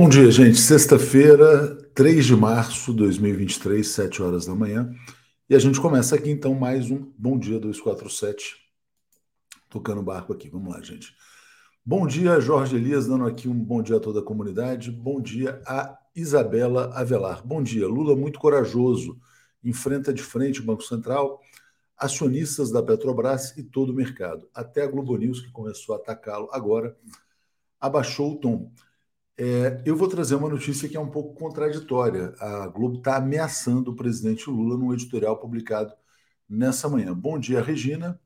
Bom dia, gente. Sexta-feira, 3 de março de 2023, 7 horas da manhã. E a gente começa aqui então mais um Bom Dia 247. Tocando barco aqui. Vamos lá, gente. Bom dia, Jorge Elias, dando aqui um bom dia a toda a comunidade. Bom dia a Isabela Avelar. Bom dia. Lula muito corajoso. Enfrenta de frente o Banco Central, acionistas da Petrobras e todo o mercado. Até a Globo News, que começou a atacá-lo agora, abaixou o tom. É, eu vou trazer uma notícia que é um pouco contraditória. A Globo está ameaçando o presidente Lula num editorial publicado nessa manhã. Bom dia, Regina.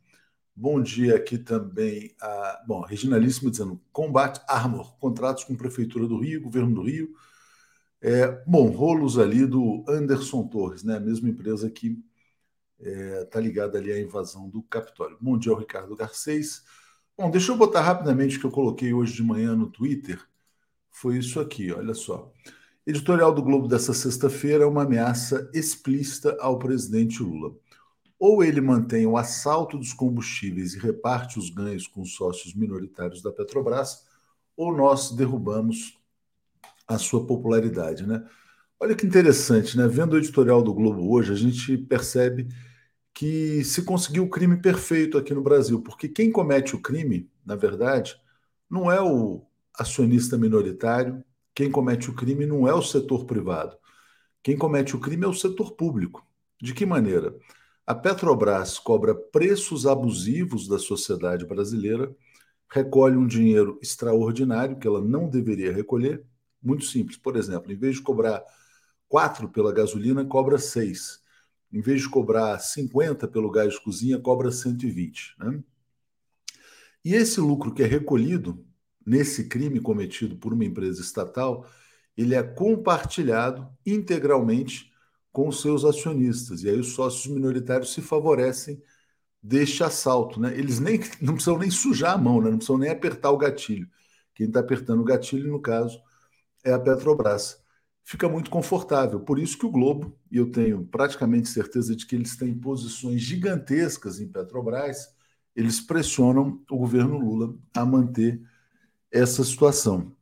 Bom dia aqui também a. Bom, Regina dizendo: combate Armor, contratos com Prefeitura do Rio, Governo do Rio. É, bom, rolos ali do Anderson Torres, né? A mesma empresa que está é, tá ligada ali à invasão do Capitólio. Bom dia Ricardo Garcês. Bom, deixa eu botar rapidamente o que eu coloquei hoje de manhã no Twitter foi isso aqui, olha só. Editorial do Globo dessa sexta-feira é uma ameaça explícita ao presidente Lula. Ou ele mantém o assalto dos combustíveis e reparte os ganhos com os sócios minoritários da Petrobras, ou nós derrubamos a sua popularidade, né? Olha que interessante, né? Vendo o editorial do Globo hoje, a gente percebe que se conseguiu o crime perfeito aqui no Brasil, porque quem comete o crime, na verdade, não é o acionista minoritário, quem comete o crime não é o setor privado. Quem comete o crime é o setor público. De que maneira? A Petrobras cobra preços abusivos da sociedade brasileira, recolhe um dinheiro extraordinário que ela não deveria recolher. Muito simples. Por exemplo, em vez de cobrar 4 pela gasolina, cobra 6. Em vez de cobrar 50 pelo gás de cozinha, cobra 120. Né? E esse lucro que é recolhido nesse crime cometido por uma empresa estatal, ele é compartilhado integralmente com seus acionistas. E aí os sócios minoritários se favorecem deste assalto. Né? Eles nem não precisam nem sujar a mão, né? não precisam nem apertar o gatilho. Quem está apertando o gatilho, no caso, é a Petrobras. Fica muito confortável. Por isso que o Globo, e eu tenho praticamente certeza de que eles têm posições gigantescas em Petrobras, eles pressionam o governo Lula a manter essa situação.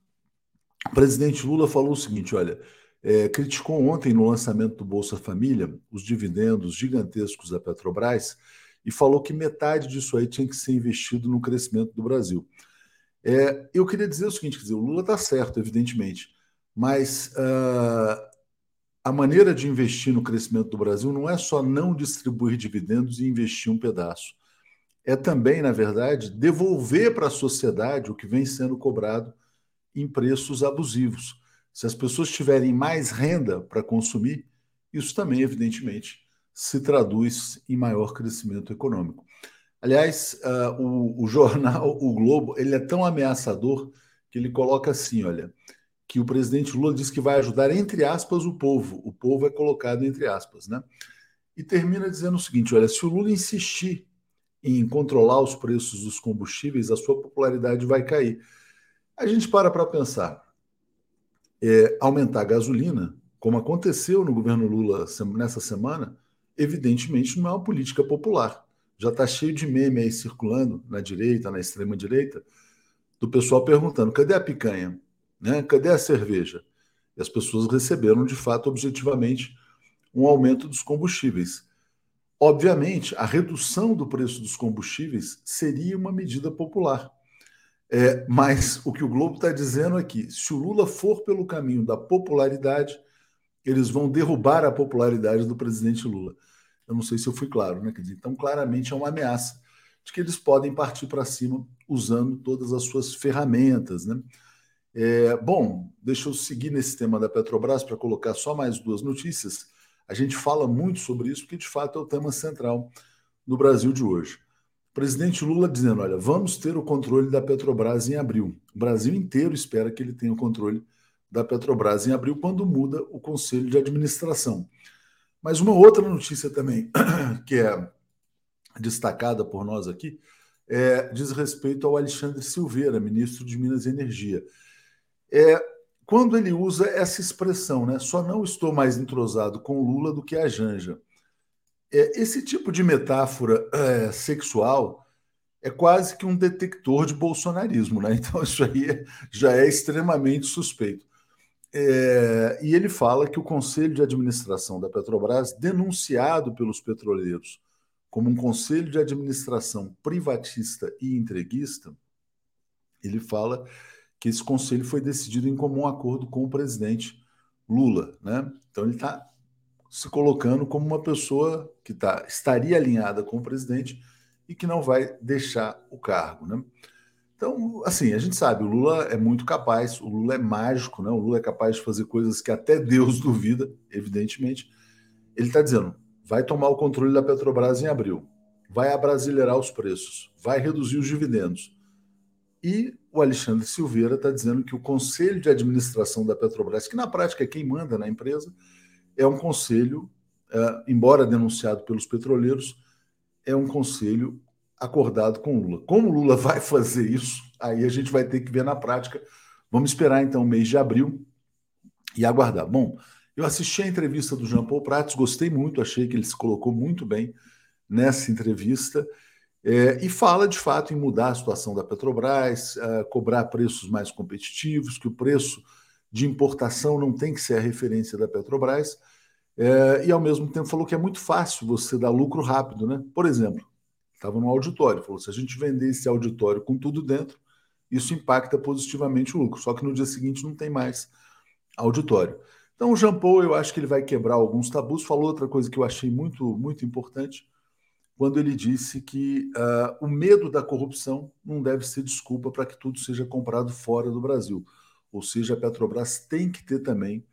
O presidente Lula falou o seguinte: olha, é, criticou ontem no lançamento do Bolsa Família os dividendos gigantescos da Petrobras e falou que metade disso aí tinha que ser investido no crescimento do Brasil. É, eu queria dizer o seguinte: dizer, o Lula está certo, evidentemente, mas uh, a maneira de investir no crescimento do Brasil não é só não distribuir dividendos e investir um pedaço é também, na verdade, devolver para a sociedade o que vem sendo cobrado em preços abusivos. Se as pessoas tiverem mais renda para consumir, isso também, evidentemente, se traduz em maior crescimento econômico. Aliás, uh, o, o, jornal O Globo ele é tão ameaçador que ele coloca assim: olha, que o presidente Lula diz que vai ajudar, entre aspas, o povo. O povo é colocado entre aspas, né? E termina dizendo o seguinte: olha, se o Lula insistir em controlar os preços dos combustíveis, a sua popularidade vai cair. A gente para para pensar. É, aumentar a gasolina, como aconteceu no governo Lula nessa semana, evidentemente não é uma política popular. Já está cheio de meme aí circulando na direita, na extrema direita, do pessoal perguntando: cadê a picanha? Né? Cadê a cerveja? E as pessoas receberam, de fato, objetivamente, um aumento dos combustíveis. Obviamente, a redução do preço dos combustíveis seria uma medida popular. É, mas o que o Globo está dizendo é que, se o Lula for pelo caminho da popularidade, eles vão derrubar a popularidade do presidente Lula. Eu não sei se eu fui claro, né? Dizer, então, claramente é uma ameaça de que eles podem partir para cima usando todas as suas ferramentas, né? É, bom, deixa eu seguir nesse tema da Petrobras para colocar só mais duas notícias. A gente fala muito sobre isso porque, de fato, é o tema central no Brasil de hoje. O presidente Lula dizendo: olha, vamos ter o controle da Petrobras em abril. O Brasil inteiro espera que ele tenha o controle da Petrobras em abril, quando muda o conselho de administração. Mas uma outra notícia também, que é destacada por nós aqui, é, diz respeito ao Alexandre Silveira, ministro de Minas e Energia. É, quando ele usa essa expressão, né? Só não estou mais entrosado com Lula do que a Janja. É, esse tipo de metáfora é, sexual é quase que um detector de bolsonarismo, né? Então isso aí já é extremamente suspeito. É, e ele fala que o conselho de administração da Petrobras, denunciado pelos petroleiros como um conselho de administração privatista e entreguista, ele fala que esse conselho foi decidido em comum acordo com o presidente Lula. Né? Então ele está se colocando como uma pessoa que tá, estaria alinhada com o presidente e que não vai deixar o cargo. Né? Então, assim, a gente sabe, o Lula é muito capaz, o Lula é mágico, né? o Lula é capaz de fazer coisas que até Deus duvida, evidentemente. Ele está dizendo, vai tomar o controle da Petrobras em abril, vai abrasileirar os preços, vai reduzir os dividendos. E o Alexandre Silveira está dizendo que o conselho de administração da Petrobras, que na prática é quem manda na empresa, é um conselho, é, embora denunciado pelos petroleiros, é um conselho acordado com Lula. Como Lula vai fazer isso, aí a gente vai ter que ver na prática. Vamos esperar então o mês de abril e aguardar. Bom, eu assisti a entrevista do Jean Paul Prats, gostei muito, achei que ele se colocou muito bem nessa entrevista. É, e fala de fato em mudar a situação da Petrobras, uh, cobrar preços mais competitivos, que o preço de importação não tem que ser a referência da Petrobras, é, e ao mesmo tempo falou que é muito fácil você dar lucro rápido, né? Por exemplo, estava no auditório, falou: se a gente vender esse auditório com tudo dentro, isso impacta positivamente o lucro. Só que no dia seguinte não tem mais auditório. Então, o Jean Paul, eu acho que ele vai quebrar alguns tabus. Falou outra coisa que eu achei muito, muito importante, quando ele disse que uh, o medo da corrupção não deve ser desculpa para que tudo seja comprado fora do Brasil. Ou seja, a Petrobras tem que ter também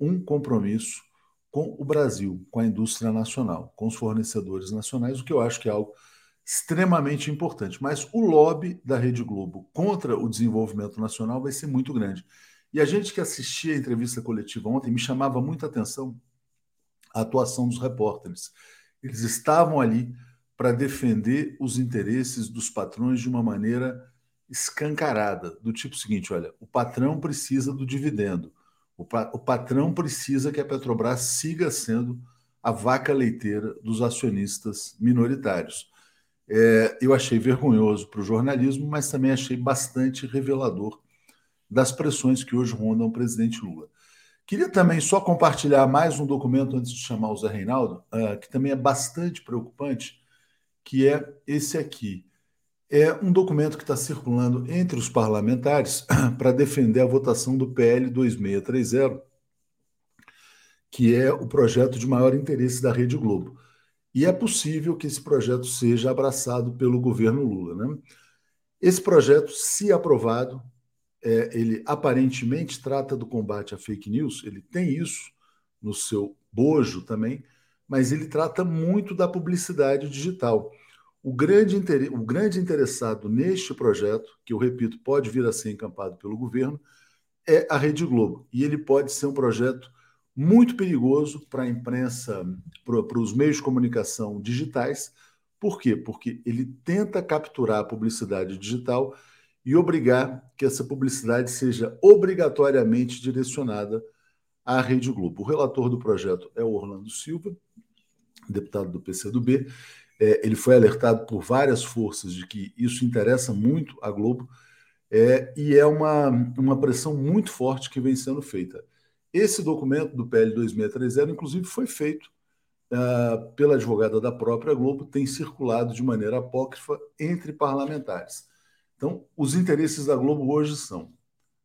um compromisso com o Brasil, com a indústria nacional, com os fornecedores nacionais, o que eu acho que é algo extremamente importante. Mas o lobby da Rede Globo contra o desenvolvimento nacional vai ser muito grande. E a gente que assistia a entrevista coletiva ontem me chamava muita atenção a atuação dos repórteres. Eles estavam ali para defender os interesses dos patrões de uma maneira escancarada, do tipo seguinte: olha, o patrão precisa do dividendo, o, o patrão precisa que a Petrobras siga sendo a vaca leiteira dos acionistas minoritários. É, eu achei vergonhoso para o jornalismo, mas também achei bastante revelador das pressões que hoje rondam o presidente Lula. Queria também só compartilhar mais um documento antes de chamar o Zé Reinaldo, uh, que também é bastante preocupante, que é esse aqui. É um documento que está circulando entre os parlamentares para defender a votação do PL 2630, que é o projeto de maior interesse da Rede Globo. E é possível que esse projeto seja abraçado pelo governo Lula. Né? Esse projeto, se aprovado, é, ele aparentemente trata do combate à fake news, ele tem isso no seu bojo também, mas ele trata muito da publicidade digital. O grande, o grande interessado neste projeto, que eu repito, pode vir a ser encampado pelo governo, é a Rede Globo. E ele pode ser um projeto muito perigoso para a imprensa, para os meios de comunicação digitais. Por quê? Porque ele tenta capturar a publicidade digital e obrigar que essa publicidade seja obrigatoriamente direcionada à Rede Globo. O relator do projeto é o Orlando Silva, deputado do PCdoB. É, ele foi alertado por várias forças de que isso interessa muito à Globo é, e é uma, uma pressão muito forte que vem sendo feita. Esse documento do PL 2630, inclusive, foi feito uh, pela advogada da própria Globo, tem circulado de maneira apócrifa entre parlamentares. Então, os interesses da Globo hoje são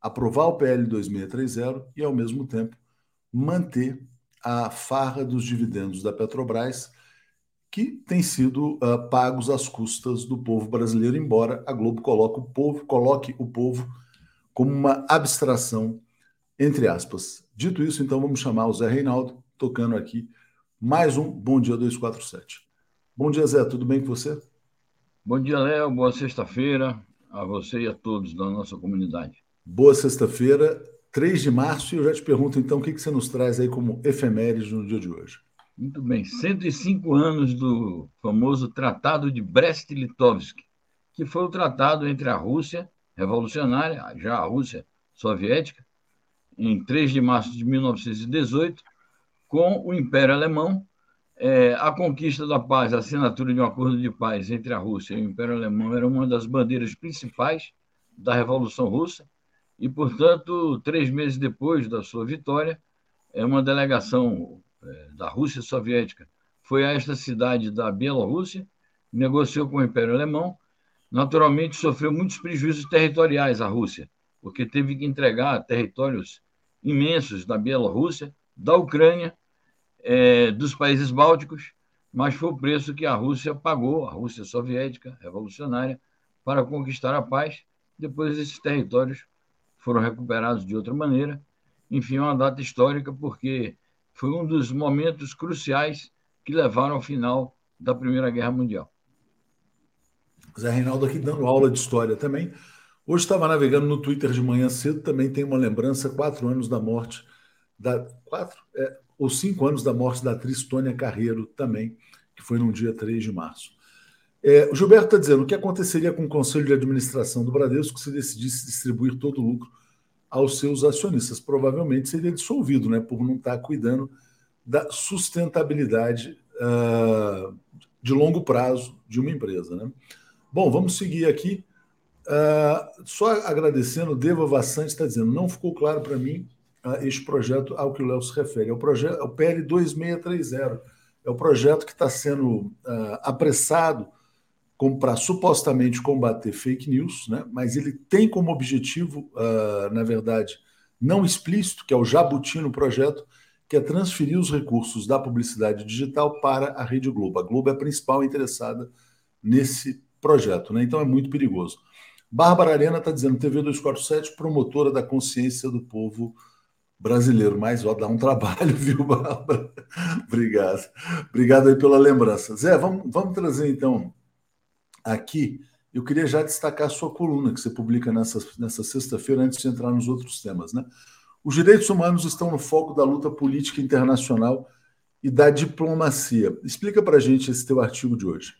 aprovar o PL 2630 e, ao mesmo tempo, manter a farra dos dividendos da Petrobras, que tem sido uh, pagos às custas do povo brasileiro, embora a Globo coloque o povo, coloque o povo como uma abstração, entre aspas. Dito isso, então vamos chamar o Zé Reinaldo, tocando aqui mais um Bom Dia 247. Bom dia, Zé, tudo bem com você? Bom dia, Léo, boa sexta-feira a você e a todos da nossa comunidade. Boa sexta-feira, 3 de março, e eu já te pergunto então o que, que você nos traz aí como efemérides no dia de hoje. Muito bem, 105 anos do famoso Tratado de Brest-Litovsk, que foi o tratado entre a Rússia revolucionária, já a Rússia soviética, em 3 de março de 1918, com o Império Alemão. É, a conquista da paz, a assinatura de um acordo de paz entre a Rússia e o Império Alemão era uma das bandeiras principais da Revolução Russa e, portanto, três meses depois da sua vitória, é uma delegação é, da Rússia soviética foi a esta cidade da Bielorrússia, negociou com o Império Alemão, naturalmente sofreu muitos prejuízos territoriais à Rússia, porque teve que entregar territórios imensos da Bielorrússia, da Ucrânia, é, dos países bálticos, mas foi o preço que a Rússia pagou, a Rússia soviética, revolucionária, para conquistar a paz. Depois esses territórios foram recuperados de outra maneira. Enfim, é uma data histórica porque foi um dos momentos cruciais que levaram ao final da Primeira Guerra Mundial. Zé Reinaldo aqui dando aula de história também. Hoje estava navegando no Twitter de manhã cedo, também tem uma lembrança, quatro anos da morte da. Quatro? É, ou cinco anos da morte da atriz Tônia Carreiro também, que foi no dia 3 de março. É, o Gilberto está dizendo o que aconteceria com o Conselho de Administração do Bradesco se decidisse distribuir todo o lucro aos seus acionistas. Provavelmente seria dissolvido, né, por não estar tá cuidando da sustentabilidade uh, de longo prazo de uma empresa. Né? Bom, vamos seguir aqui. Uh, só agradecendo, Deva Vassante está dizendo, não ficou claro para mim uh, este projeto ao que o Léo se refere. É o, projeto, é o PL 2630. É o projeto que está sendo apressado para supostamente combater fake news, né? mas ele tem como objetivo, uh, na verdade, não explícito, que é o jabuti no projeto, que é transferir os recursos da publicidade digital para a Rede Globo. A Globo é a principal interessada nesse projeto, né? então é muito perigoso. Bárbara Arena está dizendo, TV 247, promotora da consciência do povo brasileiro. Mas, ó, dá um trabalho, viu, Bárbara? Obrigado. Obrigado aí pela lembrança. Zé, vamos, vamos trazer então aqui, eu queria já destacar a sua coluna que você publica nessa, nessa sexta-feira, antes de entrar nos outros temas. Né? Os direitos humanos estão no foco da luta política internacional e da diplomacia. Explica para a gente esse teu artigo de hoje.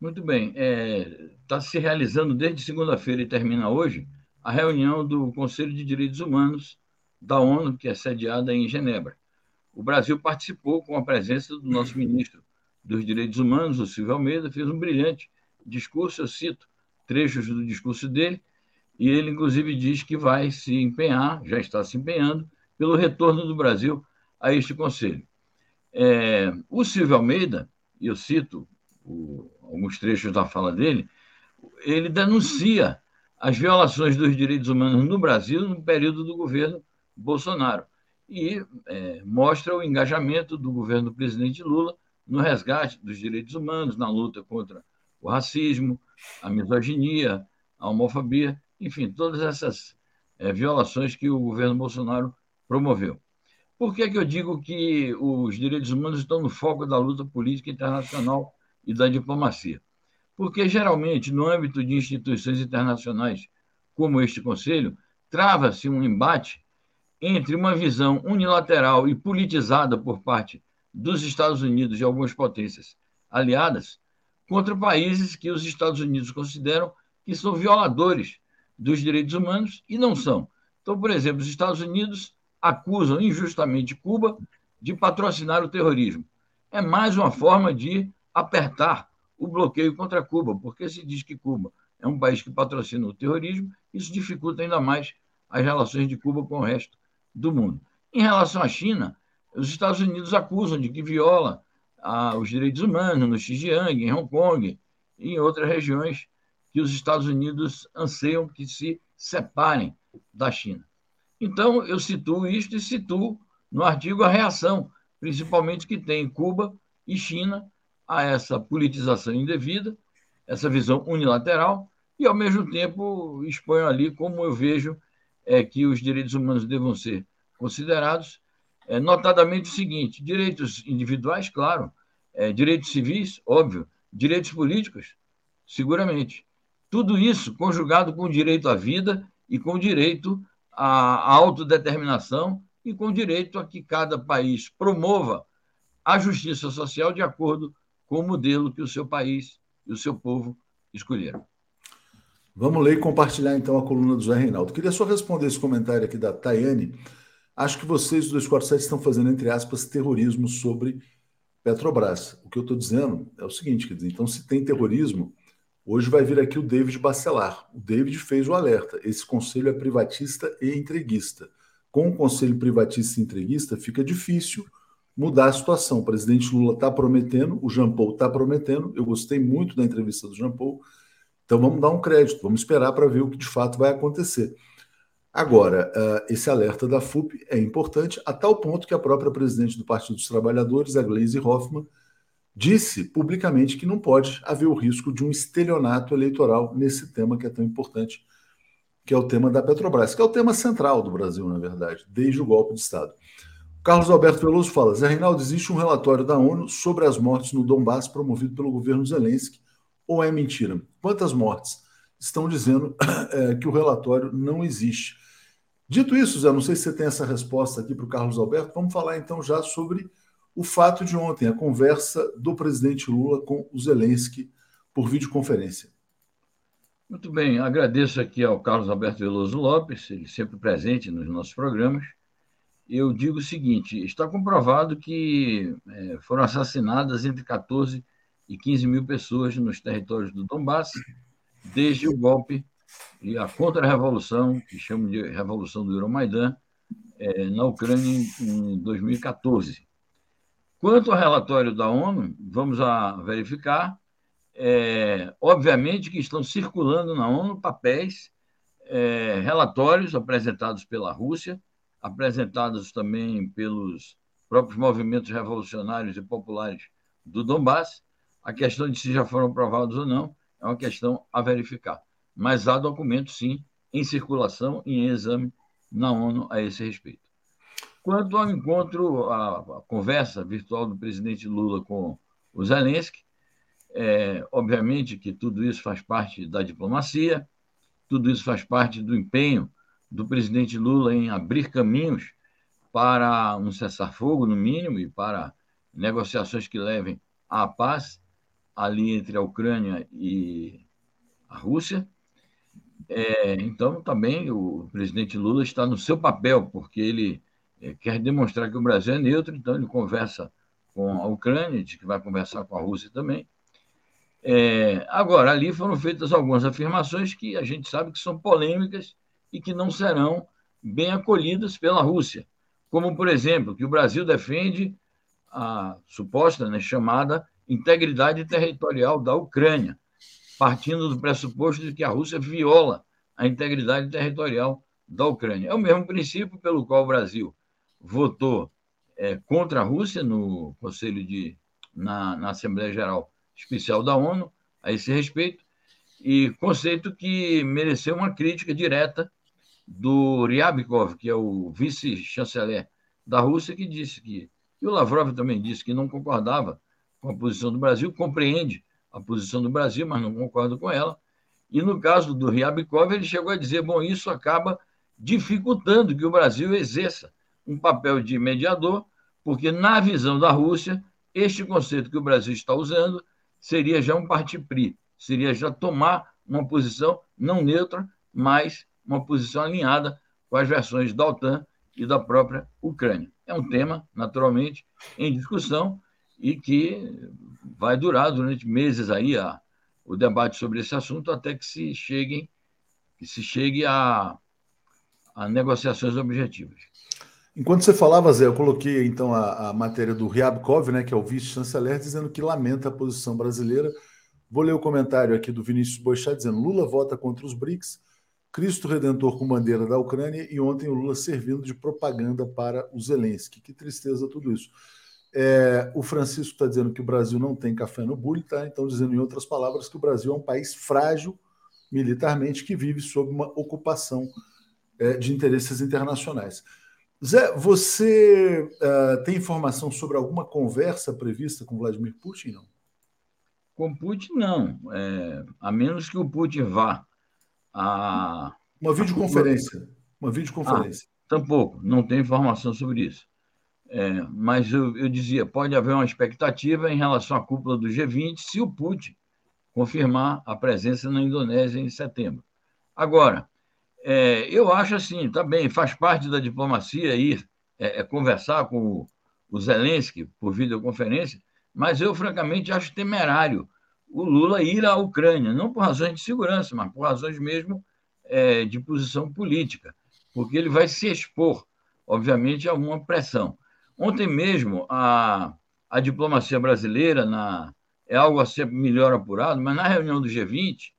Muito bem. Está é, tá se realizando desde segunda-feira e termina hoje a reunião do Conselho de Direitos Humanos da ONU, que é sediada em Genebra. O Brasil participou com a presença do nosso ministro dos Direitos Humanos, o Silvio Almeida, fez um brilhante discurso, eu cito trechos do discurso dele, e ele, inclusive, diz que vai se empenhar, já está se empenhando, pelo retorno do Brasil a este Conselho. É, o Silvio Almeida, e eu cito o, alguns trechos da fala dele, ele denuncia as violações dos direitos humanos no Brasil no período do governo Bolsonaro e é, mostra o engajamento do governo do presidente Lula no resgate dos direitos humanos, na luta contra o racismo, a misoginia, a homofobia, enfim, todas essas é, violações que o governo Bolsonaro promoveu. Por que, que eu digo que os direitos humanos estão no foco da luta política internacional e da diplomacia? Porque, geralmente, no âmbito de instituições internacionais como este Conselho, trava-se um embate entre uma visão unilateral e politizada por parte dos Estados Unidos e algumas potências aliadas contra países que os Estados Unidos consideram que são violadores dos direitos humanos e não são. Então, por exemplo, os Estados Unidos acusam injustamente Cuba de patrocinar o terrorismo. É mais uma forma de apertar o bloqueio contra Cuba, porque se diz que Cuba é um país que patrocina o terrorismo, isso dificulta ainda mais as relações de Cuba com o resto do mundo. Em relação à China, os Estados Unidos acusam de que viola os direitos humanos no Xinjiang, em Hong Kong e em outras regiões que os Estados Unidos anseiam que se separem da China. Então, eu situo isto e situo no artigo a reação, principalmente que tem Cuba e China a essa politização indevida, essa visão unilateral, e, ao mesmo tempo, exponho ali como eu vejo é, que os direitos humanos devam ser considerados é, notadamente o seguinte: direitos individuais, claro, é, direitos civis, óbvio, direitos políticos, seguramente. Tudo isso conjugado com o direito à vida e com o direito à autodeterminação e com o direito a que cada país promova a justiça social de acordo com o modelo que o seu país e o seu povo escolheram. Vamos ler e compartilhar então a coluna do Zé Reinaldo. Queria só responder esse comentário aqui da Tayane Acho que vocês do 247 estão fazendo, entre aspas, terrorismo sobre Petrobras. O que eu estou dizendo é o seguinte, quer dizer, então se tem terrorismo, Hoje vai vir aqui o David Bacelar. O David fez o alerta. Esse conselho é privatista e entreguista. Com o conselho privatista e entreguista, fica difícil mudar a situação. O presidente Lula está prometendo, o Jean Paul está prometendo. Eu gostei muito da entrevista do Jean Paul. Então vamos dar um crédito, vamos esperar para ver o que de fato vai acontecer. Agora, uh, esse alerta da FUP é importante, a tal ponto que a própria presidente do Partido dos Trabalhadores, a Gleisi Hoffmann, disse publicamente que não pode haver o risco de um estelionato eleitoral nesse tema que é tão importante, que é o tema da Petrobras, que é o tema central do Brasil, na verdade, desde o golpe de Estado. Carlos Alberto Veloso fala: Zé Reinaldo, existe um relatório da ONU sobre as mortes no Donbass promovido pelo governo Zelensky, ou é mentira? Quantas mortes? Estão dizendo é, que o relatório não existe. Dito isso, Zé, não sei se você tem essa resposta aqui para o Carlos Alberto, vamos falar então já sobre o fato de ontem, a conversa do presidente Lula com o Zelensky por videoconferência. Muito bem, agradeço aqui ao Carlos Alberto Veloso Lopes, ele sempre presente nos nossos programas. Eu digo o seguinte: está comprovado que é, foram assassinadas entre 14 e 15 mil pessoas nos territórios do Donbass desde o golpe e a contra-revolução, que chamam de Revolução do Euromaidan, é, na Ucrânia em 2014. Quanto ao relatório da ONU, vamos a verificar. É, obviamente que estão circulando na ONU papéis, é, relatórios apresentados pela Rússia, apresentados também pelos próprios movimentos revolucionários e populares do Donbass. A questão de se já foram aprovados ou não é uma questão a verificar mas há documentos, sim, em circulação e em exame na ONU a esse respeito. Quanto ao encontro, a, conversa virtual do presidente Lula com o Zelensky, é, obviamente que tudo isso faz parte da diplomacia, tudo isso faz parte do empenho do presidente Lula em abrir caminhos para um cessar-fogo, no mínimo, e para negociações que levem à paz ali entre a Ucrânia e a Rússia. É, então, também o presidente Lula está no seu papel, porque ele é, quer demonstrar que o Brasil é neutro, então ele conversa com a Ucrânia, diz que vai conversar com a Rússia também. É, agora, ali foram feitas algumas afirmações que a gente sabe que são polêmicas e que não serão bem acolhidas pela Rússia, como, por exemplo, que o Brasil defende a suposta, né, chamada integridade territorial da Ucrânia partindo do pressuposto de que a Rússia viola a integridade territorial da Ucrânia. É o mesmo princípio pelo qual o Brasil votou é, contra a Rússia no Conselho de na, na Assembleia Geral Especial da ONU a esse respeito e conceito que mereceu uma crítica direta do Ryabkov, que é o vice-chanceler da Rússia, que disse que e o Lavrov também disse que não concordava com a posição do Brasil, compreende a posição do Brasil, mas não concordo com ela. E no caso do Ryabkov, ele chegou a dizer: bom, isso acaba dificultando que o Brasil exerça um papel de mediador, porque, na visão da Rússia, este conceito que o Brasil está usando seria já um parti-pri, seria já tomar uma posição não neutra, mas uma posição alinhada com as versões da OTAN e da própria Ucrânia. É um tema, naturalmente, em discussão e que vai durar durante meses aí a, o debate sobre esse assunto até que se cheguem que se chegue a, a negociações objetivas. Enquanto você falava, Zé, eu coloquei então a, a matéria do Ryabkov, né, que é o vice-chanceler, dizendo que lamenta a posição brasileira. Vou ler o comentário aqui do Vinícius Boixá dizendo: Lula vota contra os BRICS, Cristo Redentor com bandeira da Ucrânia e ontem o Lula servindo de propaganda para o Zelensky. Que tristeza tudo isso. É, o Francisco está dizendo que o Brasil não tem café no bule, tá? Então, dizendo em outras palavras que o Brasil é um país frágil militarmente que vive sob uma ocupação é, de interesses internacionais. Zé, você uh, tem informação sobre alguma conversa prevista com Vladimir Putin? Não? Com Putin, não. É, a menos que o Putin vá a. Uma videoconferência. Uma videoconferência. Ah, tampouco, não tem informação sobre isso. É, mas eu, eu, dizia, pode haver uma expectativa em relação à cúpula do G20 se o Putin confirmar a presença na Indonésia em setembro. Agora, é, eu acho assim, tá bem, faz parte da diplomacia ir é, é conversar com o, o Zelensky por videoconferência, mas eu, francamente, acho temerário o Lula ir à Ucrânia, não por razões de segurança, mas por razões mesmo é, de posição política, porque ele vai se expor, obviamente, a uma pressão. Ontem mesmo, a, a diplomacia brasileira, na, é algo a ser melhor apurado, mas na reunião do G20,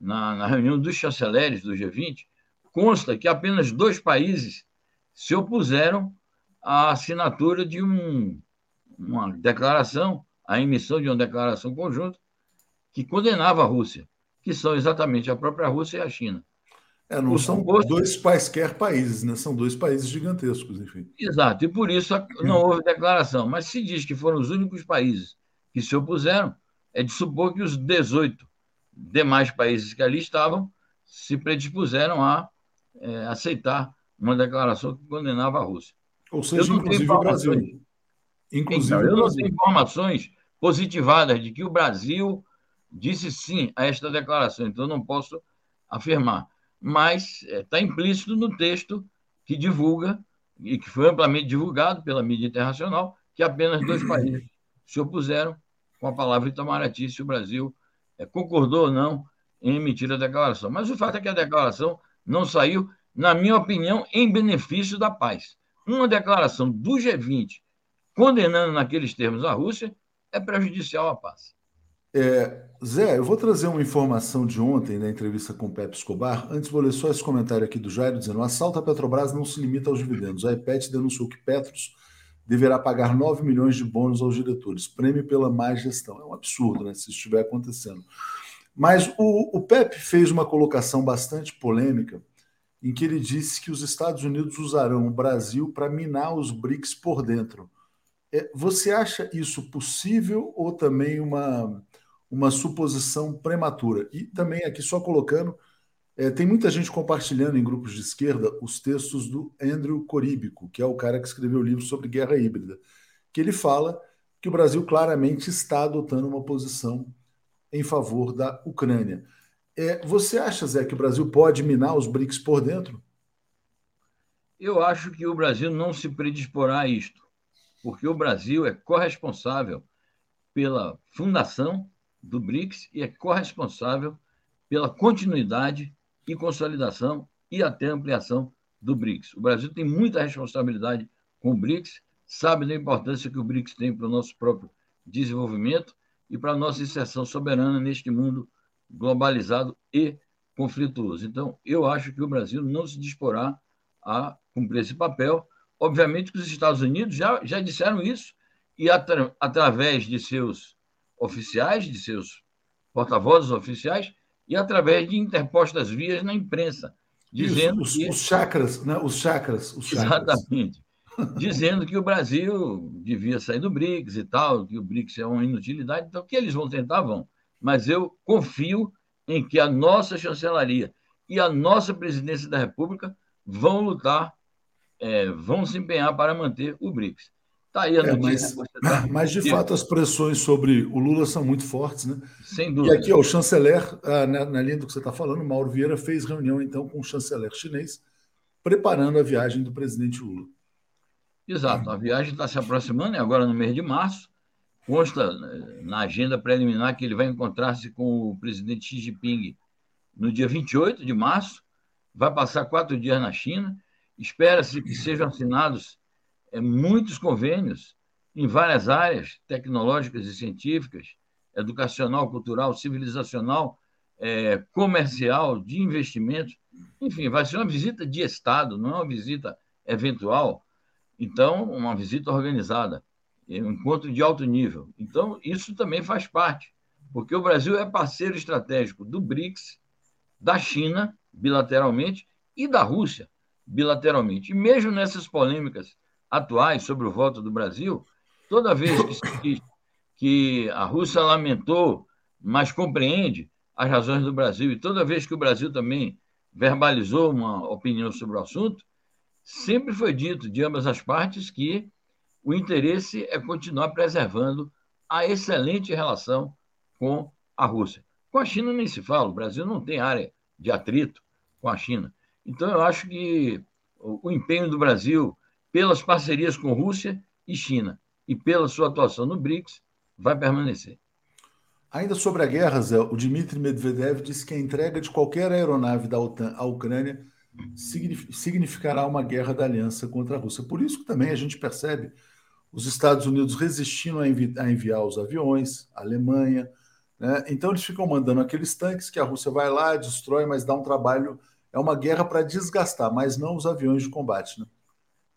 na, na reunião dos chanceleres do G20, consta que apenas dois países se opuseram à assinatura de um, uma declaração, à emissão de uma declaração conjunta que condenava a Rússia, que são exatamente a própria Rússia e a China. É, não são dois quaisquer países, né? são dois países gigantescos, enfim. Exato, e por isso não houve declaração. Mas se diz que foram os únicos países que se opuseram, é de supor que os 18 demais países que ali estavam se predispuseram a é, aceitar uma declaração que condenava a Rússia. Ou seja, inclusive o Brasil. Inclusive então, eu não tenho informações positivadas de que o Brasil disse sim a esta declaração, então não posso afirmar. Mas está é, implícito no texto que divulga, e que foi amplamente divulgado pela mídia internacional, que apenas dois países se opuseram com a palavra Itamaraty se o Brasil é, concordou ou não em emitir a declaração. Mas o fato é que a declaração não saiu, na minha opinião, em benefício da paz. Uma declaração do G20 condenando naqueles termos a Rússia é prejudicial à paz. É, Zé, eu vou trazer uma informação de ontem na entrevista com o Pepe Escobar. Antes, vou ler só esse comentário aqui do Jairo dizendo: o assalto à Petrobras não se limita aos dividendos. A IPET denunciou que Petros deverá pagar 9 milhões de bônus aos diretores, prêmio pela má gestão. É um absurdo, né? Se estiver acontecendo. Mas o, o Pepe fez uma colocação bastante polêmica, em que ele disse que os Estados Unidos usarão o Brasil para minar os BRICS por dentro. É, você acha isso possível ou também uma uma suposição prematura. E também aqui só colocando, é, tem muita gente compartilhando em grupos de esquerda os textos do Andrew Coríbico, que é o cara que escreveu o livro sobre guerra híbrida, que ele fala que o Brasil claramente está adotando uma posição em favor da Ucrânia. É, você acha, Zé, que o Brasil pode minar os BRICS por dentro? Eu acho que o Brasil não se predisporá a isto, porque o Brasil é corresponsável pela fundação do BRICS e é corresponsável pela continuidade e consolidação e até ampliação do BRICS. O Brasil tem muita responsabilidade com o BRICS, sabe da importância que o BRICS tem para o nosso próprio desenvolvimento e para a nossa inserção soberana neste mundo globalizado e conflituoso. Então, eu acho que o Brasil não se disporá a cumprir esse papel. Obviamente que os Estados Unidos já, já disseram isso, e atra, através de seus oficiais, de seus porta-vozes oficiais, e através de interpostas vias na imprensa, dizendo Isso, os, que... Os chakras, né? Os chakras. Os chakras. Exatamente. dizendo que o Brasil devia sair do BRICS e tal, que o BRICS é uma inutilidade, então que eles vão tentar, vão. Mas eu confio em que a nossa chancelaria e a nossa presidência da República vão lutar, é, vão se empenhar para manter o BRICS. Tá aí a é, notícia. Mas, mas, de fato, as pressões sobre o Lula são muito fortes, né? Sem dúvida. E aqui, ó, o chanceler, ah, na, na, linha do que você está falando, Mauro Vieira fez reunião, então, com o chanceler chinês, preparando a viagem do presidente Lula. Exato, a viagem está se aproximando, agora no mês de março. Consta né, na agenda preliminar que ele vai encontrar-se com o presidente Xi Jinping no dia 28 de março, vai passar quatro dias na China. Espera-se que sejam assinados muitos convênios em várias áreas tecnológicas e científicas, educacional, cultural, civilizacional, é, comercial, de investimentos. Enfim, vai ser uma visita de Estado, não é uma visita eventual. Então, uma visita organizada, um encontro de alto nível. Então, isso também faz parte, porque o Brasil é parceiro estratégico do BRICS, da China, bilateralmente, e da Rússia, bilateralmente. E mesmo nessas polêmicas atuais sobre o voto do Brasil, toda vez que se diz que a Rússia lamentou, mas compreende as razões do Brasil, e toda vez que o Brasil também verbalizou uma opinião sobre o assunto, sempre foi dito de ambas as partes que o interesse é continuar preservando a excelente relação com a Rússia. Com a China nem se fala, o Brasil não tem área de atrito com a China. Então, eu acho que o empenho do Brasil pelas parcerias com Rússia e China e pela sua atuação no BRICS, vai permanecer. Ainda sobre a guerra, Zé, o Dmitry Medvedev disse que a entrega de qualquer aeronave da OTAN à Ucrânia significará uma guerra da aliança contra a Rússia. Por isso que também a gente percebe os Estados Unidos resistindo a, envi a enviar os aviões, a Alemanha. Né? Então eles ficam mandando aqueles tanques que a Rússia vai lá, destrói, mas dá um trabalho. É uma guerra para desgastar, mas não os aviões de combate. Né?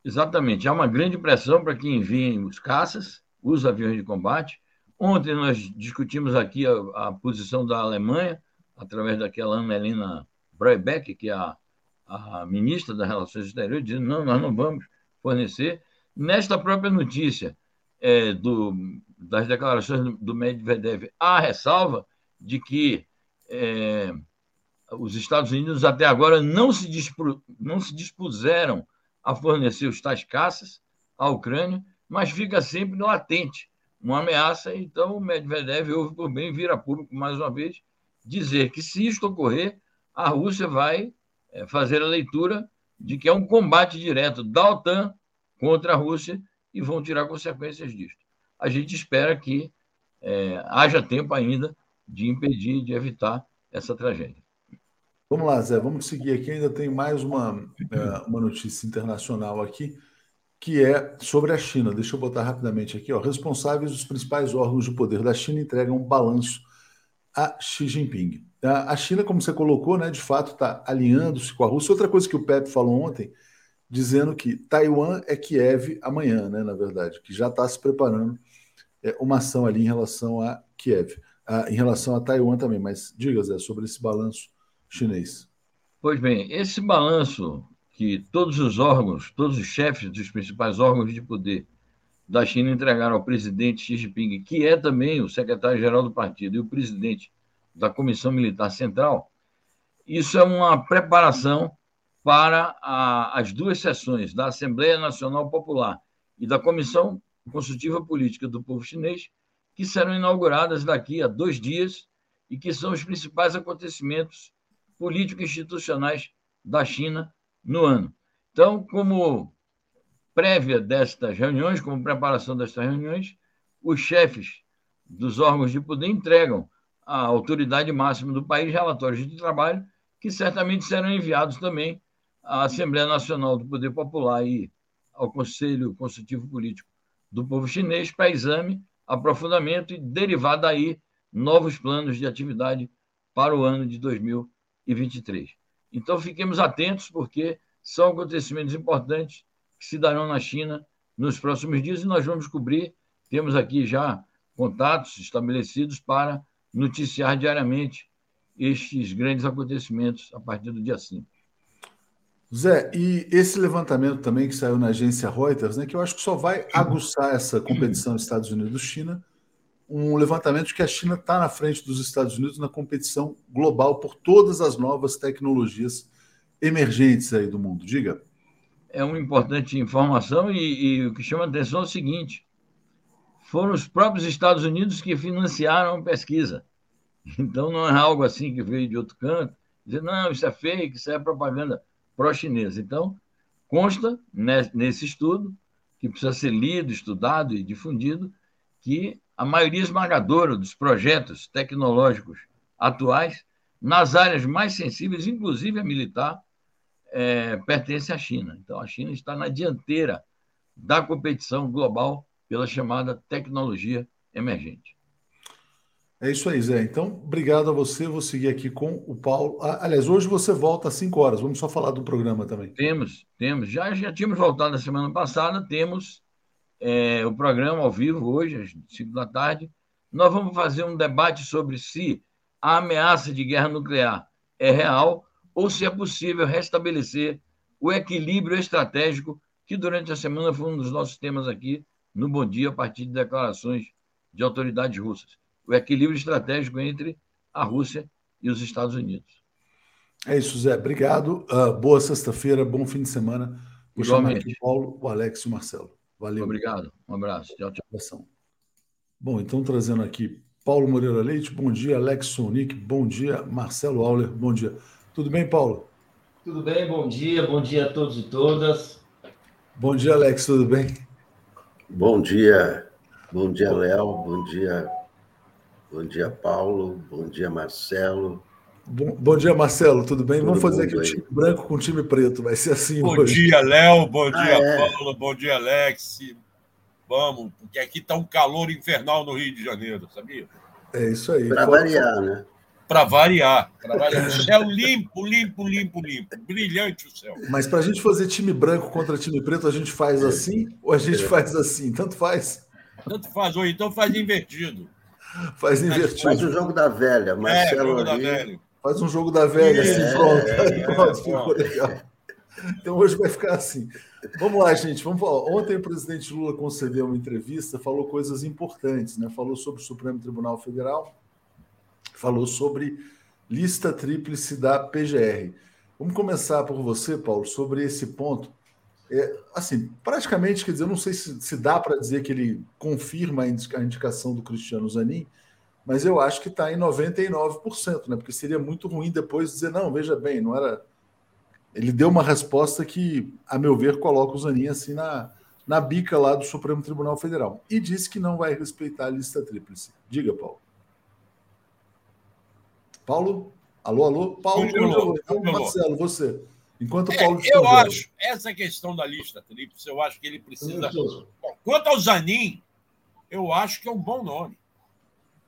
Exatamente. Há uma grande pressão para que enviem os caças, os aviões de combate. Ontem nós discutimos aqui a, a posição da Alemanha, através daquela Ana Helena que é a, a ministra das Relações Exteriores, dizendo: não, nós não vamos fornecer. Nesta própria notícia é, do, das declarações do Medvedev, há ressalva de que é, os Estados Unidos até agora não se, dispu, não se dispuseram a fornecer os tais caças à Ucrânia, mas fica sempre latente uma ameaça. Então, o Medvedev houve por bem vir a público, mais uma vez, dizer que, se isto ocorrer, a Rússia vai é, fazer a leitura de que é um combate direto da OTAN contra a Rússia e vão tirar consequências disso. A gente espera que é, haja tempo ainda de impedir, de evitar essa tragédia. Vamos lá, Zé, vamos seguir aqui. Ainda tem mais uma, é, uma notícia internacional aqui, que é sobre a China. Deixa eu botar rapidamente aqui. Ó. Responsáveis dos principais órgãos de poder da China entregam um balanço a Xi Jinping. A China, como você colocou, né, de fato está alinhando-se com a Rússia. Outra coisa que o Pepe falou ontem dizendo que Taiwan é Kiev amanhã, né, na verdade, que já está se preparando é, uma ação ali em relação a Kiev, a, em relação a Taiwan também. Mas diga, Zé, sobre esse balanço chinês. Pois bem, esse balanço que todos os órgãos, todos os chefes dos principais órgãos de poder da China entregaram ao presidente Xi Jinping, que é também o secretário-geral do partido e o presidente da Comissão Militar Central, isso é uma preparação para a, as duas sessões da Assembleia Nacional Popular e da Comissão Consultiva Política do Povo Chinês, que serão inauguradas daqui a dois dias e que são os principais acontecimentos político-institucionais da China no ano. Então, como prévia destas reuniões, como preparação destas reuniões, os chefes dos órgãos de poder entregam à autoridade máxima do país relatórios de trabalho que certamente serão enviados também à Assembleia Nacional do Poder Popular e ao Conselho Consultivo Político do Povo Chinês para exame, aprofundamento e derivar daí novos planos de atividade para o ano de 2023. Então, fiquemos atentos, porque são acontecimentos importantes que se darão na China nos próximos dias e nós vamos cobrir. Temos aqui já contatos estabelecidos para noticiar diariamente estes grandes acontecimentos a partir do dia 5. Zé, e esse levantamento também que saiu na agência Reuters, né, que eu acho que só vai aguçar essa competição Estados Unidos-China, um levantamento de que a China está na frente dos Estados Unidos na competição global por todas as novas tecnologias emergentes aí do mundo. Diga. É uma importante informação e, e o que chama a atenção é o seguinte: foram os próprios Estados Unidos que financiaram a pesquisa. Então não é algo assim que veio de outro canto, dizer, não, isso é fake, isso é propaganda pró-chinesa. Então, consta nesse estudo, que precisa ser lido, estudado e difundido, que a maioria esmagadora dos projetos tecnológicos atuais, nas áreas mais sensíveis, inclusive a militar, é, pertence à China. Então, a China está na dianteira da competição global pela chamada tecnologia emergente. É isso aí, Zé. Então, obrigado a você. Vou seguir aqui com o Paulo. Ah, aliás, hoje você volta às 5 horas. Vamos só falar do programa também. Temos, temos. Já, já tínhamos voltado na semana passada. Temos é, o programa ao vivo hoje, às 5 da tarde. Nós vamos fazer um debate sobre se a ameaça de guerra nuclear é real ou se é possível restabelecer o equilíbrio estratégico, que durante a semana foi um dos nossos temas aqui no Bom Dia, a partir de declarações de autoridades russas. O equilíbrio estratégico entre a Rússia e os Estados Unidos. É isso, Zé. Obrigado. Uh, boa sexta-feira, bom fim de semana. Vou chamar aqui o Paulo, o Alex e o Marcelo. Valeu. Obrigado. Um abraço. Tchau, tchau. Bom, então trazendo aqui Paulo Moreira Leite, bom dia. Alex Sonic, bom dia. Marcelo Auler, bom dia. Tudo bem, Paulo? Tudo bem, bom dia, bom dia a todos e todas. Bom dia, Alex, tudo bem? Bom dia, bom dia, Léo, bom dia, Bom dia, Paulo. Bom dia, Marcelo. Bom, bom dia, Marcelo. Tudo bem? Todo Vamos fazer aqui o time branco com o time preto. Vai ser assim bom hoje. Bom dia, Léo. Bom ah, dia, é. Paulo. Bom dia, Alex. Vamos, porque aqui está um calor infernal no Rio de Janeiro, sabia? É isso aí. Para variar, né? Para variar, variar. céu limpo, limpo, limpo, limpo. Brilhante o céu. Mas para a gente fazer time branco contra time preto, a gente faz é. assim ou a gente é. faz assim? Tanto faz. Tanto faz, ou então faz invertido. Faz invertido. Faz o jogo da velha, é, Marcelo. É, jogo da velha. Faz um jogo da velha, assim, é, pronto. É, pronto, ficou legal. Então hoje vai ficar assim. Vamos lá, gente. Vamos falar. Ontem o presidente Lula concedeu uma entrevista, falou coisas importantes, né? Falou sobre o Supremo Tribunal Federal, falou sobre lista tríplice da PGR. Vamos começar por você, Paulo, sobre esse ponto. É, assim, praticamente, quer dizer, eu não sei se, se dá para dizer que ele confirma a indicação do Cristiano Zanin, mas eu acho que está em 99%, né? Porque seria muito ruim depois dizer, não, veja bem, não era. Ele deu uma resposta que, a meu ver, coloca o Zanin assim na, na bica lá do Supremo Tribunal Federal. E disse que não vai respeitar a lista tríplice. Diga, Paulo. Paulo? Alô, alô? Paulo. Marcelo, você. Enquanto o é, Paulo. Eu acho, essa questão da lista tríplice, eu acho que ele precisa. Bom, quanto ao Zanin, eu acho que é um bom nome.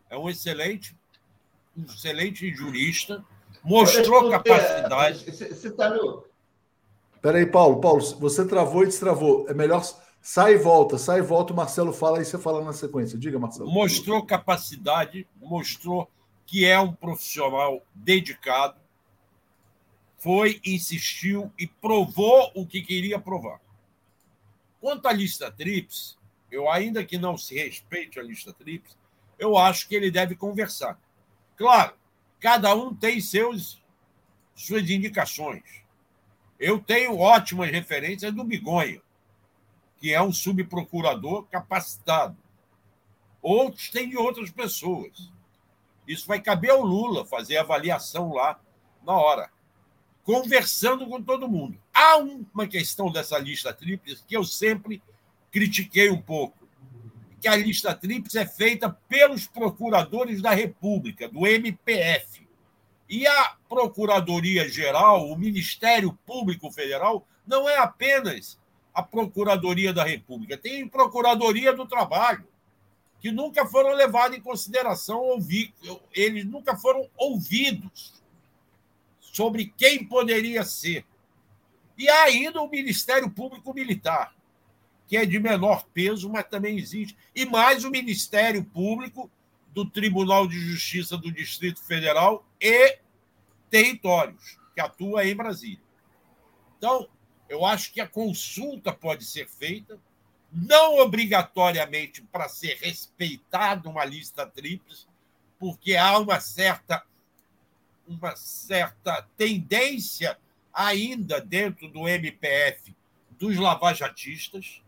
É um excelente, um excelente jurista, mostrou capacidade. Você está no. Peraí, Paulo, Paulo, você travou e destravou. É melhor. Sai e volta, sai e volta, o Marcelo fala e você fala na sequência. Diga, Marcelo. Mostrou capacidade, mostrou que é um profissional dedicado, foi, insistiu e provou o que queria provar. Quanto à lista TRIPS, eu ainda que não se respeite a lista TRIPS, eu acho que ele deve conversar. Claro, cada um tem seus suas indicações. Eu tenho ótimas referências do Bigonha, que é um subprocurador capacitado. Outros têm de outras pessoas. Isso vai caber ao Lula fazer avaliação lá na hora conversando com todo mundo. Há uma questão dessa lista tríplice que eu sempre critiquei um pouco, que a lista tríplice é feita pelos procuradores da República, do MPF. E a Procuradoria Geral, o Ministério Público Federal, não é apenas a Procuradoria da República, tem Procuradoria do Trabalho, que nunca foram levados em consideração, ouvir, eles nunca foram ouvidos sobre quem poderia ser. E há ainda o Ministério Público Militar, que é de menor peso, mas também existe. E mais o Ministério Público do Tribunal de Justiça do Distrito Federal e Territórios, que atua em Brasília. Então, eu acho que a consulta pode ser feita, não obrigatoriamente para ser respeitada uma lista tríplice, porque há uma certa uma certa tendência ainda dentro do MPF dos lavajatistas.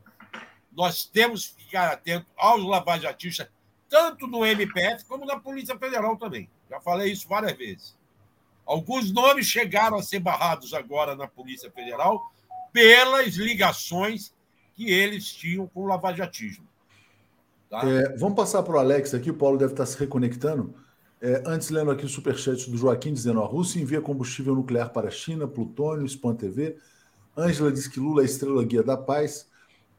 Nós temos que ficar atentos aos lavajatistas, tanto no MPF como na Polícia Federal também. Já falei isso várias vezes. Alguns nomes chegaram a ser barrados agora na Polícia Federal pelas ligações que eles tinham com o lavajatismo. Tá? É, vamos passar para o Alex aqui, o Paulo deve estar se reconectando. É, antes, lendo aqui o superchat do Joaquim, dizendo: a Rússia envia combustível nuclear para a China, plutônio, Spam TV. Ângela diz que Lula é estrela guia da paz.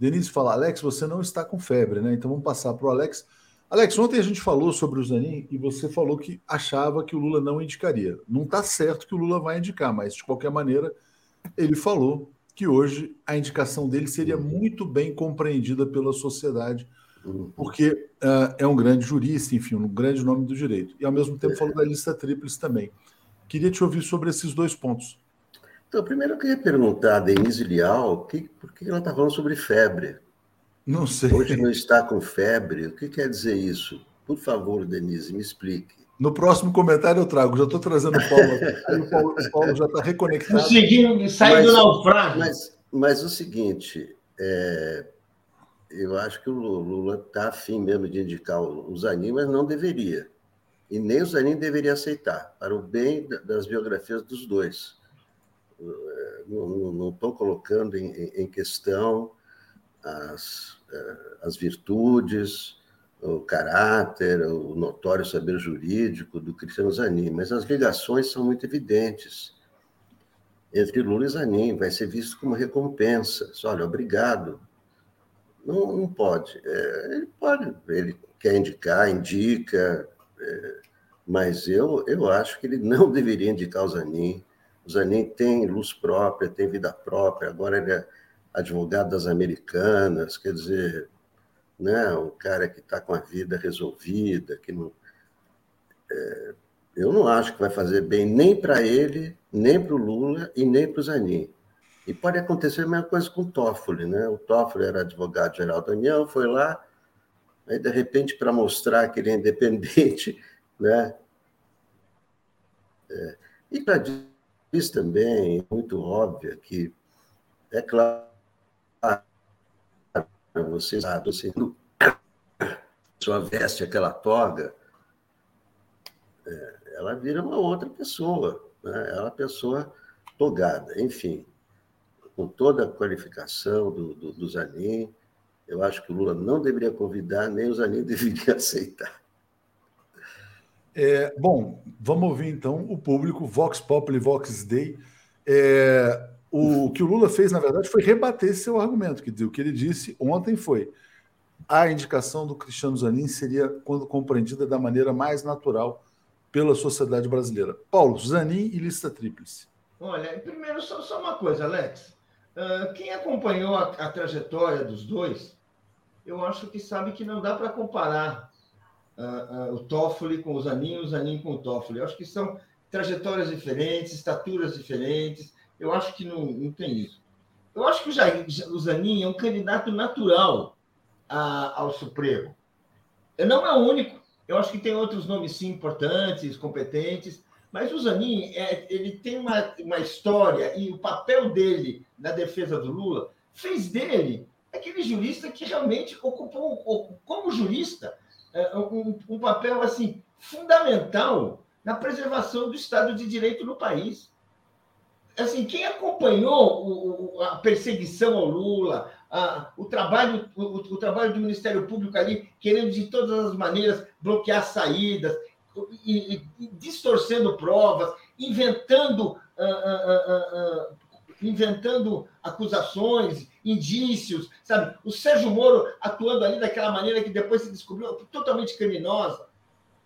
Denise fala: Alex, você não está com febre, né? Então vamos passar para o Alex. Alex, ontem a gente falou sobre o Zanin e você falou que achava que o Lula não indicaria. Não está certo que o Lula vai indicar, mas de qualquer maneira, ele falou que hoje a indicação dele seria muito bem compreendida pela sociedade porque uh, é um grande jurista, enfim, um grande nome do direito. E ao mesmo tempo falou da lista tríplice também. Queria te ouvir sobre esses dois pontos. Então, primeiro eu queria perguntar a Denise Lial que, por que ela está falando sobre febre. Não sei. Hoje não está com febre. O que quer dizer isso? Por favor, Denise, me explique. No próximo comentário eu trago. Já estou trazendo o Paulo. o Paulo, o Paulo já está reconectado. Conseguindo sair do naufrágio. Mas, mas o seguinte, é, eu acho que o Lula está afim mesmo de indicar o Zanin, mas não deveria. E nem o Zanin deveria aceitar, para o bem das biografias dos dois. Não estou colocando em, em, questão as, eh, as virtudes, o caráter, o notório saber jurídico do Cristiano Zanin, mas as ligações são muito evidentes entre Lula e Zanin, vai ser visto como recompensa. Olha, obrigado. Não, não pode. É, ele pode, ele quer indicar, indica, é, mas eu, eu acho que ele não deveria indicar o Zanin. Zanin tem luz própria, tem vida própria, agora ele é advogado das americanas, quer dizer, né, um cara que está com a vida resolvida, que não. É, eu não acho que vai fazer bem nem para ele, nem para o Lula e nem para o Zanin. E pode acontecer a mesma coisa com o Toffoli, né? O Toffoli era advogado-geral da União, foi lá, aí de repente, para mostrar que ele é independente, né? É, e para isso também, é muito óbvio que, é claro, você sabe, você só veste aquela toga, é, ela vira uma outra pessoa, né? ela é pessoa togada, enfim, com toda a qualificação do, do, do Zanin, eu acho que o Lula não deveria convidar, nem o Zanin deveria aceitar. É, bom, vamos ouvir então o público, Vox Populi, Vox Dei. É, o que o Lula fez, na verdade, foi rebater seu argumento, que o que ele disse ontem foi a indicação do Cristiano Zanin seria quando compreendida da maneira mais natural pela sociedade brasileira. Paulo, Zanin e lista tríplice. Olha, primeiro só, só uma coisa, Alex. Uh, quem acompanhou a, a, trajetória dos dois, eu acho que sabe que não dá para comparar uh, o Toffoli com o Zanin o Zanin com o Toffoli. Eu acho que são trajetórias diferentes, estaturas diferentes. Eu acho que não, não tem isso. Eu acho que o, Jair, o Zanin é um candidato natural a, ao Supremo. Não é o único. Eu acho que tem outros nomes, sim, importantes, competentes. Mas o Zanin, é, ele tem uma, uma história e o papel dele na defesa do Lula fez dele aquele jurista que realmente ocupou, como jurista, um, um papel assim fundamental na preservação do Estado de Direito no país. Assim, quem acompanhou o, a perseguição ao Lula, a, o, trabalho, o, o, trabalho do Ministério Público ali, querendo de todas as maneiras bloquear saídas, e, e, distorcendo provas, inventando, uh, uh, uh, inventando acusações, indícios, sabe? O Sérgio Moro atuando ali daquela maneira que depois se descobriu totalmente criminosa.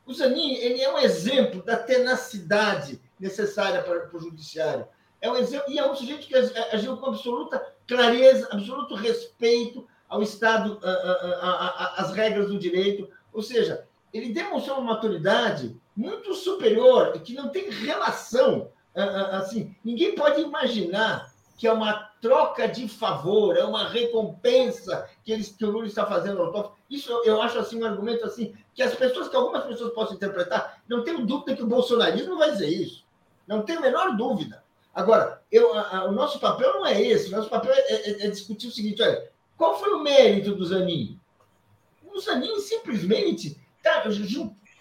O Zanin, ele é um exemplo da tenacidade necessária para, para o judiciário. É um exemplo, e é um sujeito que agiu com absoluta clareza, absoluto respeito ao Estado, às regras do direito. Ou seja, ele demonstrou uma maturidade muito superior, que não tem relação. Assim, ninguém pode imaginar que é uma troca de favor, é uma recompensa que, eles, que o Lula está fazendo ao Toffoli. Isso eu, acho assim um argumento assim que as pessoas, que algumas pessoas possam interpretar, não tenho dúvida que o bolsonarismo vai dizer isso. Não tenho a menor dúvida. Agora, eu, a, a, o nosso papel não é esse. O nosso papel é, é, é, discutir o seguinte: olha, qual foi o mérito do Zanin? O Zanin simplesmente tá,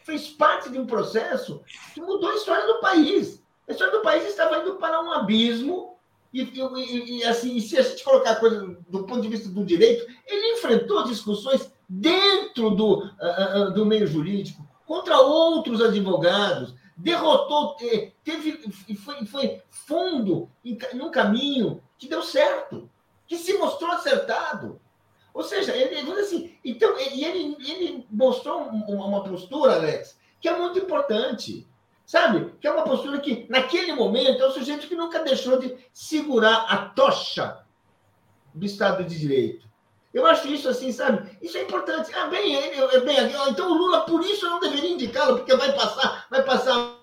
fez parte de um processo que mudou a história do país. A história do país estava indo para um abismo. E, e, e assim, se a gente colocar a coisa do ponto de vista do direito, ele enfrentou discussões dentro do, uh, uh, do meio jurídico, contra outros advogados, derrotou, teve, foi, foi fundo em, num caminho que deu certo, que se mostrou acertado. Ou seja, ele, assim, então, ele, ele mostrou uma postura, Alex, que é muito importante. Sabe? Que é uma postura que, naquele momento, é o sujeito que nunca deixou de segurar a tocha do Estado de Direito. Eu acho isso assim, sabe? Isso é importante. Ah, bem, ele, bem, então o Lula, por isso, eu não deveria indicá-lo, porque vai passar, vai passar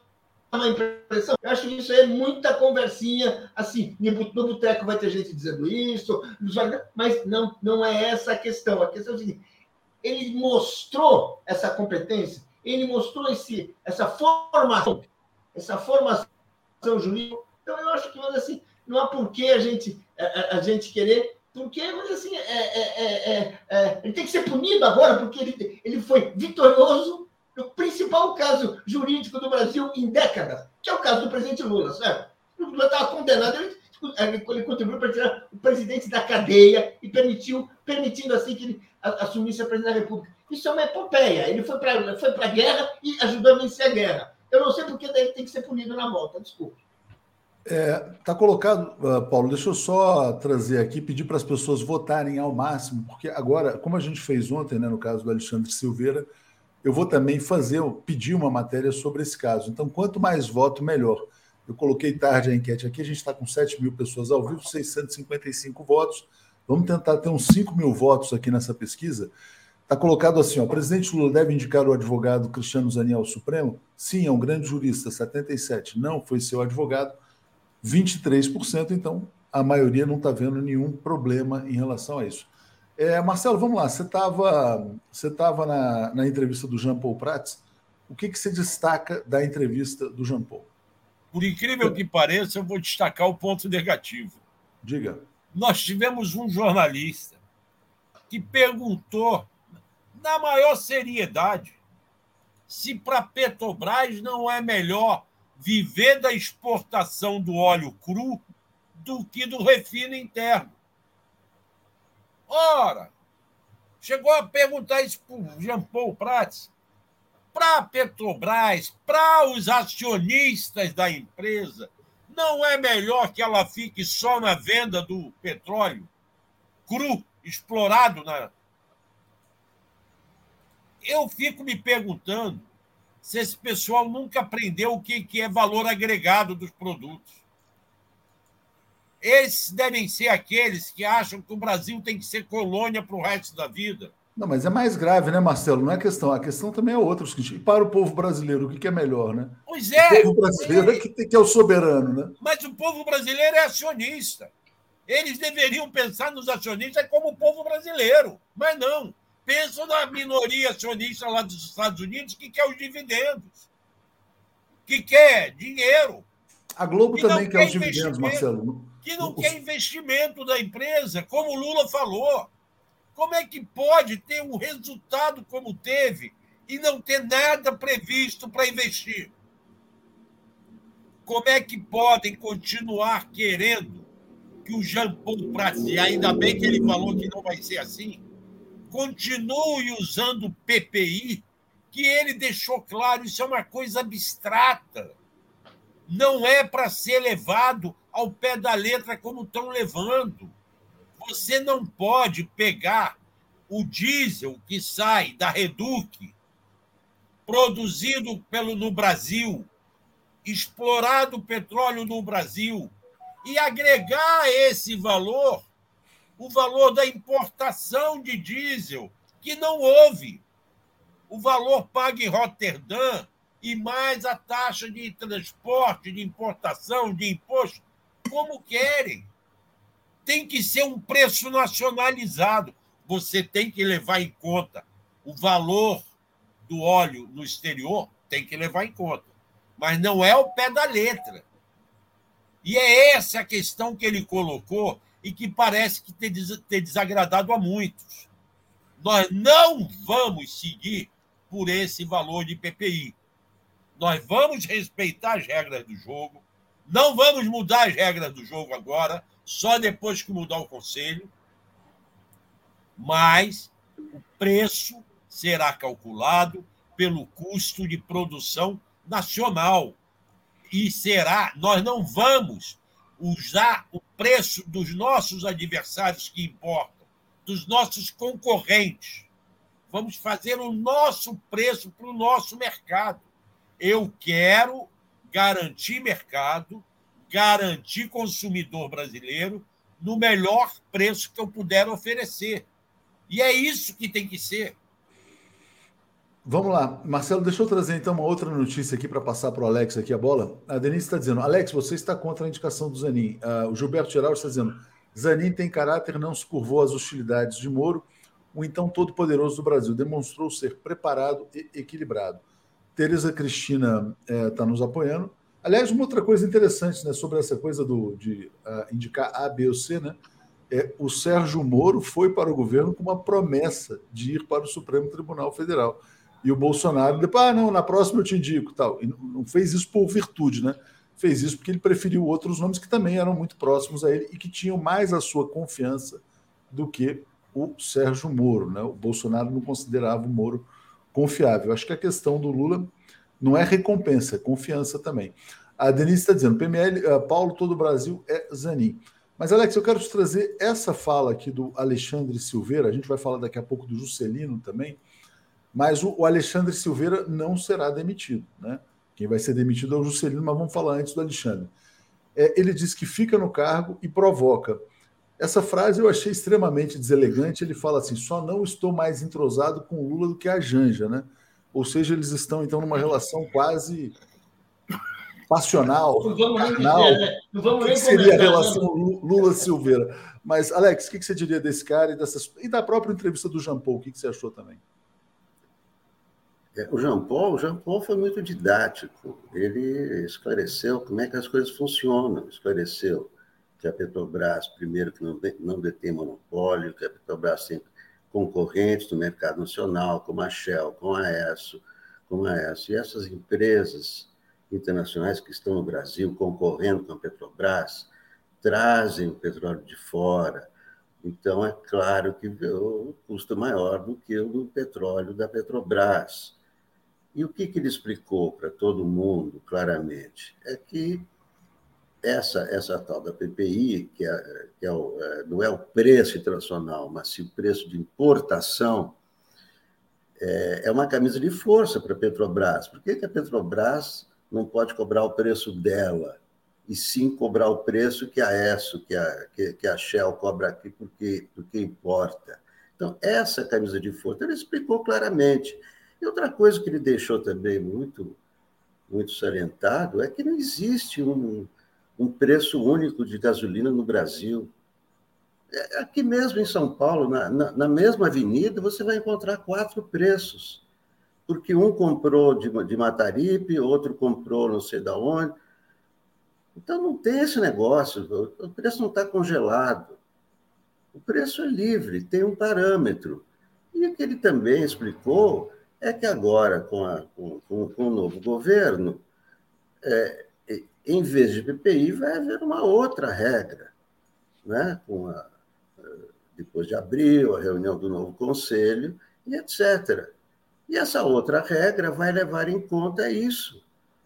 uma impressão. Eu acho que isso é muita conversinha, assim, no boteco vai ter gente dizendo isso, mas não, não é essa a questão. A questão é a seguinte, ele mostrou essa competência, ele mostrou esse, essa formação, essa formação jurídica. Então, eu acho que, assim, não há por que a gente, a, a gente querer porque, mas assim, é, é, é, ele tem que ser punido agora, porque ele, ele foi vitorioso no principal caso jurídico do Brasil em décadas, que é o caso do presidente Lula, certo? O Lula estava condenado, ele, ele contribuiu para tirar o presidente da cadeia e permitiu, permitindo assim que ele assumisse a presidência da República. Isso é uma epopeia. Ele foi para foi a guerra e ajudou a vencer a guerra. Eu não sei porque ele tem que ser punido na volta, desculpe. Está é, tá colocado, uh, Paulo, deixa eu só trazer aqui, pedir para as pessoas votarem ao máximo, porque agora, como a gente fez ontem, né, no caso do Alexandre Silveira, eu vou também fazer, pedir uma matéria sobre esse caso. Então, quanto mais voto, melhor. Eu coloquei tarde a enquete aqui, a gente está com 7 mil pessoas ao vivo, 655 votos. Vamos tentar ter uns 5 mil votos aqui nessa pesquisa. Está colocado assim: ó, o presidente Lula deve indicar o advogado Cristiano Zanin ao Supremo? Sim, é um grande jurista, 77. Não, foi seu advogado, 23%. Então, a maioria não está vendo nenhum problema em relação a isso. É, Marcelo, vamos lá. Você estava você tava na, na entrevista do Jean Paul Prats. O que, que você destaca da entrevista do Jean Paul? Por incrível que pareça, eu vou destacar o ponto negativo. Diga. Nós tivemos um jornalista que perguntou, na maior seriedade, se para Petrobras não é melhor viver da exportação do óleo cru do que do refino interno. Ora, chegou a perguntar isso para o Jean Paul Prats para a Petrobras, para os acionistas da empresa, não é melhor que ela fique só na venda do petróleo cru, explorado na. Eu fico me perguntando se esse pessoal nunca aprendeu o que é valor agregado dos produtos. Esses devem ser aqueles que acham que o Brasil tem que ser colônia para o resto da vida. Não, mas é mais grave, né, Marcelo? Não é questão. A questão também é outra. E para o povo brasileiro, o que é melhor, né? Pois é. O povo brasileiro é, que, que é o soberano, né? Mas o povo brasileiro é acionista. Eles deveriam pensar nos acionistas como o povo brasileiro. Mas não. Pensam na minoria acionista lá dos Estados Unidos que quer os dividendos. Que quer dinheiro. A Globo que também quer os dividendos, Marcelo. Que não quer investimento da empresa, como o Lula falou. Como é que pode ter um resultado como teve e não ter nada previsto para investir? Como é que podem continuar querendo que o Jean Paul Prats, e ainda bem que ele falou que não vai ser assim, continue usando o PPI, que ele deixou claro, isso é uma coisa abstrata. Não é para ser levado ao pé da letra como estão levando. Você não pode pegar o diesel que sai da Reduc, produzido pelo, no Brasil, explorado o petróleo no Brasil, e agregar esse valor o valor da importação de diesel, que não houve. O valor pago em Roterdã e mais a taxa de transporte, de importação, de imposto, como querem tem que ser um preço nacionalizado. Você tem que levar em conta o valor do óleo no exterior, tem que levar em conta. Mas não é o pé da letra. E é essa a questão que ele colocou e que parece que ter desagradado a muitos. Nós não vamos seguir por esse valor de PPI. Nós vamos respeitar as regras do jogo, não vamos mudar as regras do jogo agora, só depois que mudar o conselho, mas o preço será calculado pelo custo de produção nacional. E será, nós não vamos usar o preço dos nossos adversários que importam, dos nossos concorrentes. Vamos fazer o nosso preço para o nosso mercado. Eu quero garantir mercado, garantir consumidor brasileiro no melhor preço que eu puder oferecer. E é isso que tem que ser. Vamos lá, Marcelo, deixa eu trazer então uma outra notícia aqui para passar para o Alex aqui a bola. A Denise está dizendo, Alex, você está contra a indicação do Zanin. Uh, o Gilberto Geral está dizendo, Zanin tem caráter, não se curvou às hostilidades de Moro, o então todo-poderoso do Brasil, demonstrou ser preparado e equilibrado. Tereza Cristina está eh, nos apoiando. Aliás, uma outra coisa interessante né, sobre essa coisa do, de uh, indicar A, B ou C, né, é, o Sérgio Moro foi para o governo com uma promessa de ir para o Supremo Tribunal Federal. E o Bolsonaro, depois, ah, não, na próxima eu te indico. tal. E não fez isso por virtude, né? Fez isso porque ele preferiu outros nomes que também eram muito próximos a ele e que tinham mais a sua confiança do que o Sérgio Moro. Né? O Bolsonaro não considerava o Moro confiável. Acho que a questão do Lula não é recompensa, é confiança também. A Denise está dizendo: PML, uh, Paulo, todo o Brasil é Zanin. Mas, Alex, eu quero te trazer essa fala aqui do Alexandre Silveira. A gente vai falar daqui a pouco do Juscelino também. Mas o, o Alexandre Silveira não será demitido. Né? Quem vai ser demitido é o Juscelino, mas vamos falar antes do Alexandre. É, ele diz que fica no cargo e provoca. Essa frase eu achei extremamente deselegante. Ele fala assim: só não estou mais entrosado com o Lula do que a Janja, né? Ou seja, eles estão então numa relação quase passional, não carnal. Dizer, né? não vamos o que, que seria a né? relação Lula-Silveira? Mas, Alex, o que você diria desse cara e, dessas, e da própria entrevista do Jean Paul? O que você achou também? É, o Jean Paul, o Jean Paul foi muito didático. Ele esclareceu como é que as coisas funcionam, esclareceu que a Petrobras, primeiro, que não, não detém monopólio, que a Petrobras tem concorrentes no mercado nacional, como a Shell, como a ESSO, como a ESSO. E essas empresas internacionais que estão no Brasil concorrendo com a Petrobras trazem o petróleo de fora. Então, é claro que o custo é maior do que o do petróleo da Petrobras. E o que, que ele explicou para todo mundo claramente? É que essa, essa tal da PPI, que, é, que é o, é, não é o preço internacional, mas sim o preço de importação, é, é uma camisa de força para a Petrobras. Por que, que a Petrobras não pode cobrar o preço dela, e sim cobrar o preço que a ESSO, que a, que, que a Shell cobra aqui, porque, porque importa. Então, essa camisa de força, ele explicou claramente. E outra coisa que ele deixou também muito, muito salientado é que não existe um, um preço único de gasolina no Brasil. É, aqui mesmo em São Paulo, na, na, na mesma avenida, você vai encontrar quatro preços porque um comprou de, de Mataripe, outro comprou não sei da onde. Então não tem esse negócio, o preço não está congelado. O preço é livre, tem um parâmetro. E o que ele também explicou é que agora, com, a, com, com o novo governo, é, em vez de PPI, vai haver uma outra regra. Né? A, depois de abril, a reunião do novo conselho, e etc. E essa outra regra vai levar em conta isso,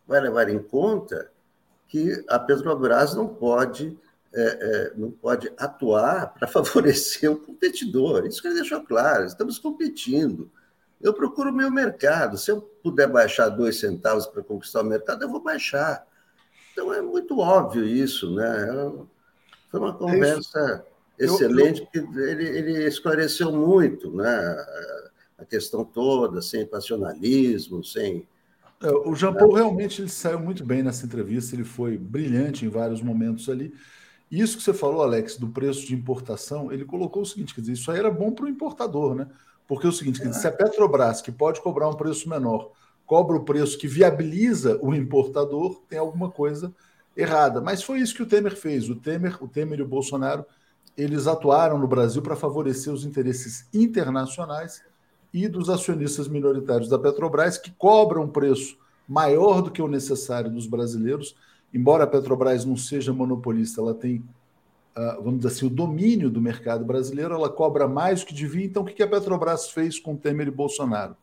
vai levar em conta que a Petrobras não pode, é, é, não pode atuar para favorecer o competidor. Isso que ele deixou claro, estamos competindo. Eu procuro o meu mercado. Se eu puder baixar dois centavos para conquistar o mercado, eu vou baixar. Então é muito óbvio isso, né? Foi uma é conversa é excelente, eu, eu... que ele, ele esclareceu muito, né? a questão toda, sem passionalismo, sem. É, o Jean Paul realmente ele saiu muito bem nessa entrevista, ele foi brilhante em vários momentos ali. Isso que você falou, Alex, do preço de importação, ele colocou o seguinte: quer dizer, isso aí era bom para o importador, né? Porque é o seguinte, dizer, se a Petrobras, que pode cobrar um preço menor, cobra o preço que viabiliza o importador, tem alguma coisa errada. Mas foi isso que o Temer fez. O Temer, o Temer e o Bolsonaro, eles atuaram no Brasil para favorecer os interesses internacionais e dos acionistas minoritários da Petrobras, que cobram um preço maior do que o necessário dos brasileiros. Embora a Petrobras não seja monopolista, ela tem, ah, vamos dizer assim, o domínio do mercado brasileiro, ela cobra mais do que devia. Então, o que a Petrobras fez com Temer e Bolsonaro?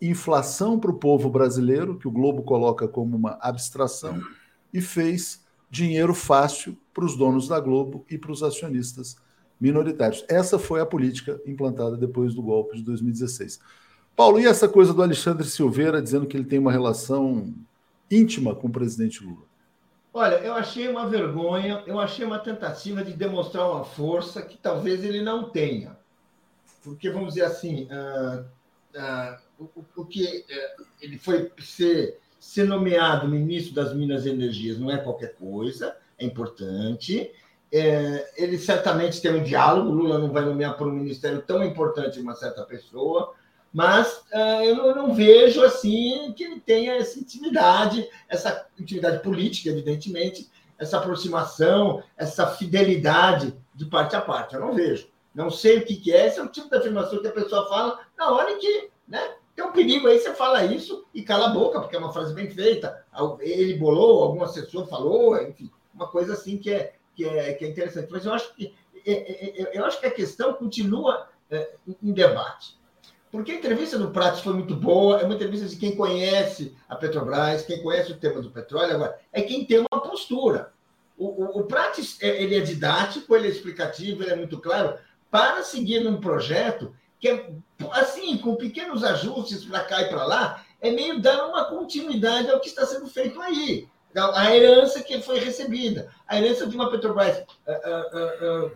Inflação para o povo brasileiro, que o Globo coloca como uma abstração, e fez dinheiro fácil para os donos da Globo e para os acionistas minoritários. Essa foi a política implantada depois do golpe de 2016. Paulo, e essa coisa do Alexandre Silveira dizendo que ele tem uma relação íntima com o presidente Lula? Olha, eu achei uma vergonha, eu achei uma tentativa de demonstrar uma força que talvez ele não tenha. Porque, vamos dizer assim, uh, o, o, que uh, ele foi ser, ser nomeado ministro das Minas e Energias não é qualquer coisa, é importante, é, ele certamente tem um diálogo. Lula não vai nomear para um ministério tão importante uma certa pessoa, mas uh, eu, não, eu, não, vejo assim que ele tenha essa intimidade, essa intimidade política, evidentemente, essa aproximação, essa fidelidade de parte a parte. Eu não vejo. Não sei o que, que é. Esse é o tipo de afirmação que a pessoa fala na hora que né, tem um perigo aí, você fala isso e cala a boca, porque é uma frase bem feita. Ele bolou, algum assessor falou, enfim, uma coisa assim que é, que é, que é interessante. Mas eu acho que, é, é, é, eu acho que a questão continua em debate. Porque a entrevista do Prates foi muito boa, é uma entrevista de quem conhece a Petrobras, quem conhece o tema do petróleo, agora, é quem tem uma postura. O, o, o Prates, ele é didático, ele é explicativo, ele é muito claro, para seguir num projeto que é, assim, com pequenos ajustes para cá e para lá, é meio dar uma continuidade ao que está sendo feito aí. A herança que foi recebida, a herança de uma Petrobras uh, uh, uh,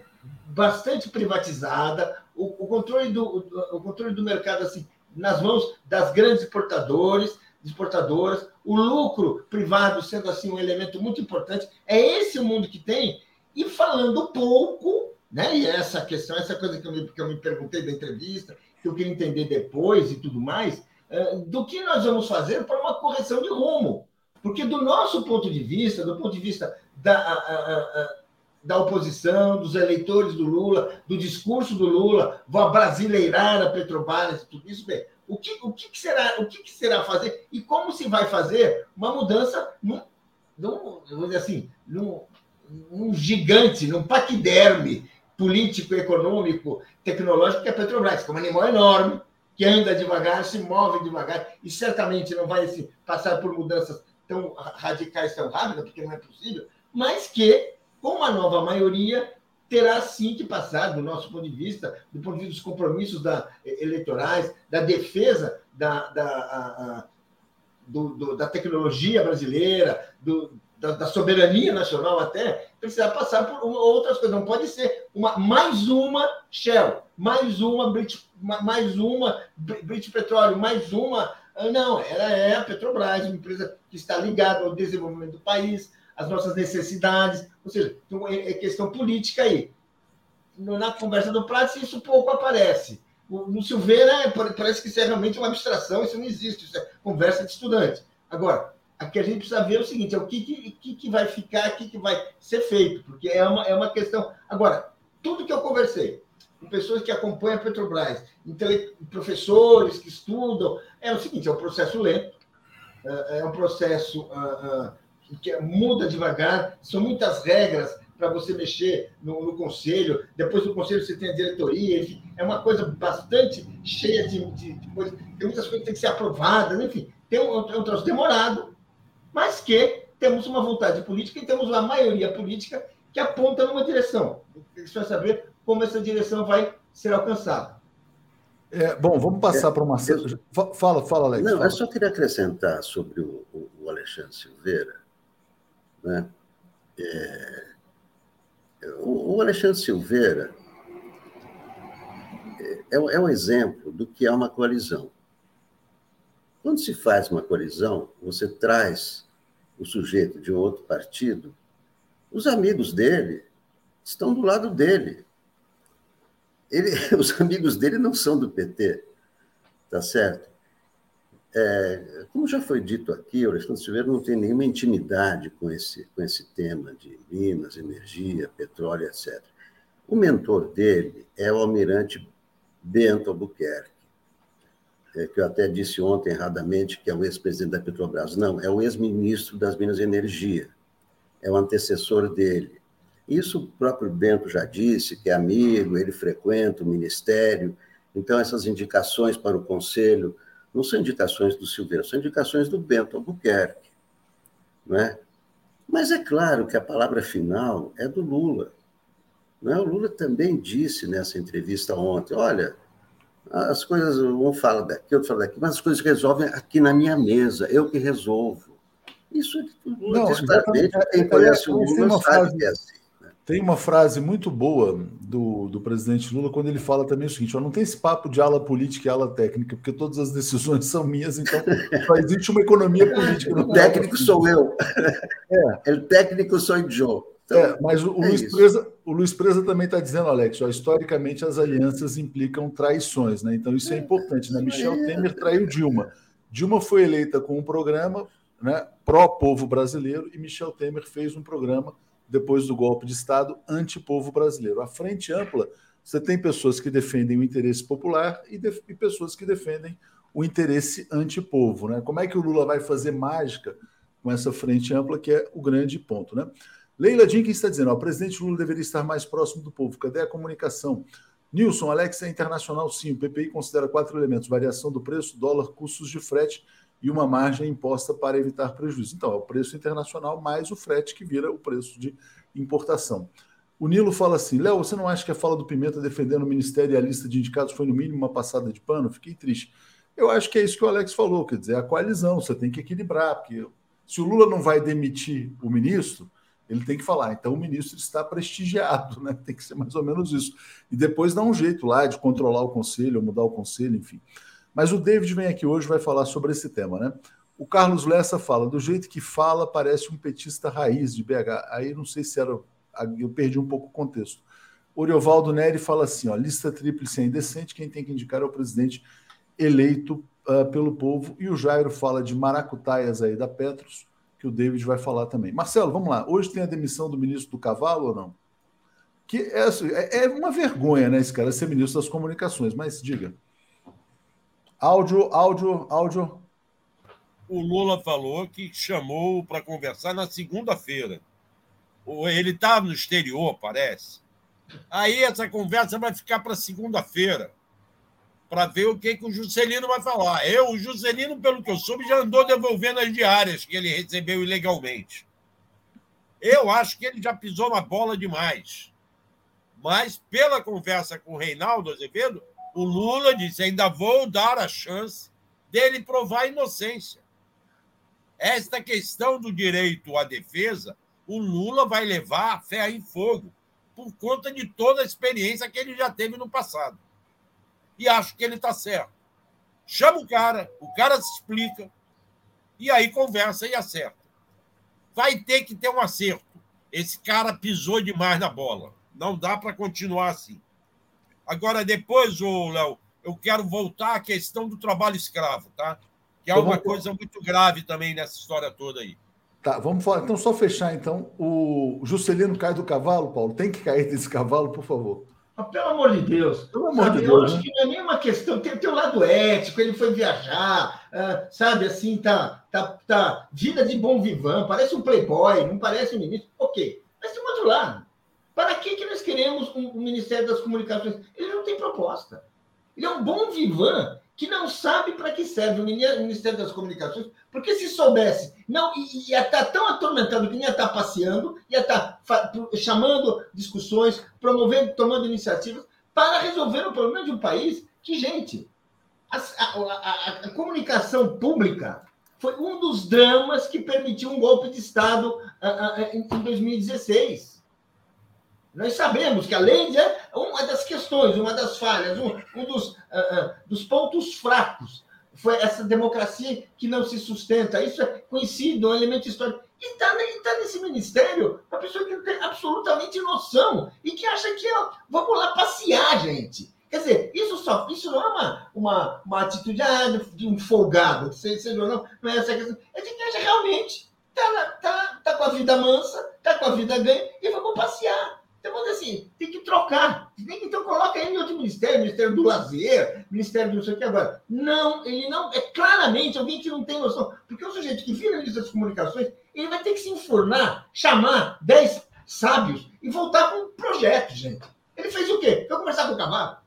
bastante privatizada, o, o controle do, o controle do mercado assim nas mãos das grandes exportadores, exportadoras, o lucro privado sendo assim um elemento muito importante. É esse o mundo que tem. E falando pouco, né? E essa questão, essa coisa que eu me, que eu me perguntei da entrevista, que eu queria entender depois e tudo mais, é, do que nós vamos fazer para uma correção de rumo. Porque, do nosso ponto de vista, do ponto de vista da, a, a, a, da oposição, dos eleitores do Lula, do discurso do Lula, vão brasileirar a Petrobras, tudo isso, bem, o que, o que, será, o que, será fazer e como se vai fazer uma mudança num, num vamos dizer assim, num, num gigante, num paquiderme político, econômico, tecnológico que é a Petrobras, que é um animal enorme, que anda devagar, se move devagar, e certamente não vai assim, passar por mudanças tão radicais, tão rápidas, porque não é possível, mas que, com uma nova maioria, terá sim que passar, do nosso ponto de vista, do ponto de vista dos compromissos da, eleitorais, da defesa da, da, a, a, do, do, da tecnologia brasileira, do, da, da, soberania nacional até, precisar passar por uma, outras coisas. Não pode ser uma, mais uma Shell, mais uma British, mais uma British Petróleo, mais uma. Ah, não, ela é a Petrobras, uma empresa que está ligada ao desenvolvimento do país, às nossas necessidades. Ou seja, então é, é questão política aí. Na conversa do Prats, isso pouco aparece. No Silveira, parece que isso é realmente uma abstração, isso não existe, isso é conversa de estudante. Agora, Aqui a gente precisa ver o seguinte: é o que, que, que vai ficar, o que, que vai ser feito, porque é uma, é uma questão. Agora, tudo que eu conversei com pessoas que acompanham a Petrobras, professores que estudam, é o seguinte: é um processo lento, é, é um processo uh, uh, que muda devagar, são muitas regras para você mexer no, no, conselho, depois do conselho você tem a diretoria, enfim, é uma coisa bastante cheia de, de, de coisas, tem muitas coisas que têm que ser aprovadas, enfim, tem um, é um troço demorado, mas que temos uma vontade política e temos uma maioria política que aponta numa direção. Você vai saber como essa direção vai ser alcançada. É, bom, vamos passar é, para uma. Eu... Fala, fala, Alex. Não, fala. eu só queria acrescentar sobre o, o Alexandre Silveira. Né? É, o, o Alexandre Silveira é, é um exemplo do que é uma coalizão. Quando se faz uma colisão, você traz o sujeito de um outro partido, os amigos dele estão do lado dele. Ele, os amigos dele não são do PT, tá certo? É, como já foi dito aqui, o Alexandre Silveira não tem nenhuma intimidade com esse, com esse tema de Minas, energia, petróleo, etc. O mentor dele é o almirante Bento Albuquerque é, que eu até disse ontem erradamente que é o ex-presidente da Petrobras. Não, é o ex-ministro das Minas e Energia, é o antecessor dele. Isso o próprio Bento já disse, que é amigo, ele frequenta o ministério. Então, essas indicações para o conselho não são indicações do Silveira, são indicações do Bento Albuquerque. Não é? Mas é claro que a palavra final é do Lula. Não é? O Lula também disse nessa entrevista ontem: olha, as coisas, um fala daqui, outro fala daqui, mas as coisas resolvem aqui na minha mesa, eu que resolvo. Isso é tudo não, claramente, quem conhece é, o Lula sabe frase, que é assim. Né? Tem uma frase muito boa do, do presidente Lula quando ele fala também o seguinte: ó, não tem esse papo de ala política e ala técnica, porque todas as decisões são minhas, então só existe uma economia política. o técnico sou eu. É. O técnico sou eu. Então, é, mas o, é Luiz Presa, o, Luiz Presa, também está dizendo, Alex, ó, historicamente as alianças implicam traições, né? Então isso é, é importante. Né? Michel. Temer traiu Dilma. Dilma foi eleita com um programa né, pró-povo brasileiro e Michel Temer fez um programa, depois do golpe de Estado, anti-povo brasileiro. A frente ampla, você tem pessoas que defendem o interesse popular e, e pessoas que defendem o interesse anti-povo. Né? Como é que o Lula vai fazer mágica com essa frente ampla, que é o grande ponto. Né? Leila Jenkins está dizendo: ó, o presidente Lula deveria estar mais próximo do povo. Cadê a comunicação? Nilson, Alex é internacional sim. O PPI considera quatro elementos: variação do preço, dólar, custos de frete e uma margem imposta para evitar prejuízo. Então, é o preço internacional mais o frete que vira o preço de importação. O Nilo fala assim: Léo, você não acha que a fala do Pimenta defendendo o Ministério e a lista de indicados foi, no mínimo, uma passada de pano? Fiquei triste. Eu acho que é isso que o Alex falou, quer dizer, a coalizão, você tem que equilibrar, porque se o Lula não vai demitir o ministro, ele tem que falar, então o ministro está prestigiado, né? Tem que ser mais ou menos isso. E depois dá um jeito lá de controlar o conselho, mudar o conselho, enfim. Mas o David vem aqui hoje vai falar sobre esse tema, né? O Carlos Lessa fala, do jeito que fala, parece um petista raiz de BH. Aí não sei se era. Eu perdi um pouco o contexto. Oriovaldo Neri fala assim: ó, lista tríplice é indecente, quem tem que indicar é o presidente eleito uh, pelo povo. E o Jairo fala de maracutaias aí da Petros, que o David vai falar também. Marcelo, vamos lá. Hoje tem a demissão do ministro do Cavalo ou não? Que é, assim, é, é uma vergonha, né, esse cara ser ministro das comunicações, mas diga. Áudio, áudio, áudio. O Lula falou que chamou para conversar na segunda-feira. Ele estava no exterior, parece. Aí essa conversa vai ficar para segunda-feira para ver o que, que o Juscelino vai falar. Eu, o Juscelino, pelo que eu soube, já andou devolvendo as diárias que ele recebeu ilegalmente. Eu acho que ele já pisou na bola demais. Mas, pela conversa com o Reinaldo Azevedo, o Lula disse: ainda vou dar a chance dele provar a inocência. Esta questão do direito à defesa, o Lula vai levar a fé em fogo, por conta de toda a experiência que ele já teve no passado e acho que ele está certo. Chama o cara, o cara se explica, e aí conversa e acerta. Vai ter que ter um acerto. Esse cara pisou demais na bola. Não dá para continuar assim. Agora, depois, Léo, eu quero voltar à questão do trabalho escravo, tá? Que é uma coisa muito grave também nessa história toda aí. Tá, vamos falar. Então, só fechar, então. O Juscelino cai do cavalo, Paulo. Tem que cair desse cavalo, por favor. Mas, pelo amor de Deus. Pelo amor sabe, de Deus. Eu acho né? que não é nenhuma questão. Tem, tem o lado ético, ele foi viajar, uh, sabe, assim, tá, tá, tá. Vida de bom vivan, parece um playboy, não parece um ministro. Ok. Mas tem um outro lado. Para que, que nós queremos um Ministério das Comunicações? Ele não tem proposta. Ele é um bom vivan que não sabe para que serve o Ministério das Comunicações, porque se soubesse, não ia estar tão atormentado que nem ia estar passeando, ia estar chamando discussões, promovendo, tomando iniciativas para resolver o problema de um país que, gente, a, a, a, comunicação pública foi um dos dramas que permitiu um golpe de Estado em 2016. Nós sabemos que a lei é uma das questões, uma das falhas, um, um dos, dos pontos fracos. Foi essa democracia que não se sustenta. Isso é conhecido, um elemento histórico. E está tá nesse ministério uma pessoa que não tem absolutamente noção e que acha que, ó, vamos lá passear, gente. Quer dizer, isso, só, isso não é uma, uma, uma atitude ah, de um folgado, seja ou não, não é essa questão. É de quem acha realmente está tá, tá com a vida mansa, está com a vida ganha e vamos passear. Então, vamos assim, tem que trocar. Então, coloca ele em outro ministério, Ministério do Lazer, Ministério do não sei o que agora. Não, ele não. É claramente alguém que não tem noção. Porque o sujeito que vira ministro das comunicações, ele vai ter que se enfornar, chamar 10 sábios e voltar com um projeto, gente. Ele fez o quê? Foi conversar com o cavalo.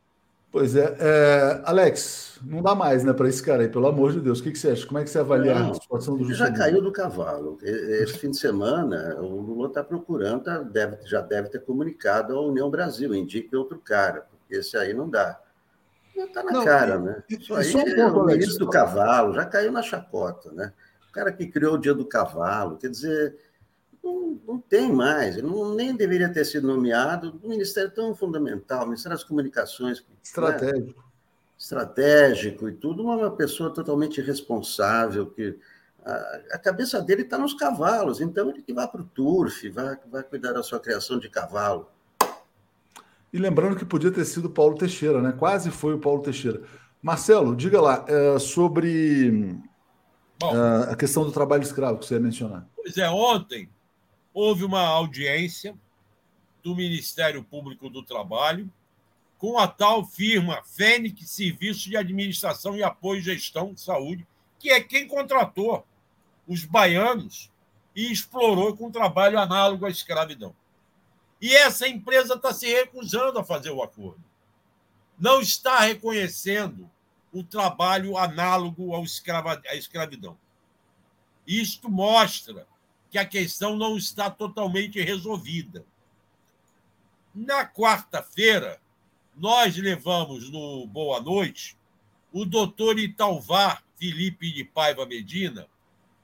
Pois é, é, Alex, não dá mais, né, para esse cara aí, pelo amor de Deus. O que, que você acha? Como é que você avalia não, a situação do Juscelino? Já caiu do cavalo. Esse fim de semana, o Lula está procurando, tá, deve, já deve ter comunicado à União Brasil, indique outro cara, porque esse aí não dá. Está na não, cara, né? Isso aí é um o ministro do cavalo, já caiu na chacota, né? O cara que criou o dia do cavalo, quer dizer, não, não tem mais, não, nem deveria ter sido nomeado um ministério tão fundamental, o Ministério das Comunicações. Né? Estratégico. Né? Estratégico e tudo, uma pessoa totalmente irresponsável, que a, a cabeça dele está nos cavalos, então ele que vai para o turf, vai, vai cuidar da sua criação de cavalo. E lembrando que podia ter sido Paulo Teixeira, né? Quase foi o Paulo Teixeira. Marcelo, diga lá é, sobre Bom, é, a questão do trabalho escravo que você ia mencionar. Pois é, ontem houve uma audiência do Ministério Público do Trabalho com a tal firma Fênix Serviço de Administração e Apoio e Gestão de Saúde, que é quem contratou os baianos e explorou com trabalho análogo à escravidão. E essa empresa está se recusando a fazer o acordo. não está reconhecendo o trabalho análogo à escravidão. Isto mostra que a questão não está totalmente resolvida. Na quarta-feira, nós levamos no Boa Noite o doutor Italvar Felipe de Paiva Medina,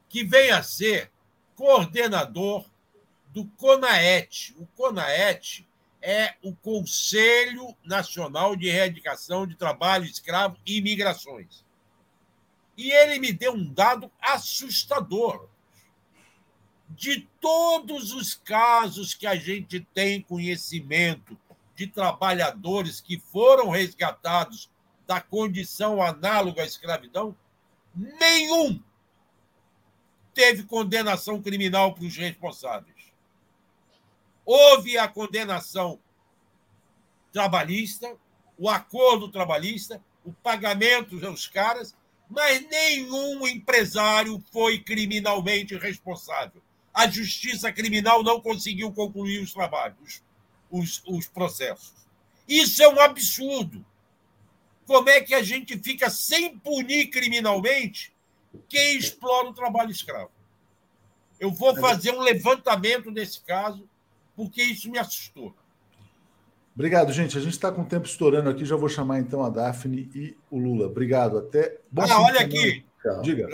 que vem a ser coordenador do CONAET. O CONAET é o Conselho Nacional de Erradicação de Trabalho Escravo e Imigrações. E ele me deu um dado assustador. De todos os casos que a gente tem conhecimento de trabalhadores que foram resgatados da condição análoga à escravidão, nenhum teve condenação criminal para os responsáveis. Houve a condenação trabalhista, o acordo trabalhista, o pagamento aos caras, mas nenhum empresário foi criminalmente responsável. A justiça criminal não conseguiu concluir os trabalhos, os, os processos. Isso é um absurdo. Como é que a gente fica sem punir criminalmente quem explora o trabalho escravo? Eu vou fazer um levantamento nesse caso, porque isso me assustou. Obrigado, gente. A gente está com o tempo estourando aqui. Já vou chamar então a Daphne e o Lula. Obrigado. Até. Bom ah, olha aqui. Diga.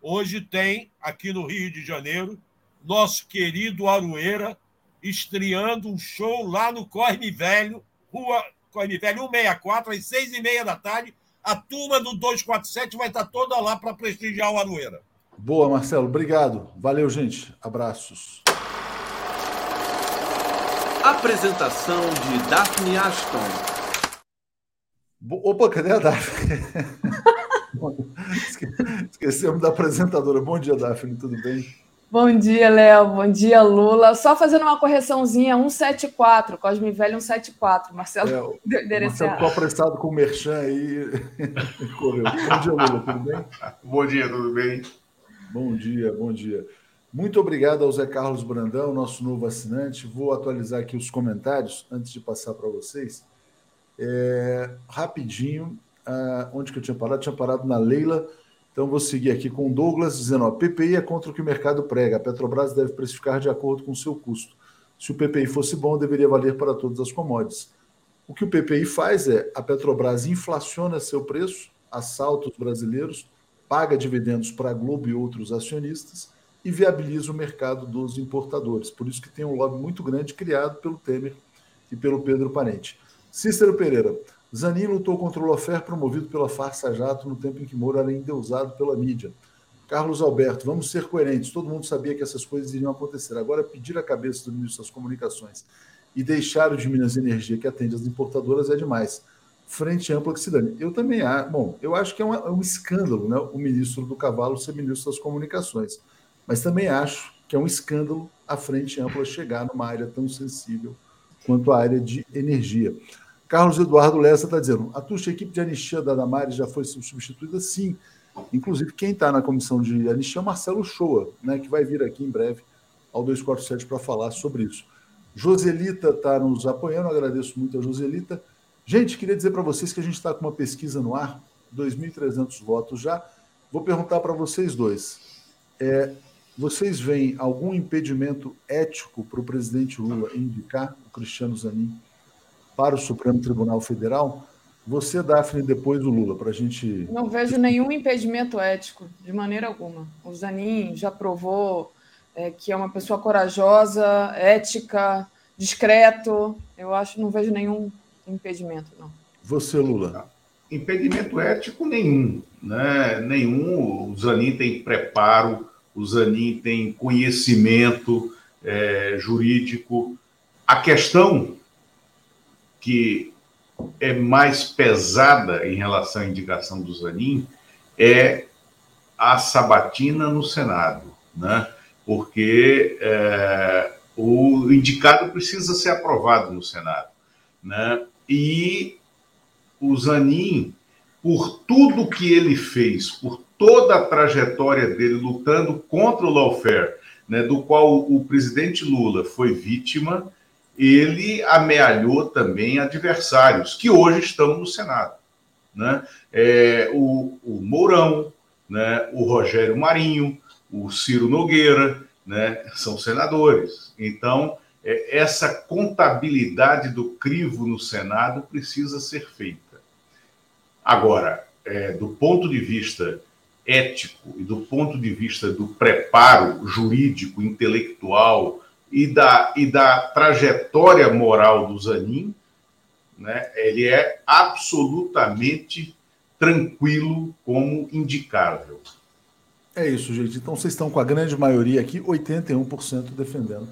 Hoje tem, aqui no Rio de Janeiro, nosso querido Aroeira estreando um show lá no Corne Velho, Rua Corne Velho 164, às seis e meia da tarde. A turma do 247 vai estar toda lá para prestigiar o Aroeira. Boa, Marcelo. Obrigado. Valeu, gente. Abraços. Apresentação de Daphne Ashton. Opa, cadê a Daphne? Esquecemos da apresentadora. Bom dia, Daphne, tudo bem? Bom dia, Léo. Bom dia, Lula. Só fazendo uma correçãozinha, 174, Cosme Velho 174. Marcelo é, deu endereço Marcelo ficou apressado com o Merchan aí. Correu. Bom dia, Lula, tudo bem? Bom dia, tudo bem? Bom dia, bom dia. Muito obrigado ao Zé Carlos Brandão, nosso novo assinante. Vou atualizar aqui os comentários antes de passar para vocês. É, rapidinho, ah, onde que eu tinha parado? tinha parado na Leila. Então vou seguir aqui com o Douglas dizendo: ó, PPI é contra o que o mercado prega. A Petrobras deve precificar de acordo com o seu custo. Se o PPI fosse bom, deveria valer para todas as commodities. O que o PPI faz é a Petrobras inflaciona seu preço, assalta os brasileiros, paga dividendos para a Globo e outros acionistas e viabiliza o mercado dos importadores. Por isso que tem um lobby muito grande criado pelo Temer e pelo Pedro Parente. Cícero Pereira. Zanin lutou contra o Lofer promovido pela farsa jato no tempo em que Moro era endeusado pela mídia. Carlos Alberto, vamos ser coerentes. Todo mundo sabia que essas coisas iriam acontecer. Agora, pedir a cabeça do ministro das Comunicações e deixar o de Minas Energia, que atende as importadoras, é demais. Frente ampla que se dane. Eu também acho. Bom, eu acho que é um, é um escândalo né, o ministro do Cavalo ser ministro das Comunicações. Mas também acho que é um escândalo a frente ampla chegar numa área tão sensível quanto a área de energia. Carlos Eduardo Lessa está dizendo: a tuxa equipe de anistia da Damares já foi substituída? Sim. Inclusive, quem está na comissão de anistia é o Marcelo Shoa, né, que vai vir aqui em breve ao 247 para falar sobre isso. Joselita está nos apoiando, agradeço muito a Joselita. Gente, queria dizer para vocês que a gente está com uma pesquisa no ar, 2.300 votos já. Vou perguntar para vocês dois. É, vocês veem algum impedimento ético para o presidente Lula indicar o Cristiano Zanin para o Supremo Tribunal Federal? Você, Daphne, depois do Lula, para a gente. Não vejo nenhum impedimento ético, de maneira alguma. O Zanin já provou é, que é uma pessoa corajosa, ética, discreto. Eu acho, não vejo nenhum impedimento, não. Você, Lula? Impedimento ético nenhum, né? Nenhum. O Zanin tem preparo o Zanin tem conhecimento é, jurídico. A questão que é mais pesada em relação à indicação do Zanin é a sabatina no Senado, né? porque é, o indicado precisa ser aprovado no Senado. Né? E o Zanin, por tudo que ele fez, por toda a trajetória dele lutando contra o lawfare, né, do qual o presidente Lula foi vítima, ele amealhou também adversários que hoje estão no Senado. Né? É, o, o Mourão, né? o Rogério Marinho, o Ciro Nogueira, né? são senadores. Então, é, essa contabilidade do crivo no Senado precisa ser feita. Agora, é, do ponto de vista ético e do ponto de vista do preparo jurídico, intelectual e da, e da trajetória moral do Zanin, né, ele é absolutamente tranquilo como indicável. É isso, gente. Então vocês estão com a grande maioria aqui, 81% defendendo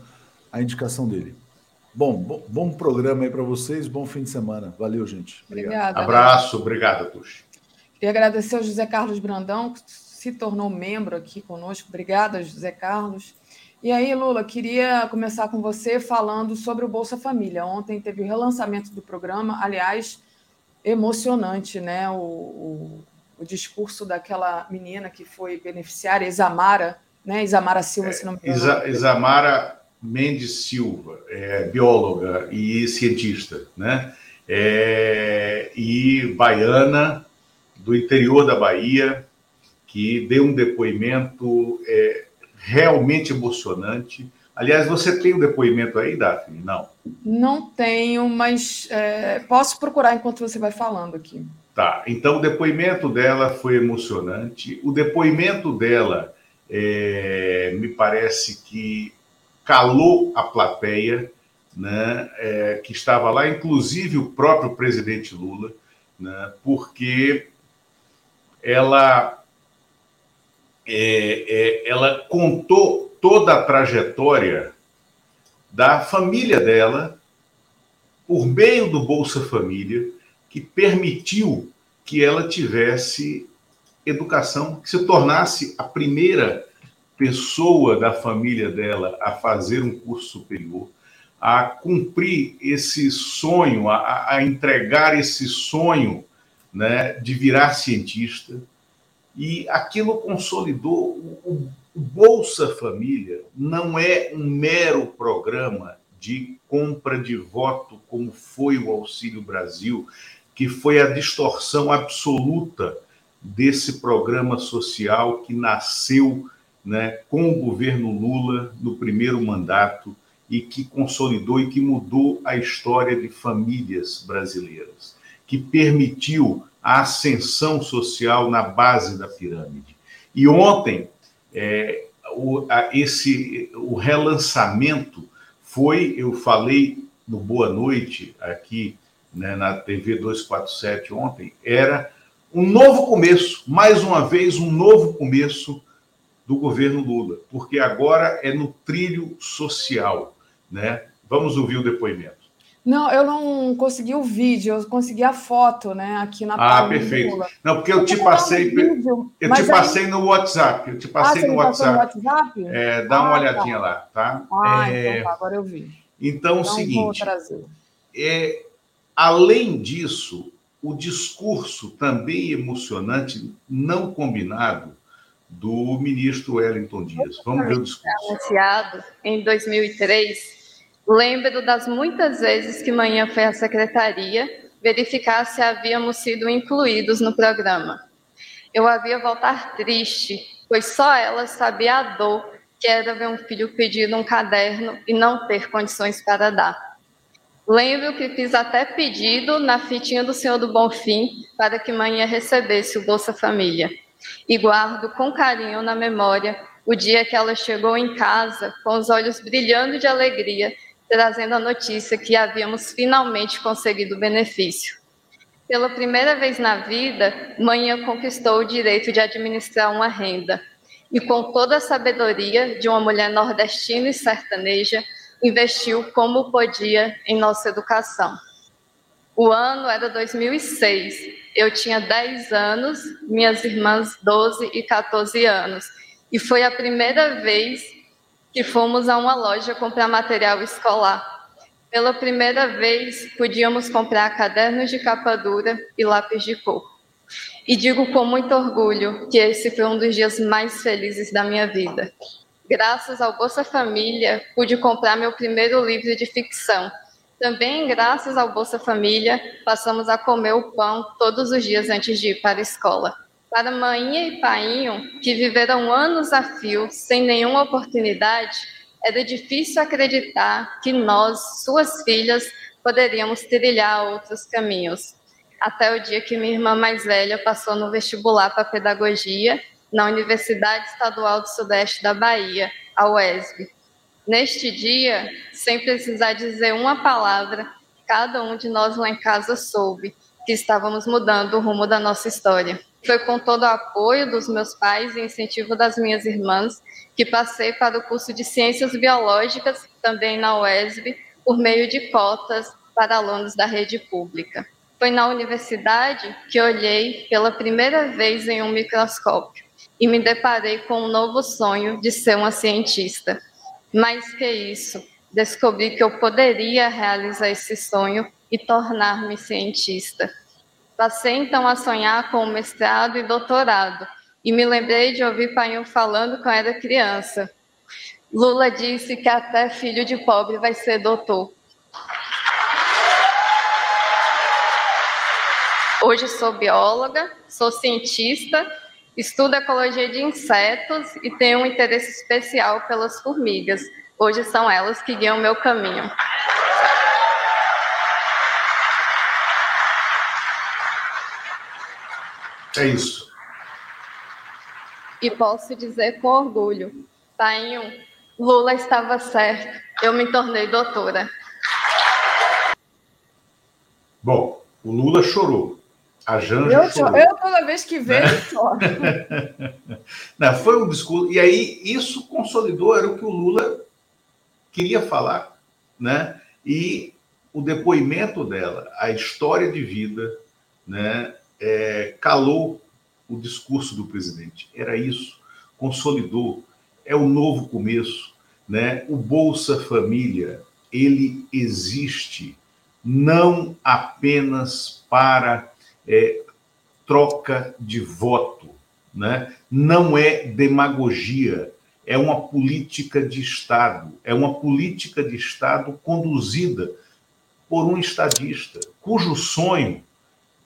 a indicação dele. Bom, bom, bom programa aí para vocês, bom fim de semana. Valeu, gente. Obrigada. Abraço, obrigado, Tuxi. Queria agradecer ao José Carlos Brandão, que se tornou membro aqui conosco. Obrigada, José Carlos. E aí, Lula, queria começar com você falando sobre o Bolsa Família. Ontem teve o relançamento do programa, aliás, emocionante, né? O, o, o discurso daquela menina que foi beneficiária, Isamara, né? Isamara Silva, se não me engano. Isa, Isamara Mendes Silva, é, bióloga e cientista, né? É, e baiana do interior da Bahia, que deu um depoimento é, realmente emocionante. Aliás, você tem o um depoimento aí, Daphne? Não. Não tenho, mas é, posso procurar enquanto você vai falando aqui. Tá, então o depoimento dela foi emocionante. O depoimento dela é, me parece que calou a plateia, né, é, que estava lá, inclusive o próprio presidente Lula, né, porque ela, é, é, ela contou toda a trajetória da família dela por meio do Bolsa Família, que permitiu que ela tivesse educação, que se tornasse a primeira pessoa da família dela a fazer um curso superior, a cumprir esse sonho, a, a entregar esse sonho né, de virar cientista. E aquilo consolidou o, o Bolsa Família não é um mero programa de compra de voto, como foi o Auxílio Brasil, que foi a distorção absoluta desse programa social que nasceu né, com o governo Lula no primeiro mandato e que consolidou e que mudou a história de famílias brasileiras, que permitiu a ascensão social na base da pirâmide. E ontem, é, o, a, esse, o relançamento foi, eu falei no Boa Noite, aqui né, na TV 247 ontem, era um novo começo, mais uma vez, um novo começo do governo Lula, porque agora é no trilho social, né? Vamos ouvir o depoimento. Não, eu não consegui o vídeo, eu consegui a foto, né, aqui na Ah, perfeito. Não, porque eu te passei, um eu te passei aí... no WhatsApp, eu te passei ah, no, WhatsApp. no WhatsApp. É, dá uma ah, olhadinha tá. lá, tá? Ah, é... então tá, agora eu vi. Então, então o seguinte, é, além disso, o discurso também emocionante, não combinado, do ministro Wellington Dias. Vamos ver o discurso. Anunciado em 2003, lembro das muitas vezes que manhã foi à secretaria verificar se havíamos sido incluídos no programa. Eu havia voltar triste, pois só ela sabia a dor que era ver um filho pedindo um caderno e não ter condições para dar. Lembro que fiz até pedido na fitinha do Senhor do Bonfim para que manhã recebesse o Bolsa Família e guardo com carinho na memória o dia que ela chegou em casa com os olhos brilhando de alegria, trazendo a notícia que havíamos finalmente conseguido o benefício. Pela primeira vez na vida, Manhã conquistou o direito de administrar uma renda e, com toda a sabedoria de uma mulher nordestina e sertaneja, investiu como podia em nossa educação. O ano era 2006 eu tinha 10 anos, minhas irmãs 12 e 14 anos. E foi a primeira vez que fomos a uma loja comprar material escolar. Pela primeira vez, podíamos comprar cadernos de capa dura e lápis de cor. E digo com muito orgulho que esse foi um dos dias mais felizes da minha vida. Graças ao Bolsa Família, pude comprar meu primeiro livro de ficção. Também, graças ao Bolsa Família, passamos a comer o pão todos os dias antes de ir para a escola. Para Maninha e Painho, que viveram anos a fio sem nenhuma oportunidade, era difícil acreditar que nós, suas filhas, poderíamos trilhar outros caminhos. Até o dia que minha irmã mais velha passou no vestibular para pedagogia na Universidade Estadual do Sudeste da Bahia, a UESB. Neste dia, sem precisar dizer uma palavra, cada um de nós lá em casa soube que estávamos mudando o rumo da nossa história. Foi com todo o apoio dos meus pais e incentivo das minhas irmãs que passei para o curso de Ciências Biológicas, também na UESB, por meio de cotas para alunos da rede pública. Foi na universidade que olhei pela primeira vez em um microscópio e me deparei com um novo sonho de ser uma cientista. Mais que isso, descobri que eu poderia realizar esse sonho e tornar-me cientista. Passei então a sonhar com mestrado e doutorado, e me lembrei de ouvir pai falando quando era criança. Lula disse que até filho de pobre vai ser doutor. Hoje sou bióloga, sou cientista, estudo ecologia de insetos e tenho um interesse especial pelas formigas. Hoje são elas que guiam meu caminho. É isso. E posso dizer com orgulho, Painho, Lula estava certo. Eu me tornei doutora. Bom, o Lula chorou. A Janja eu, chorou. eu toda vez que vejo né? choro. Não, foi um discurso. E aí isso consolidou, era o que o Lula queria falar, né? E o depoimento dela, a história de vida, né? É, calou o discurso do presidente. Era isso, consolidou. É o novo começo, né? O Bolsa Família ele existe não apenas para é, troca de voto, né? não é demagogia, é uma política de Estado, é uma política de Estado conduzida por um estadista, cujo sonho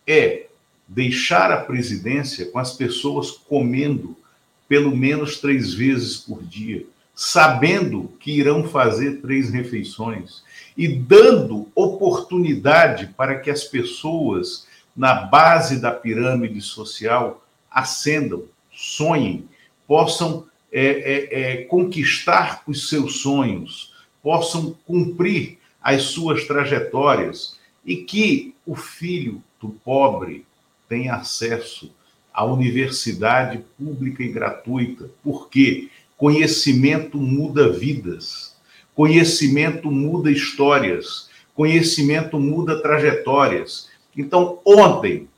é deixar a presidência com as pessoas comendo pelo menos três vezes por dia, sabendo que irão fazer três refeições e dando oportunidade para que as pessoas na base da pirâmide social ascendam, sonhem, possam é, é, é, conquistar os seus sonhos, possam cumprir as suas trajetórias e que o filho do pobre tenha acesso à universidade pública e gratuita, porque conhecimento muda vidas, conhecimento muda histórias, conhecimento muda trajetórias. Então, ontem,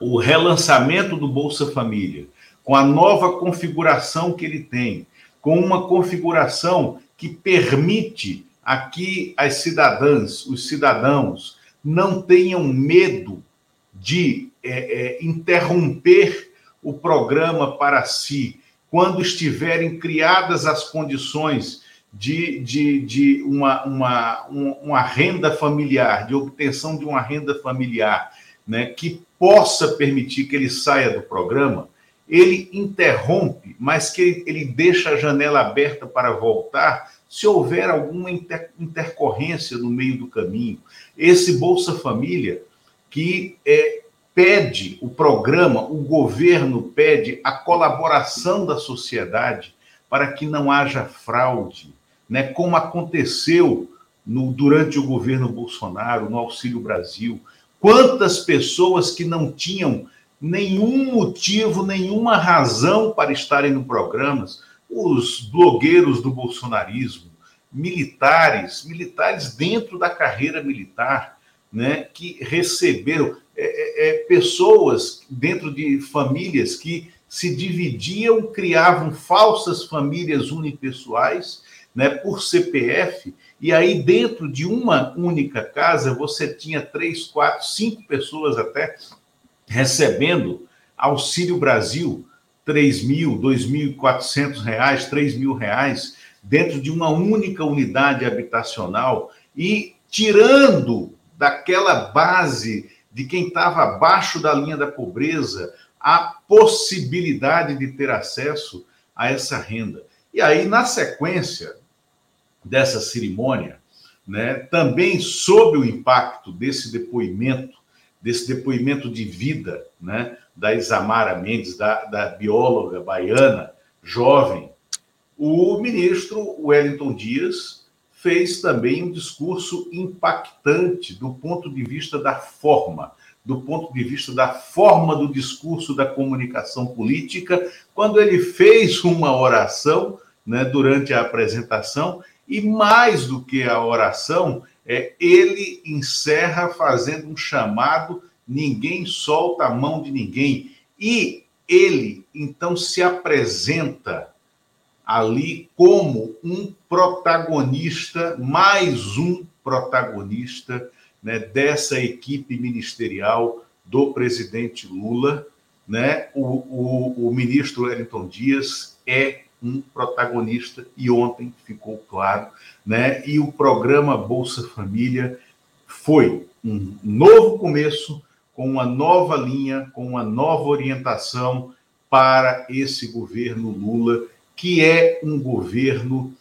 o relançamento do Bolsa Família, com a nova configuração que ele tem, com uma configuração que permite aqui as cidadãs, os cidadãos, não tenham medo de é, é, interromper o programa para si, quando estiverem criadas as condições de, de, de uma, uma, uma renda familiar, de obtenção de uma renda familiar, né, que possa permitir que ele saia do programa, ele interrompe, mas que ele deixa a janela aberta para voltar se houver alguma inter, intercorrência no meio do caminho. Esse Bolsa Família que é, pede o programa, o governo pede a colaboração da sociedade para que não haja fraude, né, como aconteceu no, durante o governo Bolsonaro, no Auxílio Brasil. Quantas pessoas que não tinham nenhum motivo, nenhuma razão para estarem no programa, os blogueiros do bolsonarismo, militares, militares dentro da carreira militar, né, que receberam. É, é, é pessoas dentro de famílias que se dividiam, criavam falsas famílias unipessoais né, por CPF, e aí dentro de uma única casa você tinha três, quatro, cinco pessoas até recebendo Auxílio Brasil, 3 mil, 2.400 reais, 3 mil reais dentro de uma única unidade habitacional e tirando daquela base de quem estava abaixo da linha da pobreza a possibilidade de ter acesso a essa renda. E aí, na sequência dessa cerimônia, né, também sob o impacto desse depoimento, desse depoimento de vida né, da Isamara Mendes, da, da bióloga baiana, jovem, o ministro Wellington Dias fez também um discurso impactante do ponto de vista da forma, do ponto de vista da forma do discurso da comunicação política, quando ele fez uma oração né, durante a apresentação, e mais do que a oração, é, ele encerra fazendo um chamado: ninguém solta a mão de ninguém. E ele, então, se apresenta ali como um protagonista, mais um protagonista né, dessa equipe ministerial do presidente Lula. Né? O, o, o ministro Wellington Dias é um protagonista e ontem ficou claro, né? E o programa Bolsa Família foi um novo começo com uma nova linha, com uma nova orientação para esse governo Lula, que é um governo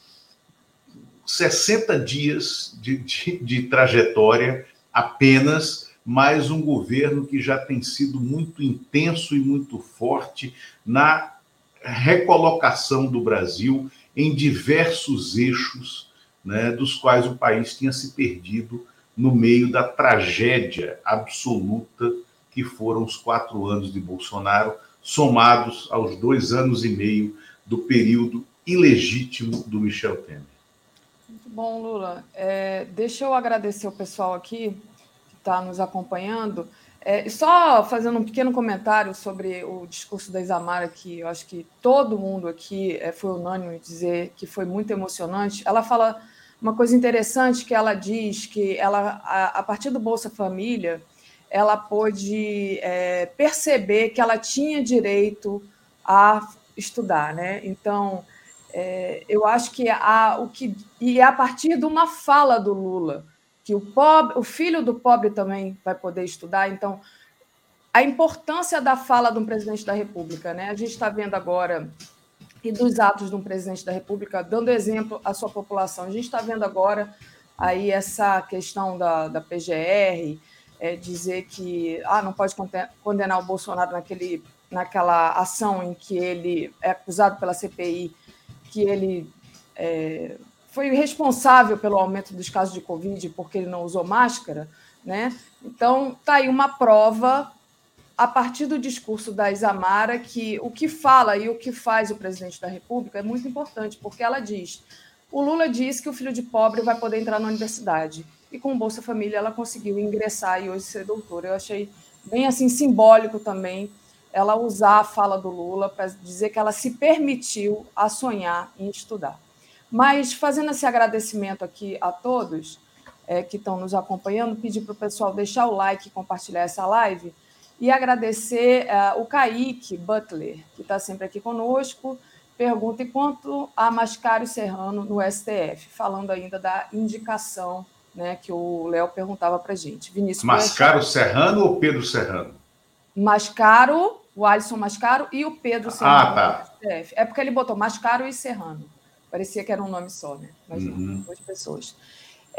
60 dias de, de, de trajetória apenas, mas um governo que já tem sido muito intenso e muito forte na recolocação do Brasil em diversos eixos, né, dos quais o país tinha se perdido no meio da tragédia absoluta que foram os quatro anos de Bolsonaro, somados aos dois anos e meio do período ilegítimo do Michel Temer. Bom, Lula. É, deixa eu agradecer o pessoal aqui que está nos acompanhando. É, só fazendo um pequeno comentário sobre o discurso da Isamara, que eu acho que todo mundo aqui é, foi unânime em dizer que foi muito emocionante. Ela fala uma coisa interessante que ela diz que ela, a, a partir do Bolsa Família, ela pôde é, perceber que ela tinha direito a estudar, né? Então, é, eu acho que a, o que e é a partir de uma fala do Lula que o pobre, o filho do pobre também vai poder estudar. Então, a importância da fala de um presidente da República, né? A gente está vendo agora e dos atos de um presidente da República dando exemplo à sua população. A gente está vendo agora aí essa questão da, da PGR, é, dizer que ah, não pode condenar o Bolsonaro naquele, naquela ação em que ele é acusado pela CPI, que ele é, foi responsável pelo aumento dos casos de Covid porque ele não usou máscara, né? Então, está aí uma prova, a partir do discurso da Isamara, que o que fala e o que faz o presidente da República é muito importante, porque ela diz: o Lula diz que o filho de pobre vai poder entrar na universidade. E com o Bolsa Família ela conseguiu ingressar e hoje ser doutora. Eu achei bem assim simbólico também ela usar a fala do Lula para dizer que ela se permitiu a sonhar em estudar. Mas, fazendo esse agradecimento aqui a todos é, que estão nos acompanhando, pedir para o pessoal deixar o like e compartilhar essa live e agradecer uh, o Kaique Butler, que está sempre aqui conosco. Pergunta: quanto a Mascário Serrano no STF? Falando ainda da indicação né, que o Léo perguntava para a gente. Vinícius Mascaro Serrano ou Pedro Serrano? Mascaro, o Alisson Mascaro e o Pedro ah, Serrano. Ah, tá. STF. É porque ele botou Mascaro e Serrano. Parecia que era um nome só, né? Mas uhum. não, duas pessoas.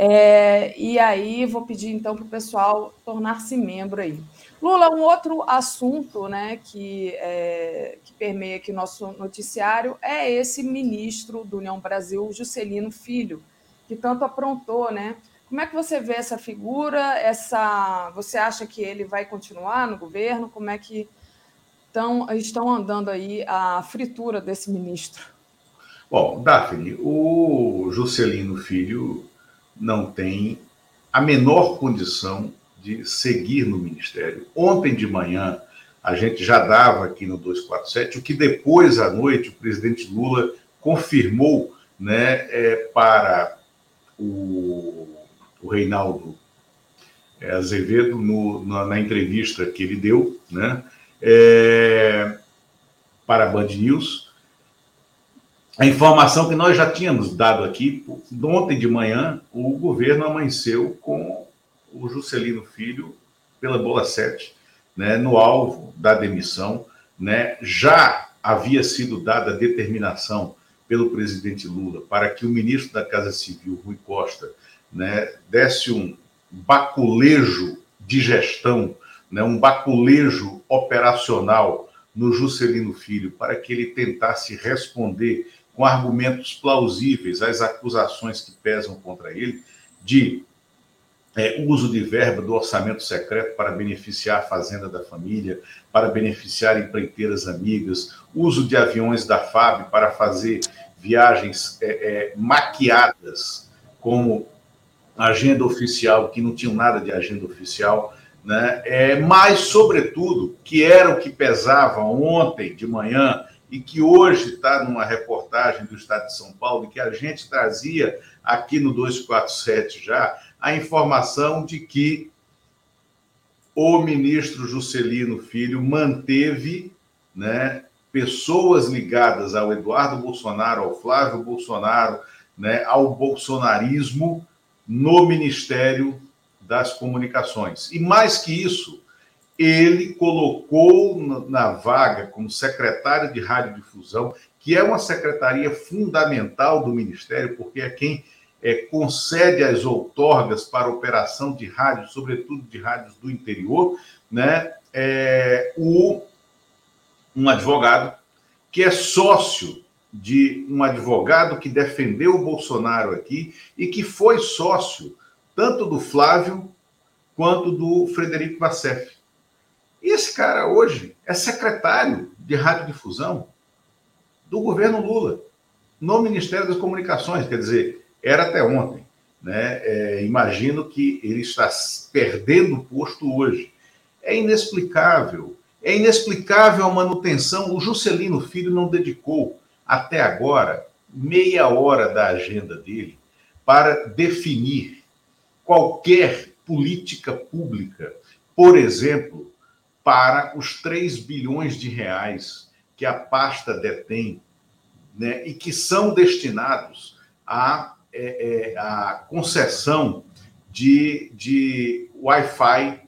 É, e aí vou pedir então para o pessoal tornar-se membro aí. Lula, um outro assunto né, que, é, que permeia aqui nosso noticiário é esse ministro do União Brasil, Juscelino Filho, que tanto aprontou, né? Como é que você vê essa figura? Essa, você acha que ele vai continuar no governo? Como é que tão, estão andando aí a fritura desse ministro? Bom, Daphne, o Juscelino Filho não tem a menor condição de seguir no ministério. Ontem de manhã, a gente já dava aqui no 247, o que depois à noite o presidente Lula confirmou né, é, para o, o Reinaldo é, Azevedo no, na, na, entrevista que ele deu, né, é, para a Band News. A informação que nós já tínhamos dado aqui, ontem de manhã, o governo amanheceu com o Juscelino Filho pela bola 7, né, no alvo da demissão. Né, já havia sido dada determinação pelo presidente Lula para que o ministro da Casa Civil, Rui Costa, né, desse um baculejo de gestão, né, um baculejo operacional no Juscelino Filho, para que ele tentasse responder com argumentos plausíveis às acusações que pesam contra ele de é, uso de verba do orçamento secreto para beneficiar a fazenda da família, para beneficiar empreiteiras amigas, uso de aviões da FAB para fazer viagens é, é, maquiadas como agenda oficial, que não tinham nada de agenda oficial, né? É, mas, sobretudo, que era o que pesava ontem de manhã e que hoje está numa reportagem do Estado de São Paulo, que a gente trazia aqui no 247 já, a informação de que o ministro Juscelino Filho manteve né, pessoas ligadas ao Eduardo Bolsonaro, ao Flávio Bolsonaro, né, ao bolsonarismo no Ministério das Comunicações. E mais que isso, ele colocou na vaga como secretário de radiodifusão, que é uma secretaria fundamental do Ministério, porque é quem é, concede as outorgas para operação de rádio, sobretudo de rádios do interior, né? É, o, um advogado que é sócio de um advogado que defendeu o Bolsonaro aqui e que foi sócio tanto do Flávio quanto do Frederico Vassef. E esse cara hoje é secretário de radiodifusão do governo Lula, no Ministério das Comunicações, quer dizer, era até ontem. Né? É, imagino que ele está perdendo o posto hoje. É inexplicável. É inexplicável a manutenção. O Juscelino Filho não dedicou até agora meia hora da agenda dele para definir qualquer política pública, por exemplo, para os 3 bilhões de reais que a pasta detém né, e que são destinados a é, é, a concessão de, de Wi-Fi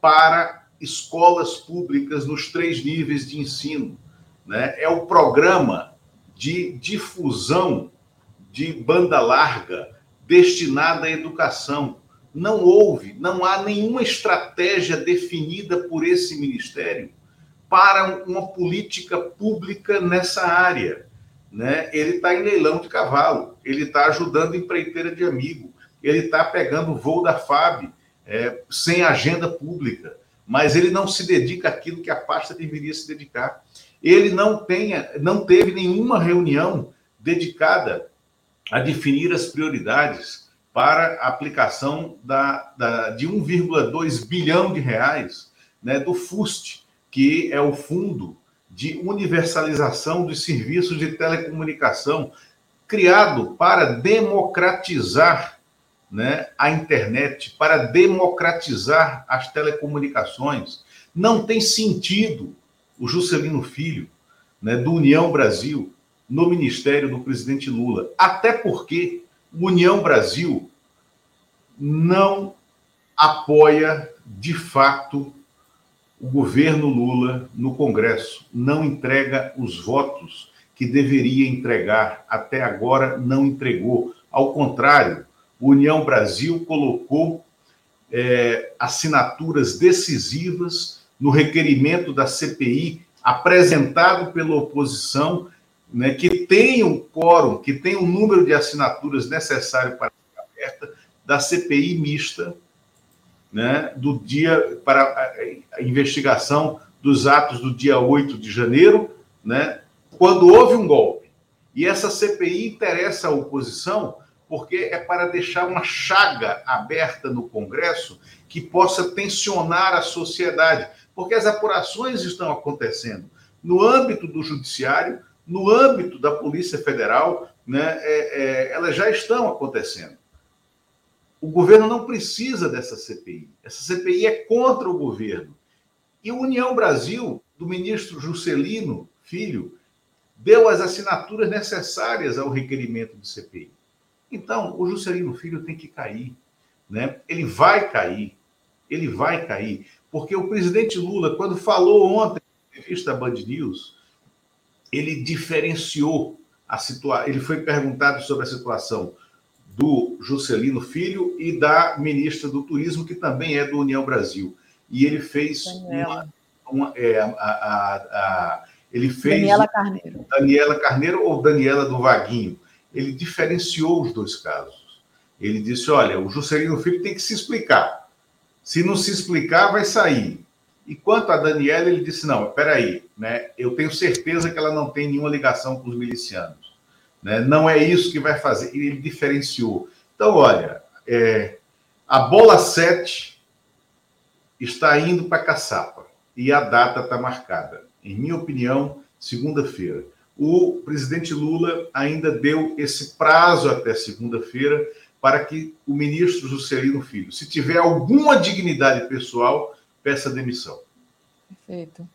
para escolas públicas nos três níveis de ensino. Né? É o programa de difusão de banda larga destinada à educação. Não houve, não há nenhuma estratégia definida por esse ministério para uma política pública nessa área né? Ele está em leilão de cavalo, ele está ajudando empreiteira de amigo, ele está pegando o voo da FAB é, sem agenda pública, mas ele não se dedica àquilo que a pasta deveria se dedicar. Ele não, tenha, não teve nenhuma reunião dedicada a definir as prioridades para a aplicação da, da de 1,2 bilhão de reais né, do FUST, que é o Fundo de universalização dos serviços de telecomunicação, criado para democratizar né, a internet, para democratizar as telecomunicações. Não tem sentido o Juscelino Filho, né, do União Brasil, no ministério do presidente Lula. Até porque o União Brasil não apoia, de fato, o governo Lula no Congresso não entrega os votos que deveria entregar, até agora não entregou. Ao contrário, o União Brasil colocou é, assinaturas decisivas no requerimento da CPI apresentado pela oposição, né, que tem o quórum, que tem o número de assinaturas necessário para a aberta da CPI mista né, do dia para a investigação dos atos do dia 8 de janeiro, né, quando houve um golpe. E essa CPI interessa à oposição porque é para deixar uma chaga aberta no Congresso que possa tensionar a sociedade, porque as apurações estão acontecendo no âmbito do judiciário, no âmbito da Polícia Federal, né, é, é, elas já estão acontecendo. O governo não precisa dessa CPI. Essa CPI é contra o governo. E a União Brasil, do ministro Juscelino Filho deu as assinaturas necessárias ao requerimento do CPI. Então, o Juscelino Filho tem que cair. Né? Ele vai cair. Ele vai cair. Porque o presidente Lula, quando falou ontem na entrevista Band News, ele diferenciou a situação. Ele foi perguntado sobre a situação do Juscelino Filho e da ministra do Turismo, que também é do União Brasil. E ele fez uma, uma é, a, a, a, ele fez Daniela Carneiro. Daniela Carneiro ou Daniela do Vaguinho. Ele diferenciou os dois casos. Ele disse: olha, o Juscelino Filho tem que se explicar. Se não se explicar, vai sair. E quanto a Daniela, ele disse: não, peraí, né? Eu tenho certeza que ela não tem nenhuma ligação com os milicianos. Né? Não é isso que vai fazer. E ele diferenciou. Então, olha, é, a bola 7 está indo para caçapa e a data está marcada. Em minha opinião, segunda-feira. O presidente Lula ainda deu esse prazo até segunda-feira para que o ministro Juscelino Filho, se tiver alguma dignidade pessoal, peça demissão. Perfeito.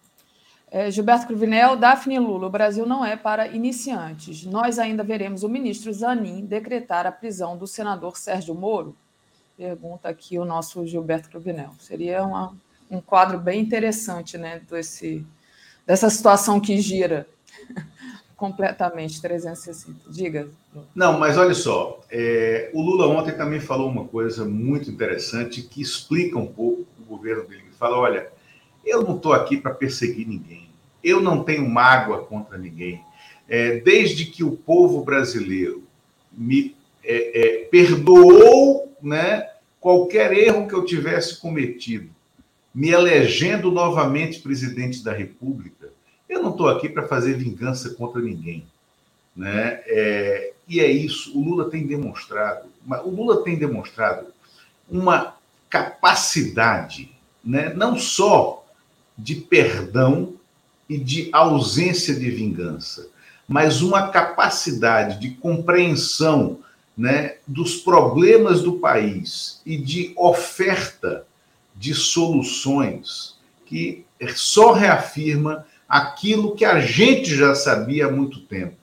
É, Gilberto Cruvinel, Daphne Lula, o Brasil não é para iniciantes. Nós ainda veremos o ministro Zanin decretar a prisão do senador Sérgio Moro? Pergunta aqui o nosso Gilberto Cruvinel. Seria uma, um quadro bem interessante, né, desse, dessa situação que gira completamente 360. Diga. Não, mas olha só, é, o Lula ontem também falou uma coisa muito interessante que explica um pouco o governo dele. Ele fala, olha, eu não estou aqui para perseguir ninguém. Eu não tenho mágoa contra ninguém. É, desde que o povo brasileiro me é, é, perdoou né, qualquer erro que eu tivesse cometido, me elegendo novamente presidente da República, eu não estou aqui para fazer vingança contra ninguém. Né? É, e é isso, o Lula tem demonstrado, o Lula tem demonstrado uma capacidade, né, não só de perdão e de ausência de vingança, mas uma capacidade de compreensão né, dos problemas do país e de oferta de soluções que só reafirma aquilo que a gente já sabia há muito tempo.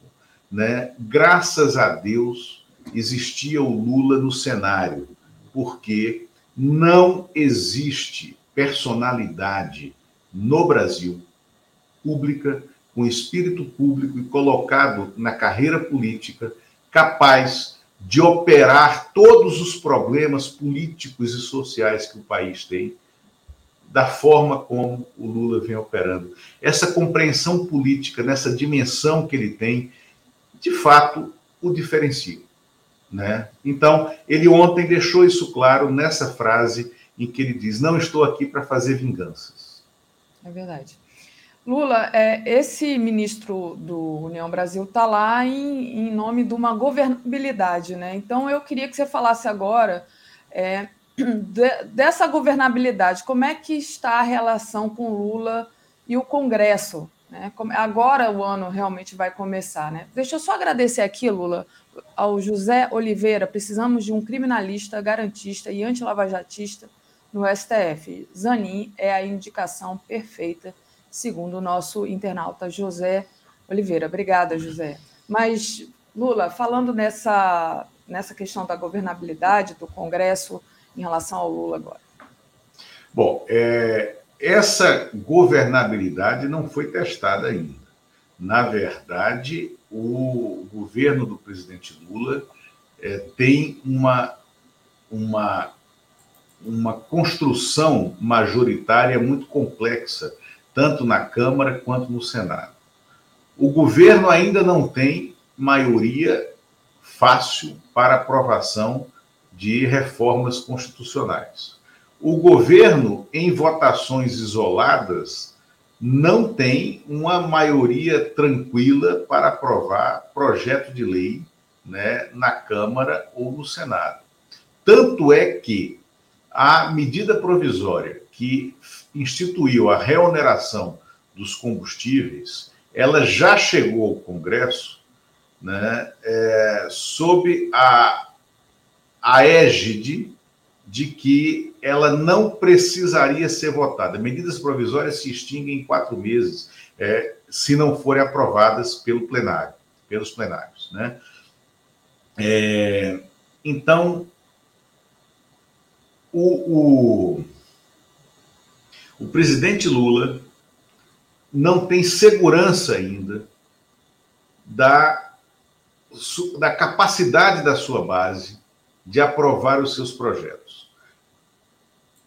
Né? Graças a Deus existia o Lula no cenário, porque não existe personalidade no Brasil, pública, com espírito público e colocado na carreira política, capaz de operar todos os problemas políticos e sociais que o país tem, da forma como o Lula vem operando. Essa compreensão política, nessa dimensão que ele tem, de fato o diferencia. Né? Então, ele ontem deixou isso claro nessa frase em que ele diz: Não estou aqui para fazer vinganças. É verdade. Lula, é, esse ministro do União Brasil está lá em, em, nome de uma governabilidade, né? Então eu queria que você falasse agora é, de, dessa governabilidade, como é que está a relação com Lula e o Congresso? Né? Agora o ano realmente vai começar, né? Deixa eu só agradecer aqui, Lula, ao José Oliveira. Precisamos de um criminalista, garantista e antilavajatista no STF. Zanin é a indicação perfeita, segundo o nosso internauta José Oliveira. Obrigada, José. Mas, Lula, falando nessa, nessa questão da governabilidade do Congresso em relação ao Lula agora. Bom, é, essa governabilidade não foi testada ainda. Na verdade, o governo do presidente Lula é, tem uma, uma uma construção majoritária muito complexa, tanto na Câmara quanto no Senado. O governo ainda não tem maioria fácil para aprovação de reformas constitucionais. O governo, em votações isoladas, não tem uma maioria tranquila para aprovar projeto de lei né, na Câmara ou no Senado. Tanto é que a medida provisória que instituiu a reoneração dos combustíveis, ela já chegou ao Congresso né, é, sob a, a égide de que ela não precisaria ser votada. Medidas provisórias se extinguem em quatro meses. é, se não forem aprovadas pelo plenário, pelos plenários. Né? É, então, o, o, o presidente Lula não tem segurança ainda da, da capacidade da sua base de aprovar os seus projetos.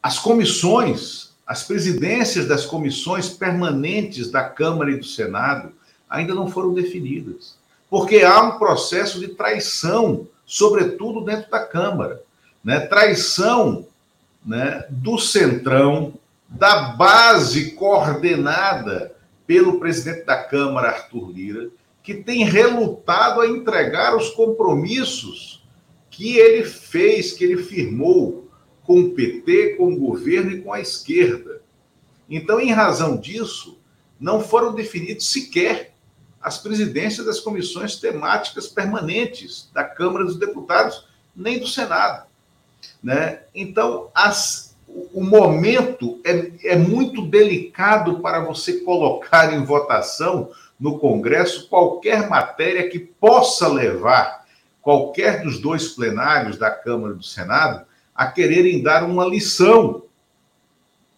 As comissões, as presidências das comissões permanentes da Câmara e do Senado ainda não foram definidas, porque há um processo de traição, sobretudo dentro da Câmara, né? Traição, né, do centrão, da base coordenada pelo presidente da Câmara, Arthur Lira, que tem relutado a entregar os compromissos que ele fez, que ele firmou com o PT, com o governo e com a esquerda. Então, em razão disso, não foram definidos sequer as presidências das comissões temáticas permanentes da Câmara dos Deputados, nem do Senado. Né? Então, as, o momento é, é muito delicado para você colocar em votação no Congresso qualquer matéria que possa levar qualquer dos dois plenários da Câmara e do Senado a quererem dar uma lição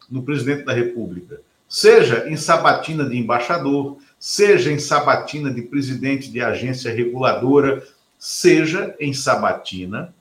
no presidente da República, seja em sabatina de embaixador, seja em sabatina de presidente de agência reguladora, seja em sabatina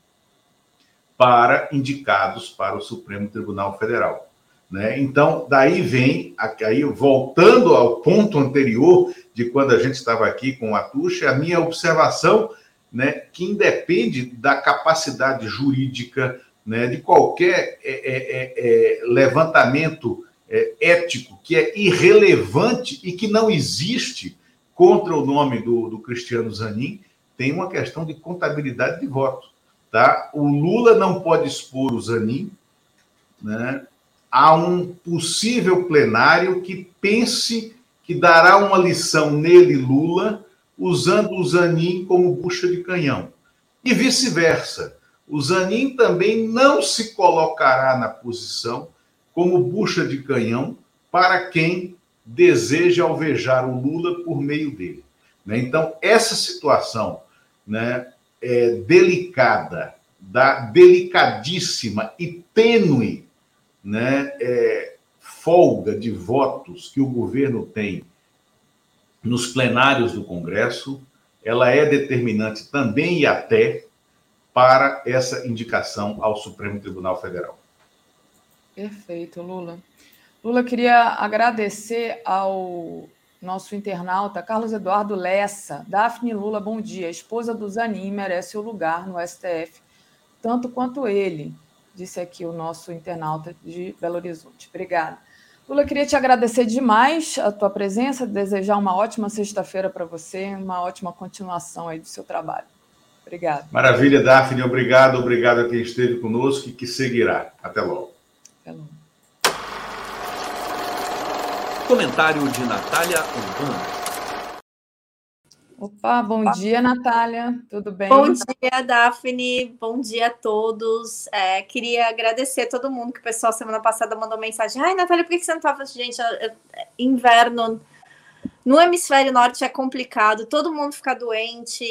para indicados para o Supremo Tribunal Federal. Né? Então, daí vem, aí, voltando ao ponto anterior de quando a gente estava aqui com a Tuxa, a minha observação né, que independe da capacidade jurídica né, de qualquer é, é, é, é levantamento é, ético que é irrelevante e que não existe contra o nome do, do Cristiano Zanin, tem uma questão de contabilidade de voto. Tá? O Lula não pode expor o Zanin né, a um possível plenário que pense que dará uma lição nele, Lula, usando o Zanin como bucha de canhão. E vice-versa. O Zanin também não se colocará na posição como bucha de canhão para quem deseja alvejar o Lula por meio dele. Né? Então, essa situação né, é, delicada, da delicadíssima e tênue né, é, folga de votos que o governo tem nos plenários do Congresso, ela é determinante também e até para essa indicação ao Supremo Tribunal Federal. Perfeito, Lula. Lula, queria agradecer ao nosso internauta Carlos Eduardo Lessa. Daphne Lula, bom dia. A esposa do Zanin merece o lugar no STF, tanto quanto ele, disse aqui o nosso internauta de Belo Horizonte. Obrigada. Lula, queria te agradecer demais a tua presença, desejar uma ótima sexta-feira para você, uma ótima continuação aí do seu trabalho. Obrigado. Maravilha, Daphne. Obrigado, obrigado a quem esteve conosco e que seguirá. Até logo. Até logo. Comentário de Natália Urbano. Opa, bom dia, Natália. Tudo bem? Bom dia, Daphne. Bom dia a todos. É, queria agradecer a todo mundo que o pessoal semana passada mandou mensagem. Ai, Natália, por que você não estava? Gente, inverno no hemisfério norte é complicado, todo mundo fica doente,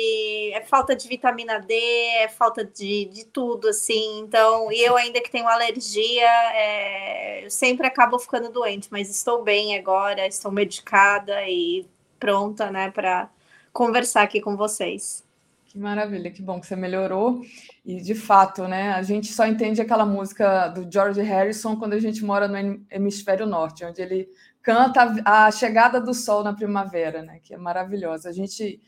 é falta de vitamina D, é falta de, de tudo, assim. Então, e eu ainda que tenho alergia, é, eu sempre acabo ficando doente, mas estou bem agora, estou medicada e pronta, né, para conversar aqui com vocês. Que maravilha, que bom que você melhorou. E de fato, né, a gente só entende aquela música do George Harrison quando a gente mora no hemisfério norte, onde ele canta a chegada do sol na primavera, né, que é maravilhosa. A gente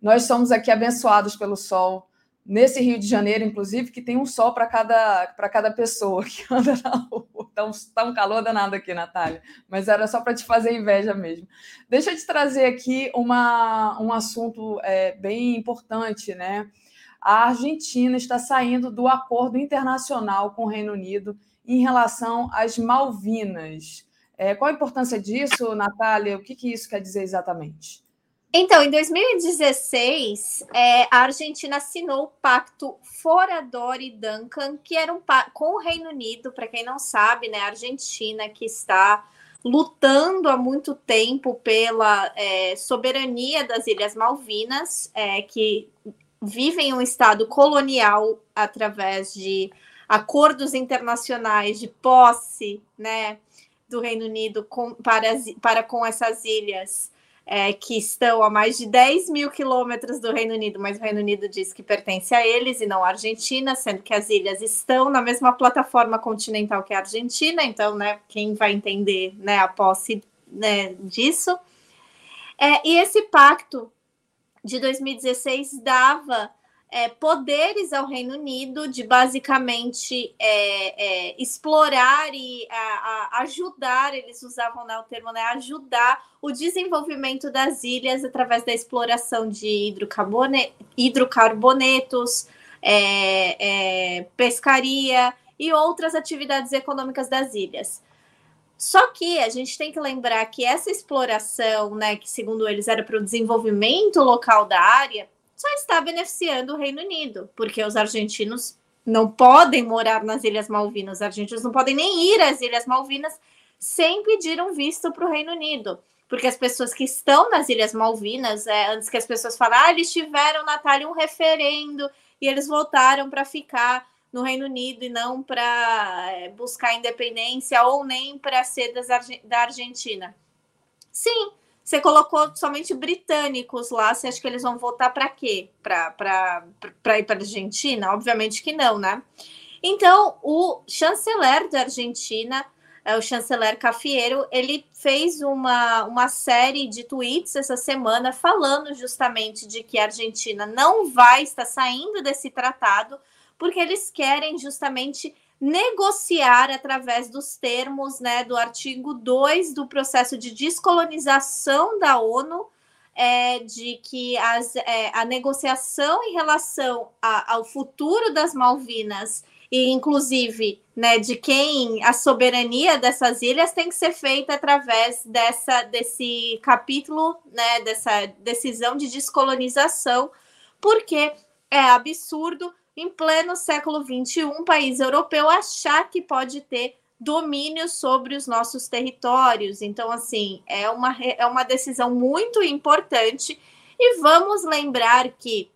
nós somos aqui abençoados pelo sol nesse Rio de Janeiro, inclusive, que tem um sol para cada, cada pessoa que anda na rua. Está um, tá um calor danado aqui, Natália, mas era só para te fazer inveja mesmo. Deixa eu te trazer aqui uma, um assunto é, bem importante, né? A Argentina está saindo do acordo internacional com o Reino Unido em relação às Malvinas. É, qual a importância disso, Natália? O que, que isso quer dizer exatamente? Então, em 2016, é, a Argentina assinou o pacto Foradori-Duncan, que era um com o Reino Unido, para quem não sabe, né, a Argentina que está lutando há muito tempo pela é, soberania das Ilhas Malvinas, é, que vivem um estado colonial através de acordos internacionais de posse, né, do Reino Unido com, para, para com essas ilhas é, que estão a mais de 10 mil quilômetros do Reino Unido, mas o Reino Unido diz que pertence a eles e não à Argentina, sendo que as ilhas estão na mesma plataforma continental que a Argentina, então, né, quem vai entender né, a posse né, disso? É, e esse pacto de 2016 dava é, poderes ao Reino Unido de basicamente é, é, explorar e a, a ajudar, eles usavam né, o termo, né, ajudar o desenvolvimento das ilhas através da exploração de hidrocarbonetos, é, é, pescaria e outras atividades econômicas das ilhas. Só que a gente tem que lembrar que essa exploração, né, que segundo eles era para o desenvolvimento local da área, só está beneficiando o Reino Unido, porque os argentinos não podem morar nas Ilhas Malvinas, os argentinos não podem nem ir às Ilhas Malvinas sem pedir um visto para o Reino Unido. Porque as pessoas que estão nas Ilhas Malvinas, é, antes que as pessoas falem, ah, eles tiveram, Natália, um referendo e eles voltaram para ficar no Reino Unido e não para é, buscar independência ou nem para ser das, da Argentina. Sim, você colocou somente britânicos lá, você acha que eles vão voltar para quê? Para ir para a Argentina? Obviamente que não, né? Então, o chanceler da Argentina, é, o chanceler Cafiero, ele fez uma, uma série de tweets essa semana falando justamente de que a Argentina não vai estar saindo desse tratado, porque eles querem justamente negociar através dos termos né, do artigo 2 do processo de descolonização da ONU, é, de que as, é, a negociação em relação a, ao futuro das Malvinas e inclusive né, de quem a soberania dessas ilhas tem que ser feita através dessa, desse capítulo, né, dessa decisão de descolonização, porque é absurdo em pleno século XXI, um país europeu achar que pode ter domínio sobre os nossos territórios. Então, assim, é uma, é uma decisão muito importante. E vamos lembrar que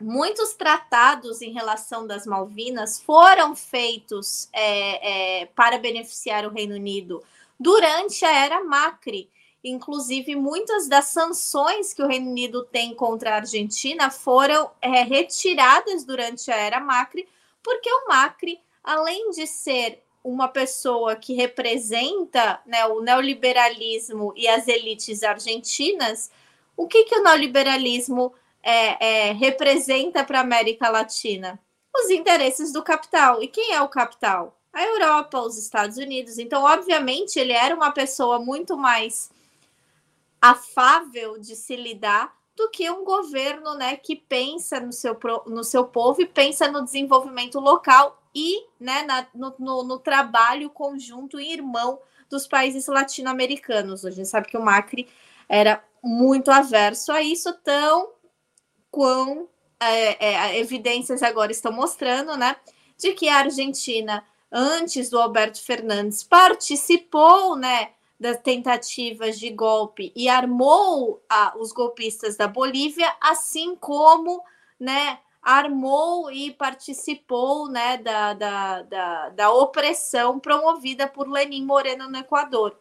muitos tratados em relação das Malvinas foram feitos é, é, para beneficiar o Reino Unido durante a era Macri. Inclusive, muitas das sanções que o Reino Unido tem contra a Argentina foram é, retiradas durante a era Macri, porque o Macri, além de ser uma pessoa que representa né, o neoliberalismo e as elites argentinas, o que, que o neoliberalismo é, é, representa para a América Latina? Os interesses do capital. E quem é o capital? A Europa, os Estados Unidos. Então, obviamente, ele era uma pessoa muito mais afável de se lidar do que um governo né, que pensa no seu, no seu povo e pensa no desenvolvimento local e né, na, no, no, no, trabalho conjunto e irmão dos países latino-americanos. A gente sabe que o Macri era muito averso a isso, tão quão é, é, evidências agora estão mostrando né, de que a Argentina, antes do Alberto Fernandes, participou né, das tentativas de golpe e armou a, os golpistas da Bolívia, assim como né, armou e participou né, da, da, da, da opressão promovida por Lenin Moreno no Equador.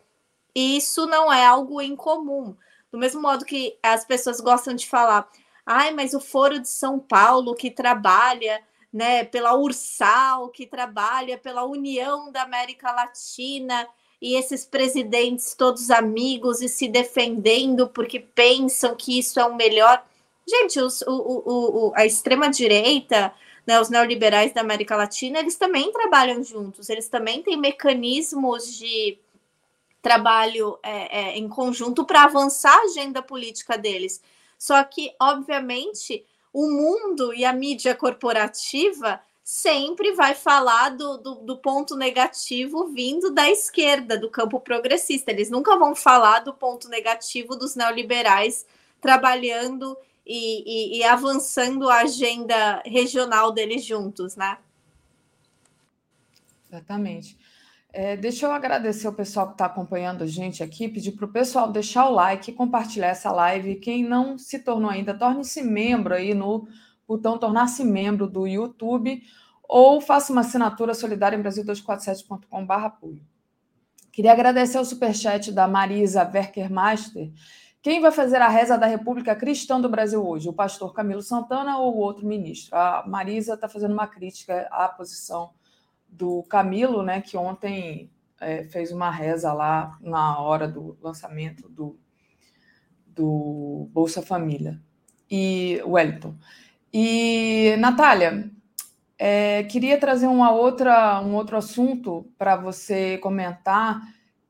E isso não é algo incomum. Do mesmo modo que as pessoas gostam de falar, ai, mas o Foro de São Paulo que trabalha né, pela Ursal, que trabalha pela União da América Latina, e esses presidentes todos amigos e se defendendo porque pensam que isso é o melhor. Gente, os, o, o, o, a extrema-direita, né, os neoliberais da América Latina, eles também trabalham juntos, eles também têm mecanismos de trabalho é, é, em conjunto para avançar a agenda política deles. Só que, obviamente, o mundo e a mídia corporativa sempre vai falar do, do, do, ponto negativo vindo da esquerda, do campo progressista. Eles nunca vão falar do ponto negativo dos neoliberais trabalhando e, e, e avançando a agenda regional deles juntos, né? Exatamente. É, deixa eu agradecer o pessoal que está acompanhando a gente aqui, pedir para o pessoal deixar o like, compartilhar essa live. Quem não se tornou ainda, torne-se membro aí no botão tornar-se membro do YouTube ou faça uma assinatura solidária em brasil247.com.br apoio. Queria agradecer o superchat da Marisa Werkermaster. Quem vai fazer a reza da República Cristã do Brasil hoje? O pastor Camilo Santana ou outro ministro? A Marisa está fazendo uma crítica à posição do Camilo, né, que ontem é, fez uma reza lá na hora do lançamento do, do Bolsa Família. E Wellington. E, Natália, é, queria trazer uma outra, um outro assunto para você comentar,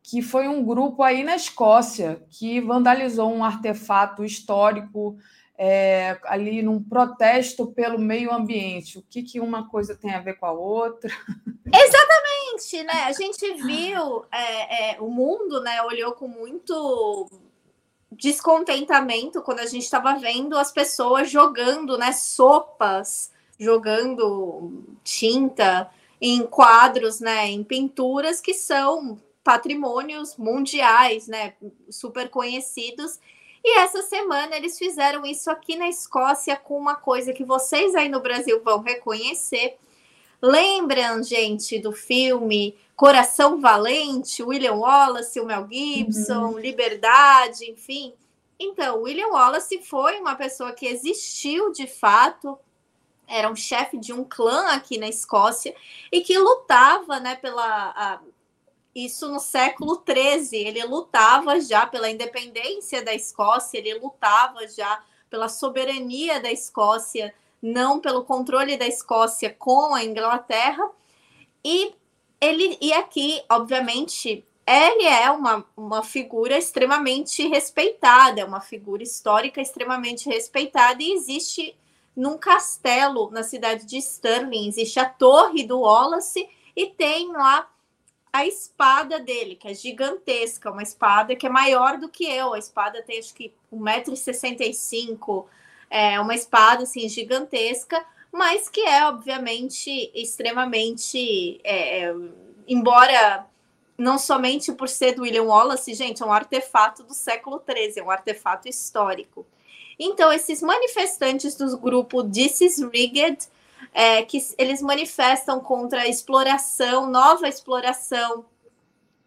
que foi um grupo aí na Escócia que vandalizou um artefato histórico é, ali num protesto pelo meio ambiente. O que, que uma coisa tem a ver com a outra? Exatamente, né? A gente viu é, é, o mundo, né? Olhou com muito descontentamento quando a gente estava vendo as pessoas jogando, né? Sopas, jogando tinta em quadros, né? Em pinturas que são patrimônios mundiais, né? Super conhecidos e essa semana eles fizeram isso aqui na Escócia com uma coisa que vocês aí no Brasil vão reconhecer. Lembram, gente, do filme Coração Valente, William Wallace, o Mel Gibson, uhum. Liberdade, enfim. Então, William Wallace foi uma pessoa que existiu de fato, era um chefe de um clã aqui na Escócia e que lutava né, pela, a, isso no século XIII. Ele lutava já pela independência da Escócia, ele lutava já pela soberania da Escócia, não pelo controle da Escócia com a Inglaterra. E ele e aqui, obviamente, ele é uma, uma figura extremamente respeitada, é uma figura histórica extremamente respeitada e existe num castelo na cidade de Stirling, existe a Torre do Wallace e tem lá a espada dele, que é gigantesca, uma espada que é maior do que eu. A espada tem acho que 1,65m, é uma espada assim gigantesca, mas que é obviamente extremamente. É, é, embora não somente por ser do William Wallace, gente, é um artefato do século XIII, é um artefato histórico. Então, esses manifestantes do grupo This is Rigged é, que eles manifestam contra a exploração, nova exploração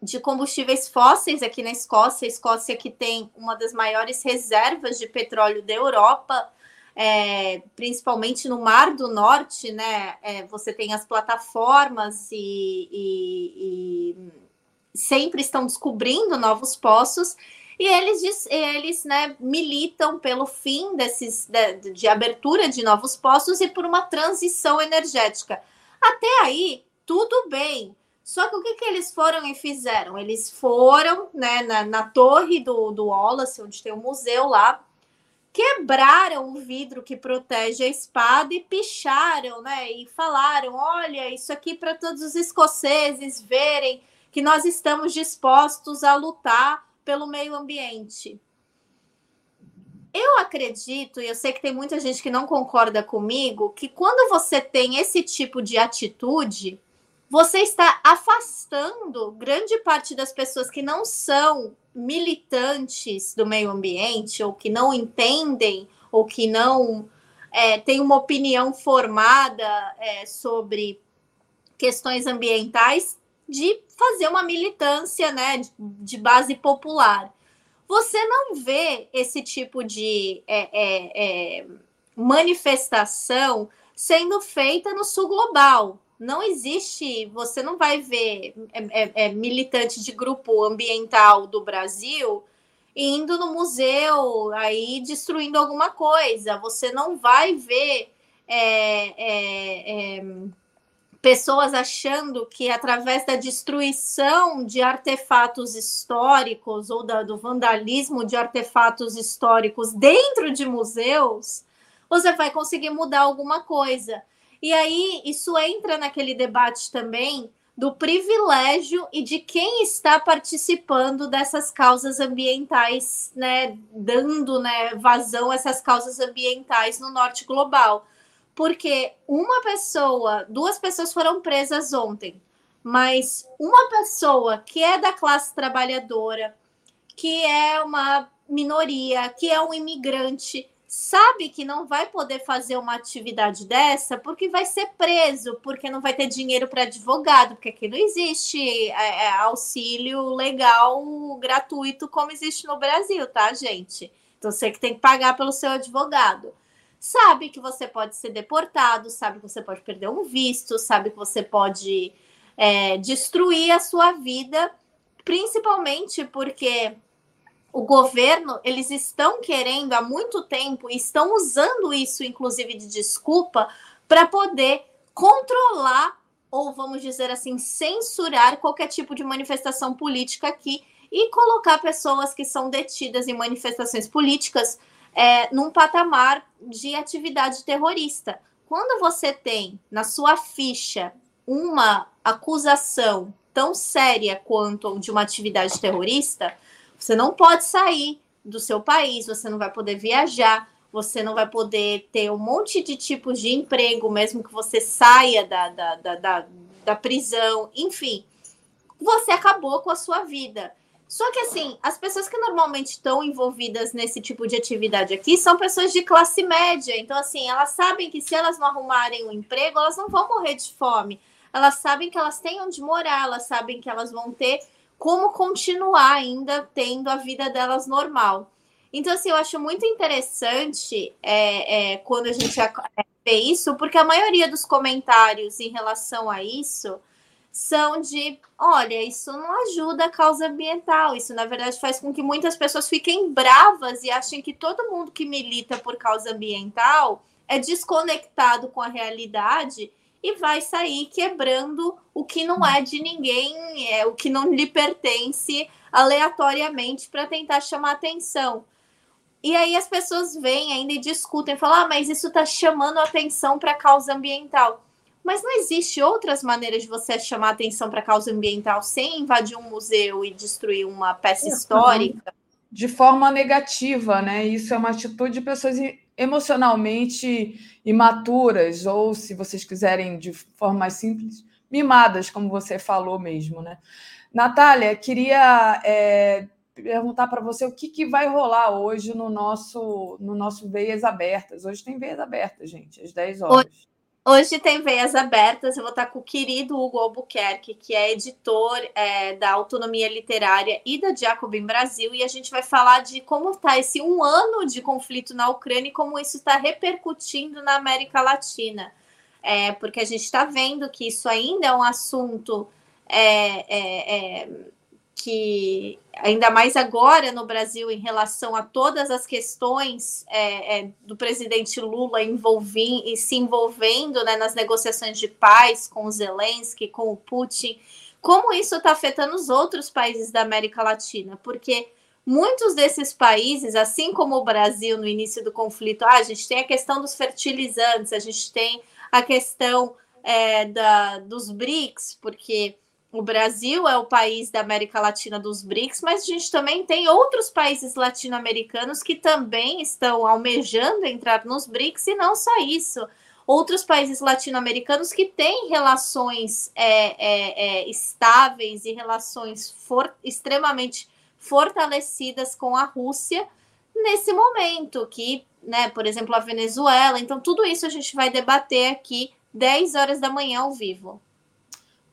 de combustíveis fósseis aqui na Escócia. A Escócia que tem uma das maiores reservas de petróleo da Europa, é, principalmente no Mar do Norte, né? É, você tem as plataformas e, e, e sempre estão descobrindo novos poços. E eles, eles né, militam pelo fim desses, de, de abertura de novos postos e por uma transição energética. Até aí, tudo bem. Só que o que, que eles foram e fizeram? Eles foram né, na, na torre do, do Wallace, onde tem o um museu lá, quebraram o vidro que protege a espada e picharam, né? E falaram: olha, isso aqui para todos os escoceses verem que nós estamos dispostos a lutar pelo meio ambiente. Eu acredito, e eu sei que tem muita gente que não concorda comigo, que quando você tem esse tipo de atitude, você está afastando grande parte das pessoas que não são militantes do meio ambiente, ou que não entendem, ou que não é, têm uma opinião formada é, sobre questões ambientais, de fazer uma militância né, de base popular. Você não vê esse tipo de é, é, é, manifestação sendo feita no sul global. Não existe, você não vai ver é, é, é, militante de grupo ambiental do Brasil indo no museu aí destruindo alguma coisa. Você não vai ver é, pessoas achando que através da destruição de artefatos históricos ou da, do vandalismo de artefatos históricos dentro de museus, você vai conseguir mudar alguma coisa. E aí isso entra naquele debate também do privilégio e de quem está participando dessas causas ambientais, né, dando, né, vazão a essas causas ambientais no norte global. Porque uma pessoa, duas pessoas foram presas ontem, mas uma pessoa que é da classe trabalhadora, que é uma minoria, que é um imigrante, sabe que não vai poder fazer uma atividade dessa porque vai ser preso, porque não vai ter dinheiro para advogado, porque aqui não existe é, é, auxílio legal gratuito como existe no Brasil, tá, gente? Então você que tem que pagar pelo seu advogado. Sabe que você pode ser deportado, sabe que você pode perder um visto, sabe que você pode é, destruir a sua vida, principalmente porque o governo, eles estão querendo há muito tempo, estão usando isso, inclusive, de desculpa, para poder controlar, ou vamos dizer assim, censurar qualquer tipo de manifestação política aqui e colocar pessoas que são detidas em manifestações políticas é, num patamar de atividade terrorista. Quando você tem na sua ficha uma acusação tão séria quanto de uma atividade terrorista, você não pode sair do seu país, você não vai poder viajar, você não vai poder ter um monte de tipos de emprego, mesmo que você saia da, da, da, da, da prisão, enfim. Você acabou com a sua vida. Só que assim, as pessoas que normalmente estão envolvidas nesse tipo de atividade aqui são pessoas de classe média. Então, assim, elas sabem que se elas não arrumarem um emprego, elas não vão morrer de fome. Elas sabem que elas têm onde morar, elas sabem que elas vão ter como continuar ainda tendo a vida delas normal. Então, assim, eu acho muito interessante é, é, quando a gente é, vê isso, porque a maioria dos comentários em relação a isso são de: olha, isso não ajuda a causa ambiental, isso na verdade faz com que muitas pessoas fiquem bravas e achem que todo mundo que milita por causa ambiental é desconectado com a realidade e vai sair quebrando o que não é de ninguém, é o que não lhe pertence aleatoriamente para tentar chamar atenção. E aí as pessoas vêm ainda e discutem, falam, ah, mas isso está chamando atenção para a causa ambiental. Mas não existe outras maneiras de você chamar atenção para a causa ambiental sem invadir um museu e destruir uma peça histórica? De forma negativa, né? Isso é uma atitude de pessoas emocionalmente imaturas, ou, se vocês quiserem de forma mais simples, mimadas, como você falou mesmo, né? Natália, queria é, perguntar para você o que, que vai rolar hoje no nosso, no nosso Veias Abertas. Hoje tem Veias Abertas, gente, às 10 horas. Hoje, Hoje tem veias abertas. Eu vou estar com o querido Hugo Albuquerque, que é editor é, da Autonomia Literária e da Jacobin Brasil, e a gente vai falar de como está esse um ano de conflito na Ucrânia e como isso está repercutindo na América Latina. É, porque a gente está vendo que isso ainda é um assunto é, é, é que ainda mais agora no Brasil em relação a todas as questões é, é, do presidente Lula envolvendo e se envolvendo né, nas negociações de paz com o Zelensky, com o Putin, como isso está afetando os outros países da América Latina, porque muitos desses países, assim como o Brasil no início do conflito, ah, a gente tem a questão dos fertilizantes, a gente tem a questão é, da, dos BRICS, porque o Brasil é o país da América Latina dos BRICS, mas a gente também tem outros países latino-americanos que também estão almejando entrar nos BRICS, e não só isso. Outros países latino-americanos que têm relações é, é, é, estáveis e relações for, extremamente fortalecidas com a Rússia nesse momento, que, né, por exemplo, a Venezuela. Então, tudo isso a gente vai debater aqui 10 horas da manhã ao vivo.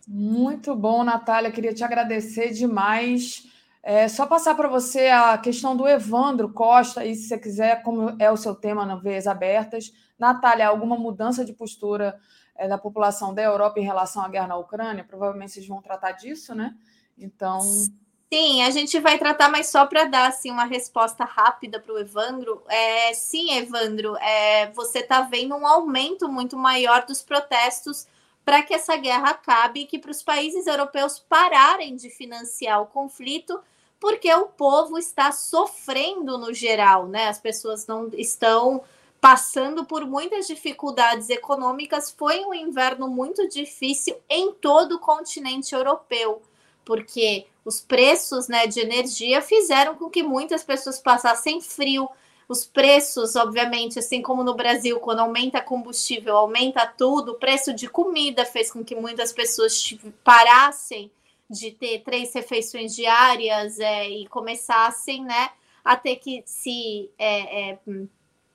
Muito bom, Natália. Queria te agradecer demais. É, só passar para você a questão do Evandro Costa, e se você quiser, como é o seu tema na Veias Abertas. Natália, alguma mudança de postura é, da população da Europa em relação à guerra na Ucrânia? Provavelmente vocês vão tratar disso, né? Então. Sim, a gente vai tratar, mas só para dar assim, uma resposta rápida para o Evandro. É, sim, Evandro, é, você está vendo um aumento muito maior dos protestos para que essa guerra acabe e que para os países europeus pararem de financiar o conflito, porque o povo está sofrendo no geral, né? As pessoas não estão passando por muitas dificuldades econômicas. Foi um inverno muito difícil em todo o continente europeu, porque os preços né, de energia fizeram com que muitas pessoas passassem frio, os preços, obviamente, assim como no Brasil, quando aumenta combustível, aumenta tudo, o preço de comida fez com que muitas pessoas parassem de ter três refeições diárias é, e começassem né, a ter que se é, é,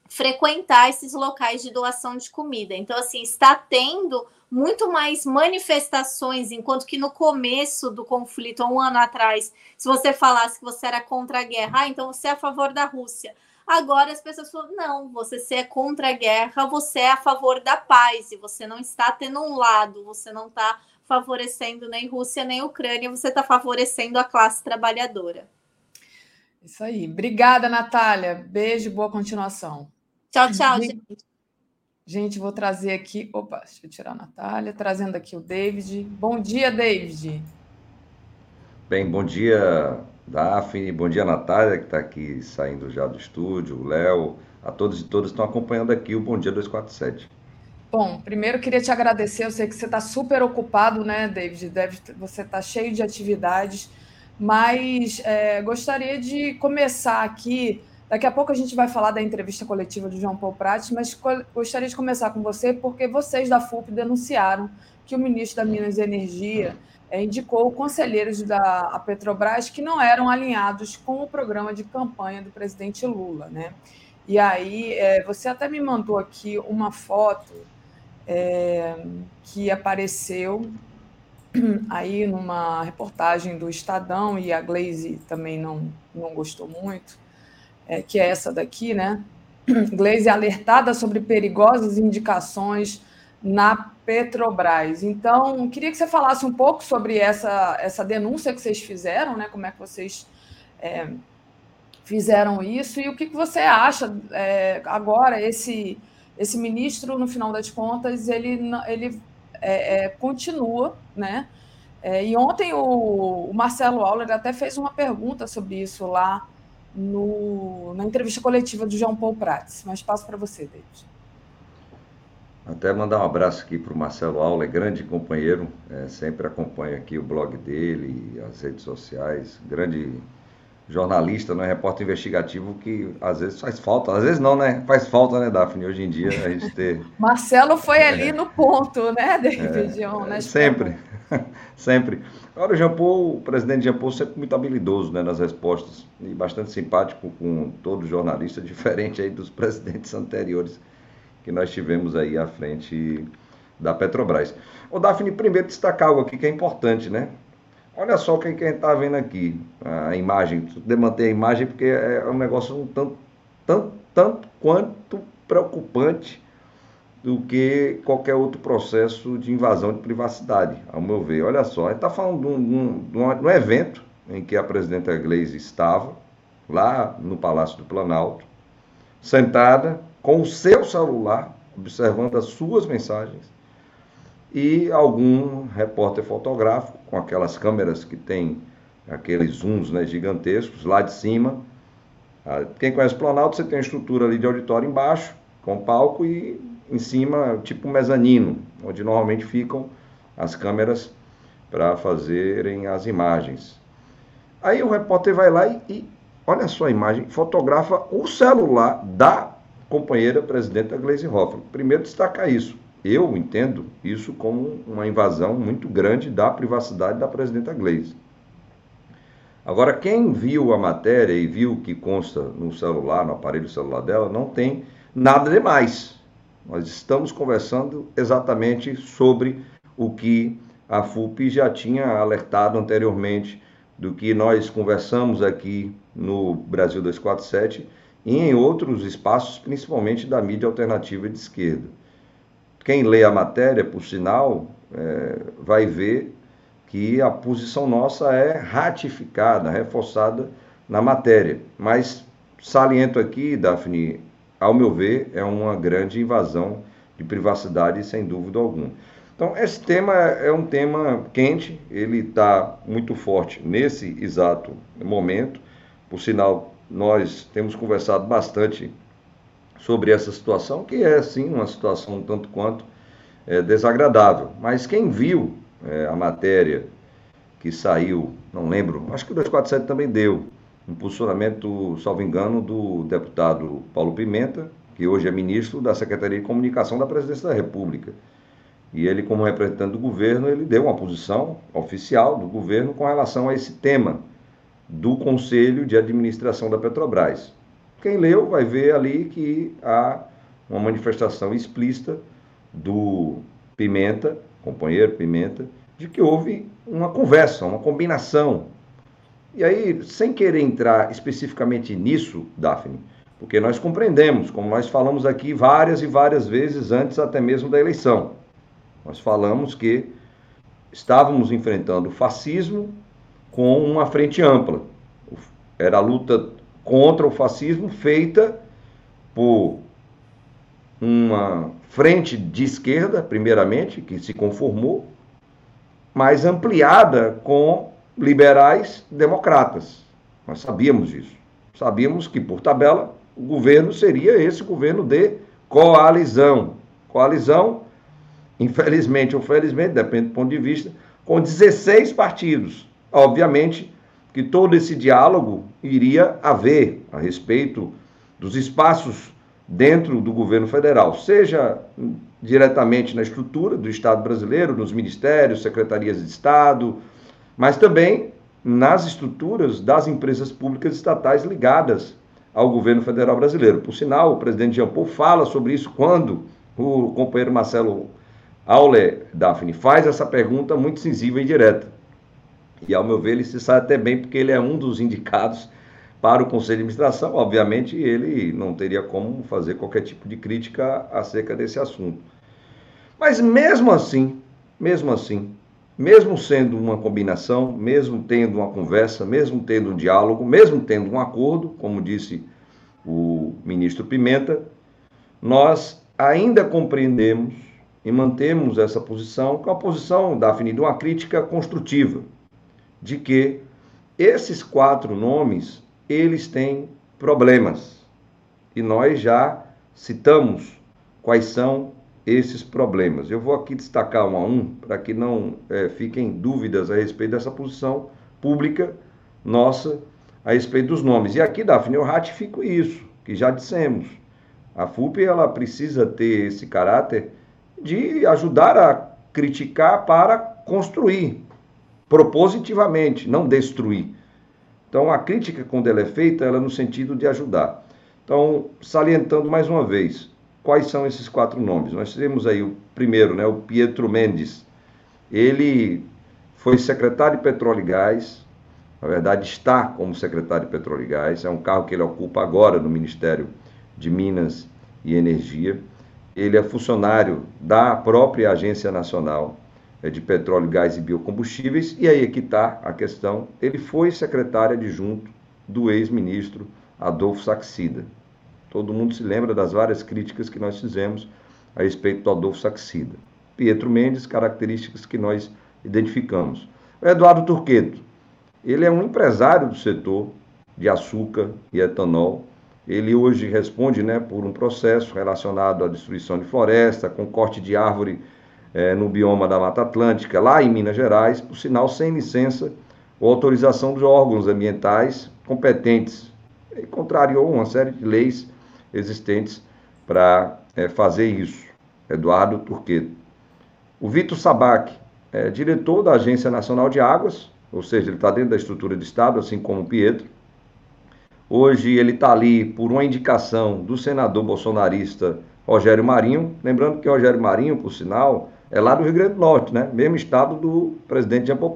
frequentar esses locais de doação de comida. Então, assim, está tendo muito mais manifestações, enquanto que no começo do conflito, um ano atrás, se você falasse que você era contra a guerra, ah, então você é a favor da Rússia. Agora as pessoas falam: não, você é contra a guerra, você é a favor da paz, e você não está tendo um lado, você não está favorecendo nem Rússia nem Ucrânia, você está favorecendo a classe trabalhadora. Isso aí. Obrigada, Natália. Beijo, boa continuação. Tchau, tchau, gente. Gente, vou trazer aqui. Opa, deixa eu tirar a Natália, trazendo aqui o David. Bom dia, David. Bem, bom dia, Daphne. Bom dia, Natália, que está aqui saindo já do estúdio, o Léo, a todos e todas que estão acompanhando aqui o Bom Dia 247. Bom, primeiro queria te agradecer. Eu sei que você está super ocupado, né, David? Deve, você está cheio de atividades, mas é, gostaria de começar aqui Daqui a pouco a gente vai falar da entrevista coletiva do João Paulo Prates, mas gostaria de começar com você, porque vocês da FUP denunciaram que o ministro da Minas e Energia indicou conselheiros da Petrobras que não eram alinhados com o programa de campanha do presidente Lula. Né? E aí, é, você até me mandou aqui uma foto é, que apareceu aí numa reportagem do Estadão, e a Glaze também não, não gostou muito é, que é essa daqui, né? Glaze alertada sobre perigosas indicações na Petrobras. Então, queria que você falasse um pouco sobre essa, essa denúncia que vocês fizeram, né? Como é que vocês é, fizeram isso e o que, que você acha é, agora esse esse ministro, no final das contas, ele, ele é, é continua, né? É, e ontem o, o Marcelo Auler até fez uma pergunta sobre isso lá no, na entrevista coletiva do João Paulo Prates. Mas passo para você, David. Até mandar um abraço aqui para o Marcelo Aula, é grande companheiro, é, sempre acompanha aqui o blog dele as redes sociais, grande jornalista, né, repórter investigativo que às vezes faz falta, às vezes não, né? Faz falta, né, Daphne, hoje em dia a gente ter... Marcelo foi ali é, no ponto, né, David? É, sempre, sempre. Agora, o Jean Paul, o presidente Jean Paul, sempre muito habilidoso né, nas respostas e bastante simpático com todo jornalista, diferente aí dos presidentes anteriores que nós tivemos aí à frente da Petrobras. O Daphne, primeiro destacar algo aqui que é importante, né? Olha só o que a gente está vendo aqui, a imagem, de manter a imagem porque é um negócio um tanto, tanto, tanto quanto preocupante do que qualquer outro processo de invasão de privacidade, ao meu ver. Olha só, a gente está falando de um, de, um, de um, evento em que a presidenta Gleisi estava, lá no Palácio do Planalto, sentada com o seu celular, observando as suas mensagens, e algum repórter fotográfico, com aquelas câmeras que tem aqueles zooms né, gigantescos, lá de cima. Ah, quem conhece o Planalto, você tem uma estrutura ali de auditório embaixo, com palco e em cima, tipo um mezanino, onde normalmente ficam as câmeras para fazerem as imagens. Aí o repórter vai lá e, e, olha só a imagem, fotografa o celular da companheira presidenta Gleisi Hoffmann. Primeiro destacar isso. Eu entendo isso como uma invasão muito grande da privacidade da presidenta Gleisi. Agora, quem viu a matéria e viu o que consta no celular, no aparelho celular dela, não tem nada demais. Nós estamos conversando exatamente sobre o que a FUP já tinha alertado anteriormente, do que nós conversamos aqui no Brasil 247 e em outros espaços, principalmente da mídia alternativa de esquerda. Quem lê a matéria, por sinal, é, vai ver que a posição nossa é ratificada, reforçada na matéria. Mas saliento aqui, Daphne, ao meu ver, é uma grande invasão de privacidade, sem dúvida alguma. Então, esse tema é um tema quente, ele está muito forte nesse exato momento. Por sinal, nós temos conversado bastante sobre essa situação, que é, sim, uma situação tanto quanto é, desagradável. Mas quem viu é, a matéria que saiu, não lembro, acho que o 247 também deu, um posicionamento, salvo engano, do deputado Paulo Pimenta, que hoje é ministro da Secretaria de Comunicação da Presidência da República. E ele, como representante do governo, ele deu uma posição oficial do governo com relação a esse tema do Conselho de Administração da Petrobras. Quem leu vai ver ali que há uma manifestação explícita do Pimenta, companheiro Pimenta, de que houve uma conversa, uma combinação. E aí, sem querer entrar especificamente nisso, Daphne, porque nós compreendemos, como nós falamos aqui várias e várias vezes antes até mesmo da eleição, nós falamos que estávamos enfrentando o fascismo com uma frente ampla. Era a luta contra o fascismo feita por uma frente de esquerda, primeiramente, que se conformou, mas ampliada com liberais democratas. Nós sabíamos disso. Sabíamos que, por tabela, o governo seria esse governo de coalizão. Coalizão, infelizmente ou felizmente, depende do ponto de vista, com 16 partidos. Obviamente que todo esse diálogo iria haver a respeito dos espaços dentro do governo federal, seja diretamente na estrutura do Estado brasileiro, nos ministérios, secretarias de Estado, mas também nas estruturas das empresas públicas estatais ligadas ao governo federal brasileiro. Por sinal, o presidente Jean Paul fala sobre isso quando o companheiro Marcelo Auler Daphne faz essa pergunta muito sensível e direta. E, ao meu ver, ele se sai até bem porque ele é um dos indicados para o Conselho de Administração. Obviamente, ele não teria como fazer qualquer tipo de crítica acerca desse assunto. Mas, mesmo assim, mesmo assim, mesmo sendo uma combinação, mesmo tendo uma conversa, mesmo tendo um diálogo, mesmo tendo um acordo, como disse o ministro Pimenta, nós ainda compreendemos e mantemos essa posição, que é uma posição, Daphne, de uma crítica construtiva de que esses quatro nomes, eles têm problemas. E nós já citamos quais são esses problemas. Eu vou aqui destacar um a um, para que não é, fiquem dúvidas a respeito dessa posição pública nossa a respeito dos nomes. E aqui, Daphne, eu ratifico isso, que já dissemos. A FUP ela precisa ter esse caráter de ajudar a criticar para construir, propositivamente, não destruir. Então, a crítica, quando ela é feita, ela é no sentido de ajudar. Então, salientando mais uma vez, quais são esses quatro nomes? Nós temos aí o primeiro, né, o Pietro Mendes. Ele foi secretário de Petróleo e Gás, na verdade está como secretário de Petróleo e Gás, é um cargo que ele ocupa agora no Ministério de Minas e Energia. Ele é funcionário da própria Agência Nacional de petróleo, gás e biocombustíveis, e aí é que está a questão. Ele foi secretário adjunto do ex-ministro Adolfo Saxida. Todo mundo se lembra das várias críticas que nós fizemos a respeito do Adolfo Saxida. Pietro Mendes, características que nós identificamos. O Eduardo Turqueto, ele é um empresário do setor de açúcar e etanol. Ele hoje responde né, por um processo relacionado à destruição de floresta, com corte de árvore é, no bioma da Mata Atlântica, lá em Minas Gerais, por sinal sem licença ou autorização dos órgãos ambientais competentes. E contrariou uma série de leis existentes para é, fazer isso. Eduardo Turqueto. O Vitor Sabac, é diretor da Agência Nacional de Águas, ou seja, ele está dentro da estrutura de Estado, assim como o Pietro. Hoje ele está ali por uma indicação do senador bolsonarista Rogério Marinho. Lembrando que Rogério Marinho, por sinal, é lá do Rio Grande do Norte, né? Mesmo estado do presidente Jean Paul.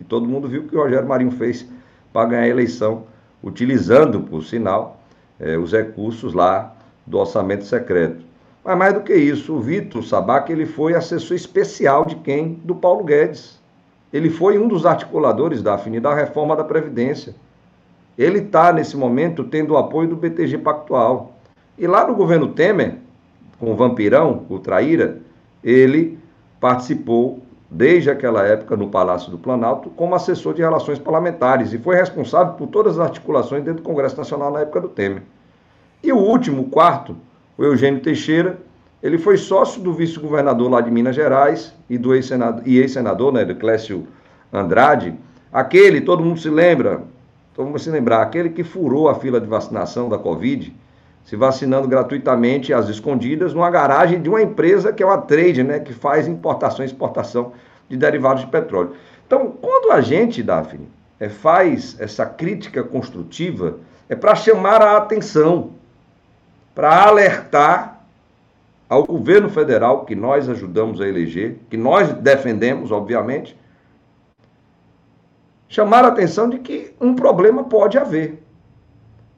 E todo mundo viu o que o Rogério Marinho fez para ganhar a eleição, utilizando, por sinal, é, os recursos lá do orçamento secreto. Mas mais do que isso, o Vitor Sabac ele foi assessor especial de quem? Do Paulo Guedes. Ele foi um dos articuladores da AFNI da reforma da Previdência. Ele está, nesse momento, tendo o apoio do BTG Pactual. E lá no governo Temer, com o Vampirão, o Traíra, ele participou desde aquela época no Palácio do Planalto como assessor de relações parlamentares e foi responsável por todas as articulações dentro do Congresso Nacional na época do Temer. E o último, quarto, o Eugênio Teixeira, ele foi sócio do vice-governador lá de Minas Gerais e do ex-senador, e ex-senador, né, do Clécio Andrade, aquele, todo mundo se lembra, Então vamos se lembrar, aquele que furou a fila de vacinação da Covid, se vacinando gratuitamente às escondidas numa garagem de uma empresa que é uma trade, né, que faz importação e exportação de derivados de petróleo. Então, quando a gente, Daphne, é, faz essa crítica construtiva, é para chamar a atenção, para alertar ao governo federal que nós ajudamos a eleger, que nós defendemos, obviamente, chamar a atenção de que um problema pode haver.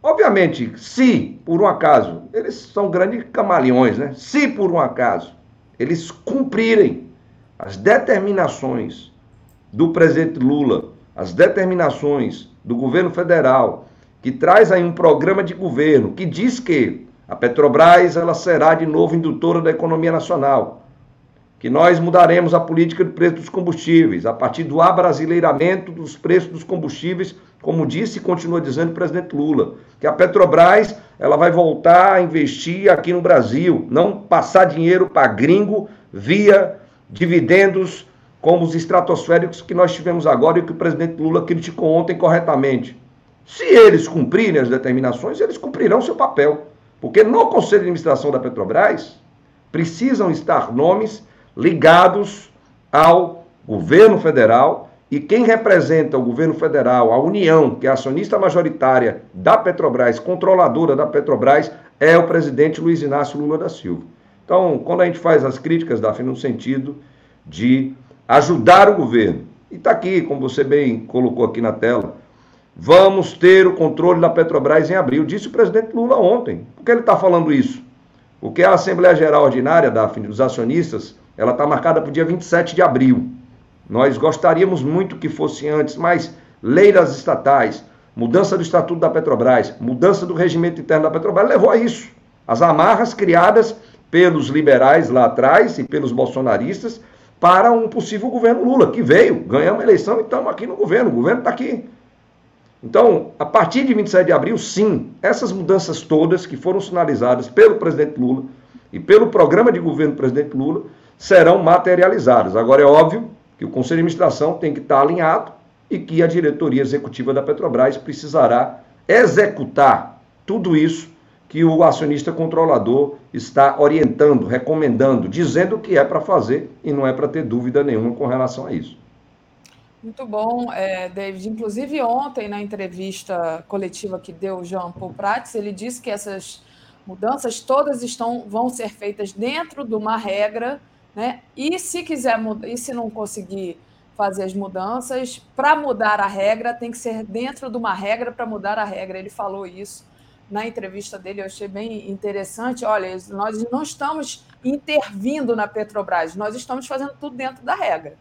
Obviamente, se por um acaso, eles são grandes camaleões, né? Se por um acaso eles cumprirem as determinações do presidente Lula, as determinações do governo federal, que traz aí um programa de governo que diz que a Petrobras ela será de novo indutora da economia nacional, que nós mudaremos a política de preço dos combustíveis a partir do abrasileiramento dos preços dos combustíveis, como disse e continua dizendo o presidente Lula, que a Petrobras ela vai voltar a investir aqui no Brasil, não passar dinheiro para gringo via dividendos como os estratosféricos que nós tivemos agora e que o presidente Lula criticou ontem corretamente. Se eles cumprirem as determinações, eles cumprirão seu papel. Porque no Conselho de Administração da Petrobras precisam estar nomes ligados ao governo federal e quem representa o governo federal, a União, que é acionista majoritária da Petrobras, controladora da Petrobras, é o presidente Luiz Inácio Lula da Silva. Então, quando a gente faz as críticas, Daphne, no sentido de ajudar o governo, e está aqui, como você bem colocou aqui na tela, vamos ter o controle da Petrobras em abril, disse o presidente Lula ontem. Por que ele está falando isso? Porque a Assembleia Geral Ordinária, Daphne, dos acionistas, ela está marcada para o dia 27 de abril. Nós gostaríamos muito que fosse antes, mas lei das estatais, mudança do estatuto da Petrobras, mudança do regimento interno da Petrobras levou a isso. As amarras criadas pelos liberais lá atrás e pelos bolsonaristas para um possível governo Lula, que veio, ganhamos a eleição e estamos aqui no governo, o governo está aqui. Então, a partir de 27 de abril, sim, essas mudanças todas que foram sinalizadas pelo presidente Lula e pelo programa de governo do presidente Lula, serão materializadas. Agora é óbvio que o Conselho de Administração tem que estar alinhado e que a diretoria executiva da Petrobras precisará executar tudo isso que o acionista controlador está orientando, recomendando, dizendo que é para fazer e não é para ter dúvida nenhuma com relação a isso. Muito bom, é, David. Inclusive, ontem, na entrevista coletiva que deu o Jean Paul Prats, ele disse que essas mudanças todas estão, vão ser feitas dentro de uma regra né? E se quiser e se não conseguir fazer as mudanças, para mudar a regra, tem que ser dentro de uma regra para mudar a regra. Ele falou isso na entrevista dele, eu achei bem interessante. Olha, nós não estamos intervindo na Petrobras, nós estamos fazendo tudo dentro da regra.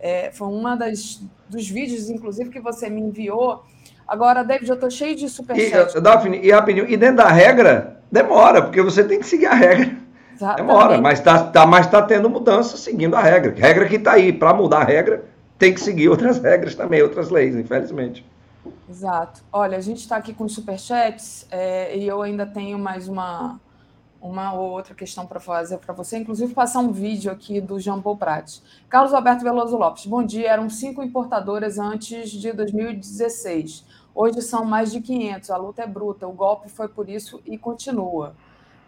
É, foi uma das dos vídeos, inclusive, que você me enviou. Agora, David, eu estou cheio de superchat. E, Daphne, e e dentro da regra, demora, porque você tem que seguir a regra. Exatamente. Demora, mas está tá, mas tá tendo mudança seguindo a regra. Regra que está aí. Para mudar a regra, tem que seguir outras regras também, outras leis, infelizmente. Exato. Olha, a gente está aqui com superchats é, e eu ainda tenho mais uma, uma ou outra questão para fazer para você, inclusive passar um vídeo aqui do Jean Paul Prat. Carlos Alberto Veloso Lopes, bom dia. Eram cinco importadoras antes de 2016. Hoje são mais de 500. A luta é bruta. O golpe foi por isso e continua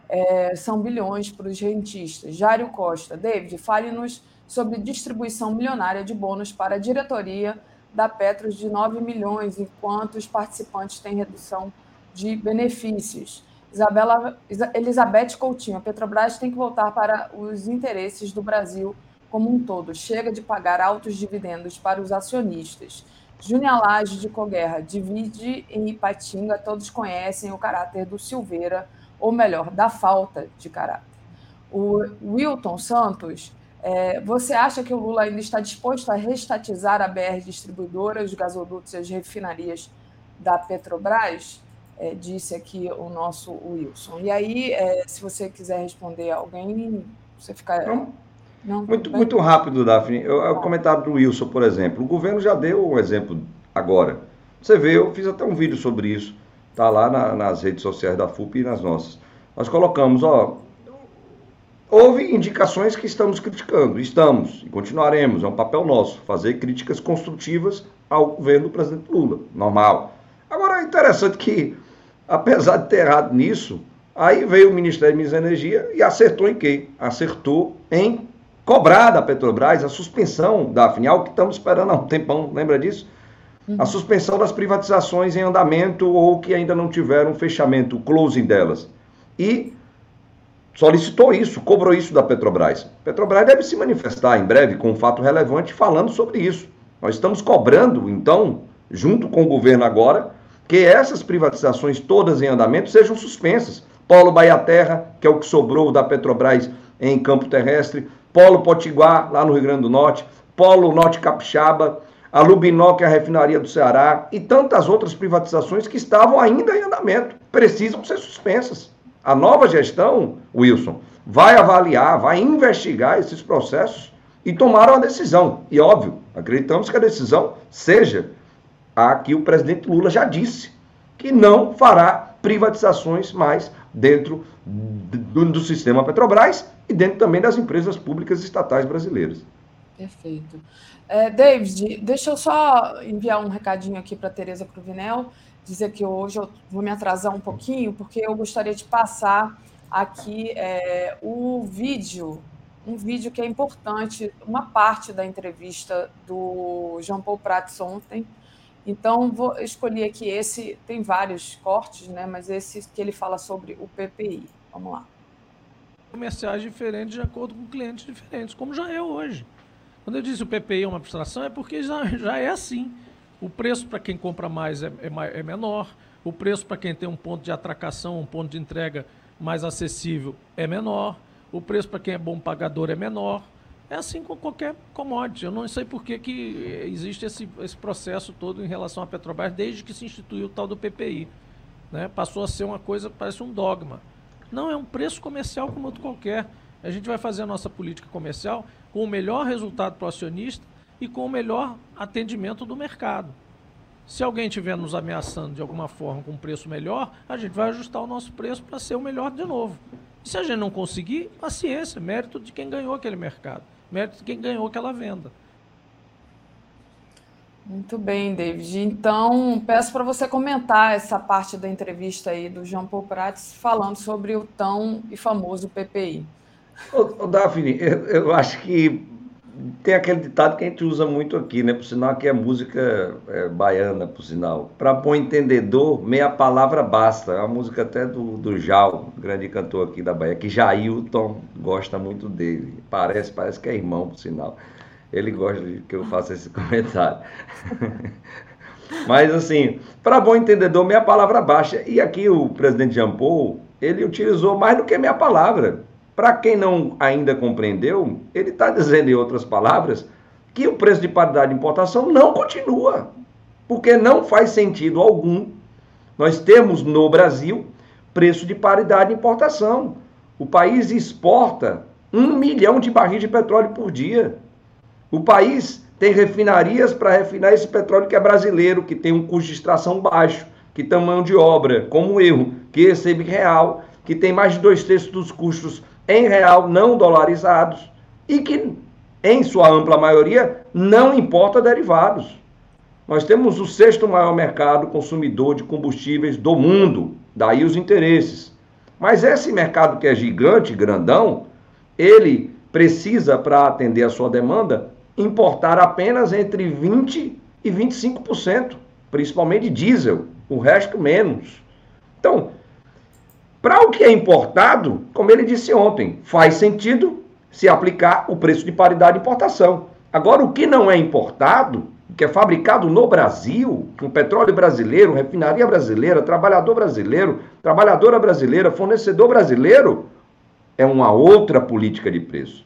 é, são bilhões para os rentistas. Jário Costa, David, fale-nos sobre distribuição milionária de bônus para a diretoria da Petros de 9 milhões, enquanto os participantes têm redução de benefícios. Isabela, Elizabeth Coutinho, a Petrobras tem que voltar para os interesses do Brasil como um todo. Chega de pagar altos dividendos para os acionistas. Júnior Lage de Coguerra, divide em Ipatinga, todos conhecem o caráter do Silveira, ou melhor, da falta de caráter. O Wilton Santos, é, você acha que o Lula ainda está disposto a restatizar a BR distribuidora, os gasodutos e as refinarias da Petrobras? É, disse aqui o nosso Wilson. E aí, é, se você quiser responder alguém, você fica. Não. Não, muito, muito rápido, Daphne. Eu, o comentário do Wilson, por exemplo. O governo já deu um exemplo agora. Você vê, eu fiz até um vídeo sobre isso. Está lá na, nas redes sociais da FUP e nas nossas. Nós colocamos, ó. Houve indicações que estamos criticando, estamos e continuaremos, é um papel nosso, fazer críticas construtivas ao governo do presidente Lula, normal. interessante que, apesar de ter errado nisso, aí veio o Ministério de Minas e Energia e acertou em quê? Acertou em cobrar da Petrobras a suspensão da Afinial, que estamos esperando há um tempão, lembra disso? A uhum. suspensão das privatizações em andamento ou que ainda não tiveram fechamento, o closing delas. E solicitou isso, cobrou isso da Petrobras. Petrobras deve se manifestar em breve com um fato relevante falando sobre isso. Nós estamos cobrando, então, junto com o governo agora, que essas privatizações todas em andamento sejam suspensas. Polo Bahia Terra, que é o que sobrou da Petrobras em campo terrestre, Polo Potiguar, lá no Rio Grande do Norte, Polo Norte Capixaba, a Lubinó, que é a refinaria do Ceará, e tantas outras privatizações que estavam ainda em andamento, precisam ser suspensas. A nova gestão, Wilson, vai avaliar, vai investigar esses processos e tomar uma decisão. E óbvio, acreditamos que a decisão seja a que o presidente Lula já disse, que não fará privatizações mais dentro do, do sistema Petrobras e dentro também das empresas públicas estatais brasileiras. Perfeito. É, David, deixa eu só enviar um recadinho aqui para a Tereza Cruvinel, dizer que hoje eu vou me atrasar um pouquinho, porque eu gostaria de passar aqui é, o vídeo, um vídeo que é importante, uma parte da entrevista do Jean Paul Prats ontem. Então, vou escolher aqui esse, tem vários cortes, né, mas esse que ele fala sobre o PPI. Vamos lá comerciais diferentes de acordo com clientes diferentes, como já é hoje. Quando eu disse o PPI é uma abstração, é porque já, já é assim. O preço para quem compra mais é, é, é menor, o preço para quem tem um ponto de atracação, um ponto de entrega mais acessível é menor, o preço para quem é bom pagador é menor. É assim com qualquer commodity. Eu não sei por que, que existe esse, esse processo todo em relação à Petrobras desde que se instituiu o tal do PPI. Né? Passou a ser uma coisa, parece um dogma. Não, é um preço comercial como outro qualquer. A gente vai fazer a nossa política comercial com o melhor resultado para o acionista e com o melhor atendimento do mercado. Se alguém estiver nos ameaçando de alguma forma com um preço melhor, a gente vai ajustar o nosso preço para ser o melhor de novo. E se a gente não conseguir, paciência, mérito de quem ganhou aquele mercado, mérito de quem ganhou aquela venda. Muito bem, David. Então, peço para você comentar essa parte da entrevista aí do João Paul Prats falando sobre o tão e famoso PPI. Ô, ô Daphne, eu, eu, acho que tem aquele ditado que a gente usa muito aqui, né? Por sinal, que é música é, baiana, por sinal. Para bom entendedor, meia palavra basta. É uma música até do, do Jal, grande cantor aqui da Bahia, que Jailton gosta muito dele. Parece, parece que é irmão, por sinal. Ele gosta de que eu faça esse comentário. Mas, assim, para bom entendedor, minha palavra baixa. E aqui o presidente Jean Paul, ele utilizou mais do que minha palavra. Para quem não ainda compreendeu, ele está dizendo, em outras palavras, que o preço de paridade de importação não continua. Porque não faz sentido algum nós temos no Brasil preço de paridade de importação. O país exporta um milhão de barris de petróleo por dia. O país tem refinarias para refinar esse petróleo que é brasileiro, que tem um custo de extração baixo, que tem mão de obra, como eu, que recebe real, que tem mais de dois terços dos custos em real, não dolarizados, e que, em sua ampla maioria, não importa derivados. Nós temos o sexto maior mercado consumidor de combustíveis do mundo, daí os interesses. Mas esse mercado que é gigante, grandão, ele precisa, para atender a sua demanda, importar apenas entre 20% e 25%, principalmente diesel, o resto menos. Então, para o que é importado, como ele disse ontem, faz sentido se aplicar o preço de paridade de importação. Agora, o que não é importado, que é fabricado no Brasil, com petróleo brasileiro, refinaria brasileira, trabalhador brasileiro, trabalhadora brasileira, fornecedor brasileiro, é uma outra política de preço.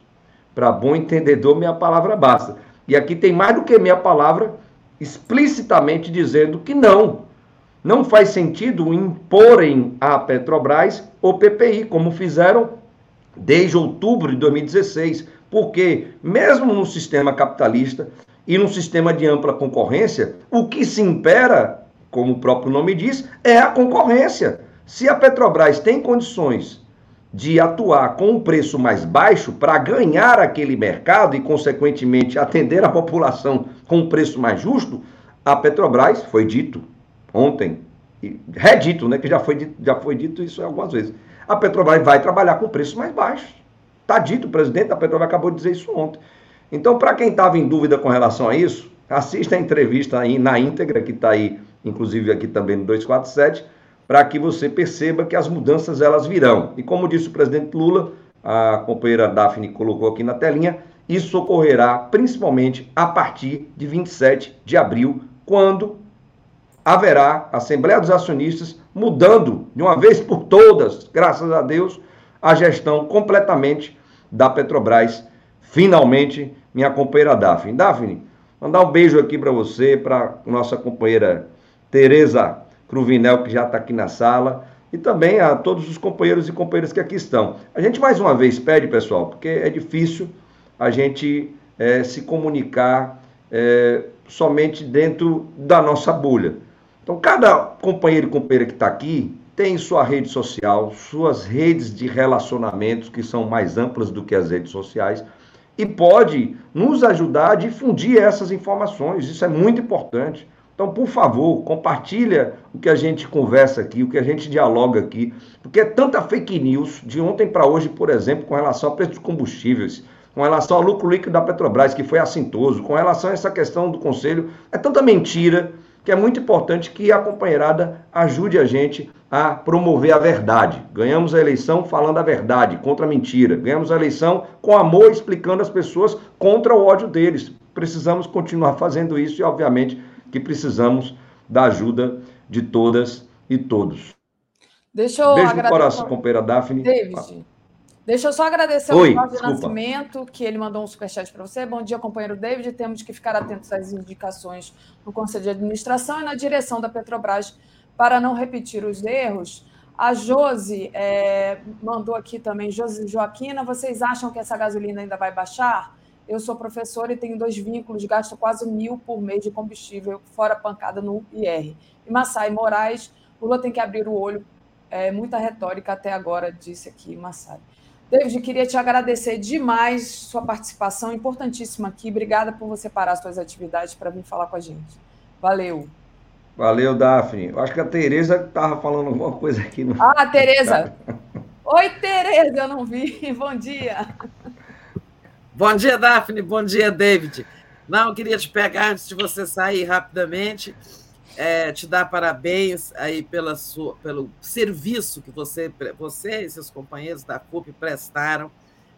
Para bom entendedor, minha palavra basta. E aqui tem mais do que minha palavra explicitamente dizendo que não. Não faz sentido imporem à Petrobras o PPI, como fizeram desde outubro de 2016. Porque, mesmo no sistema capitalista e no sistema de ampla concorrência, o que se impera, como o próprio nome diz, é a concorrência. Se a Petrobras tem condições de atuar com um preço mais baixo para ganhar aquele mercado e, consequentemente, atender a população com um preço mais justo, a Petrobras, foi dito ontem, redito, né, que já foi, dito, já foi dito isso algumas vezes. A Petrobras vai trabalhar com preços mais baixos. Está dito, o presidente da Petrobras acabou de dizer isso ontem. Então, para quem estava em dúvida com relação a isso, assista a entrevista aí na íntegra, que está aí, inclusive aqui também no 247, para que você perceba que as mudanças elas virão. E como disse o presidente Lula, a companheira Daphne colocou aqui na telinha, isso ocorrerá principalmente a partir de 27 de abril, quando haverá Assembleia dos Acionistas mudando de uma vez por todas, graças a Deus, a gestão completamente da Petrobras. Finalmente, minha companheira Daphne. Daphne, mandar um beijo aqui para você, para nossa companheira Tereza Cruvinel, que já está aqui na sala, e também a todos os companheiros e companheiras que aqui estão. A gente mais uma vez pede, pessoal, porque é difícil a gente é, se comunicar é, somente dentro da nossa bolha. Então, cada companheiro e companheira que está aqui tem sua rede social, suas redes de relacionamentos que são mais amplas do que as redes sociais e pode nos ajudar a difundir essas informações. Isso é muito importante. Então, por favor, compartilha o que a gente conversa aqui, o que a gente dialoga aqui, porque é tanta fake news de ontem para hoje, por exemplo, com relação ao preço dos combustíveis, com relação ao lucro líquido da Petrobras, que foi assintoso, com relação a essa questão do conselho, é tanta mentira que é muito importante que a companheirada ajude a gente a promover a verdade. Ganhamos a eleição falando a verdade, contra a mentira. Ganhamos a eleição com amor, explicando às pessoas contra o ódio deles. Precisamos continuar fazendo isso e, obviamente, que precisamos da ajuda de todas e todos. Deixa eu Beijo no coração, companheira Daphne. David. Deixa eu só agradecer Oi, ao Jorge Nascimento, que ele mandou um superchat para você. Bom dia, companheiro David. Temos que ficar atentos às indicações no Conselho de Administração e na direção da Petrobras para não repetir os erros. A Josi é, mandou aqui também, Josi Joaquina, vocês acham que essa gasolina ainda vai baixar? Eu sou professora e tenho dois vínculos, gasto quase mil por mês de combustível, fora pancada no IR. E Massai Moraes, Lula tem que abrir o olho, é, muita retórica até agora, disse aqui Massai. David, queria te agradecer demais sua participação, importantíssima aqui. Obrigada por você parar suas atividades para vir falar com a gente. Valeu. Valeu, Daphne. Eu acho que a Tereza estava falando alguma coisa aqui. No... Ah, Tereza. Oi, Tereza, eu não vi. Bom dia. Bom dia, Daphne. Bom dia, David. Não, eu queria te pegar antes de você sair rapidamente é, te dar parabéns aí pela sua, pelo serviço que você, você e seus companheiros da CUP prestaram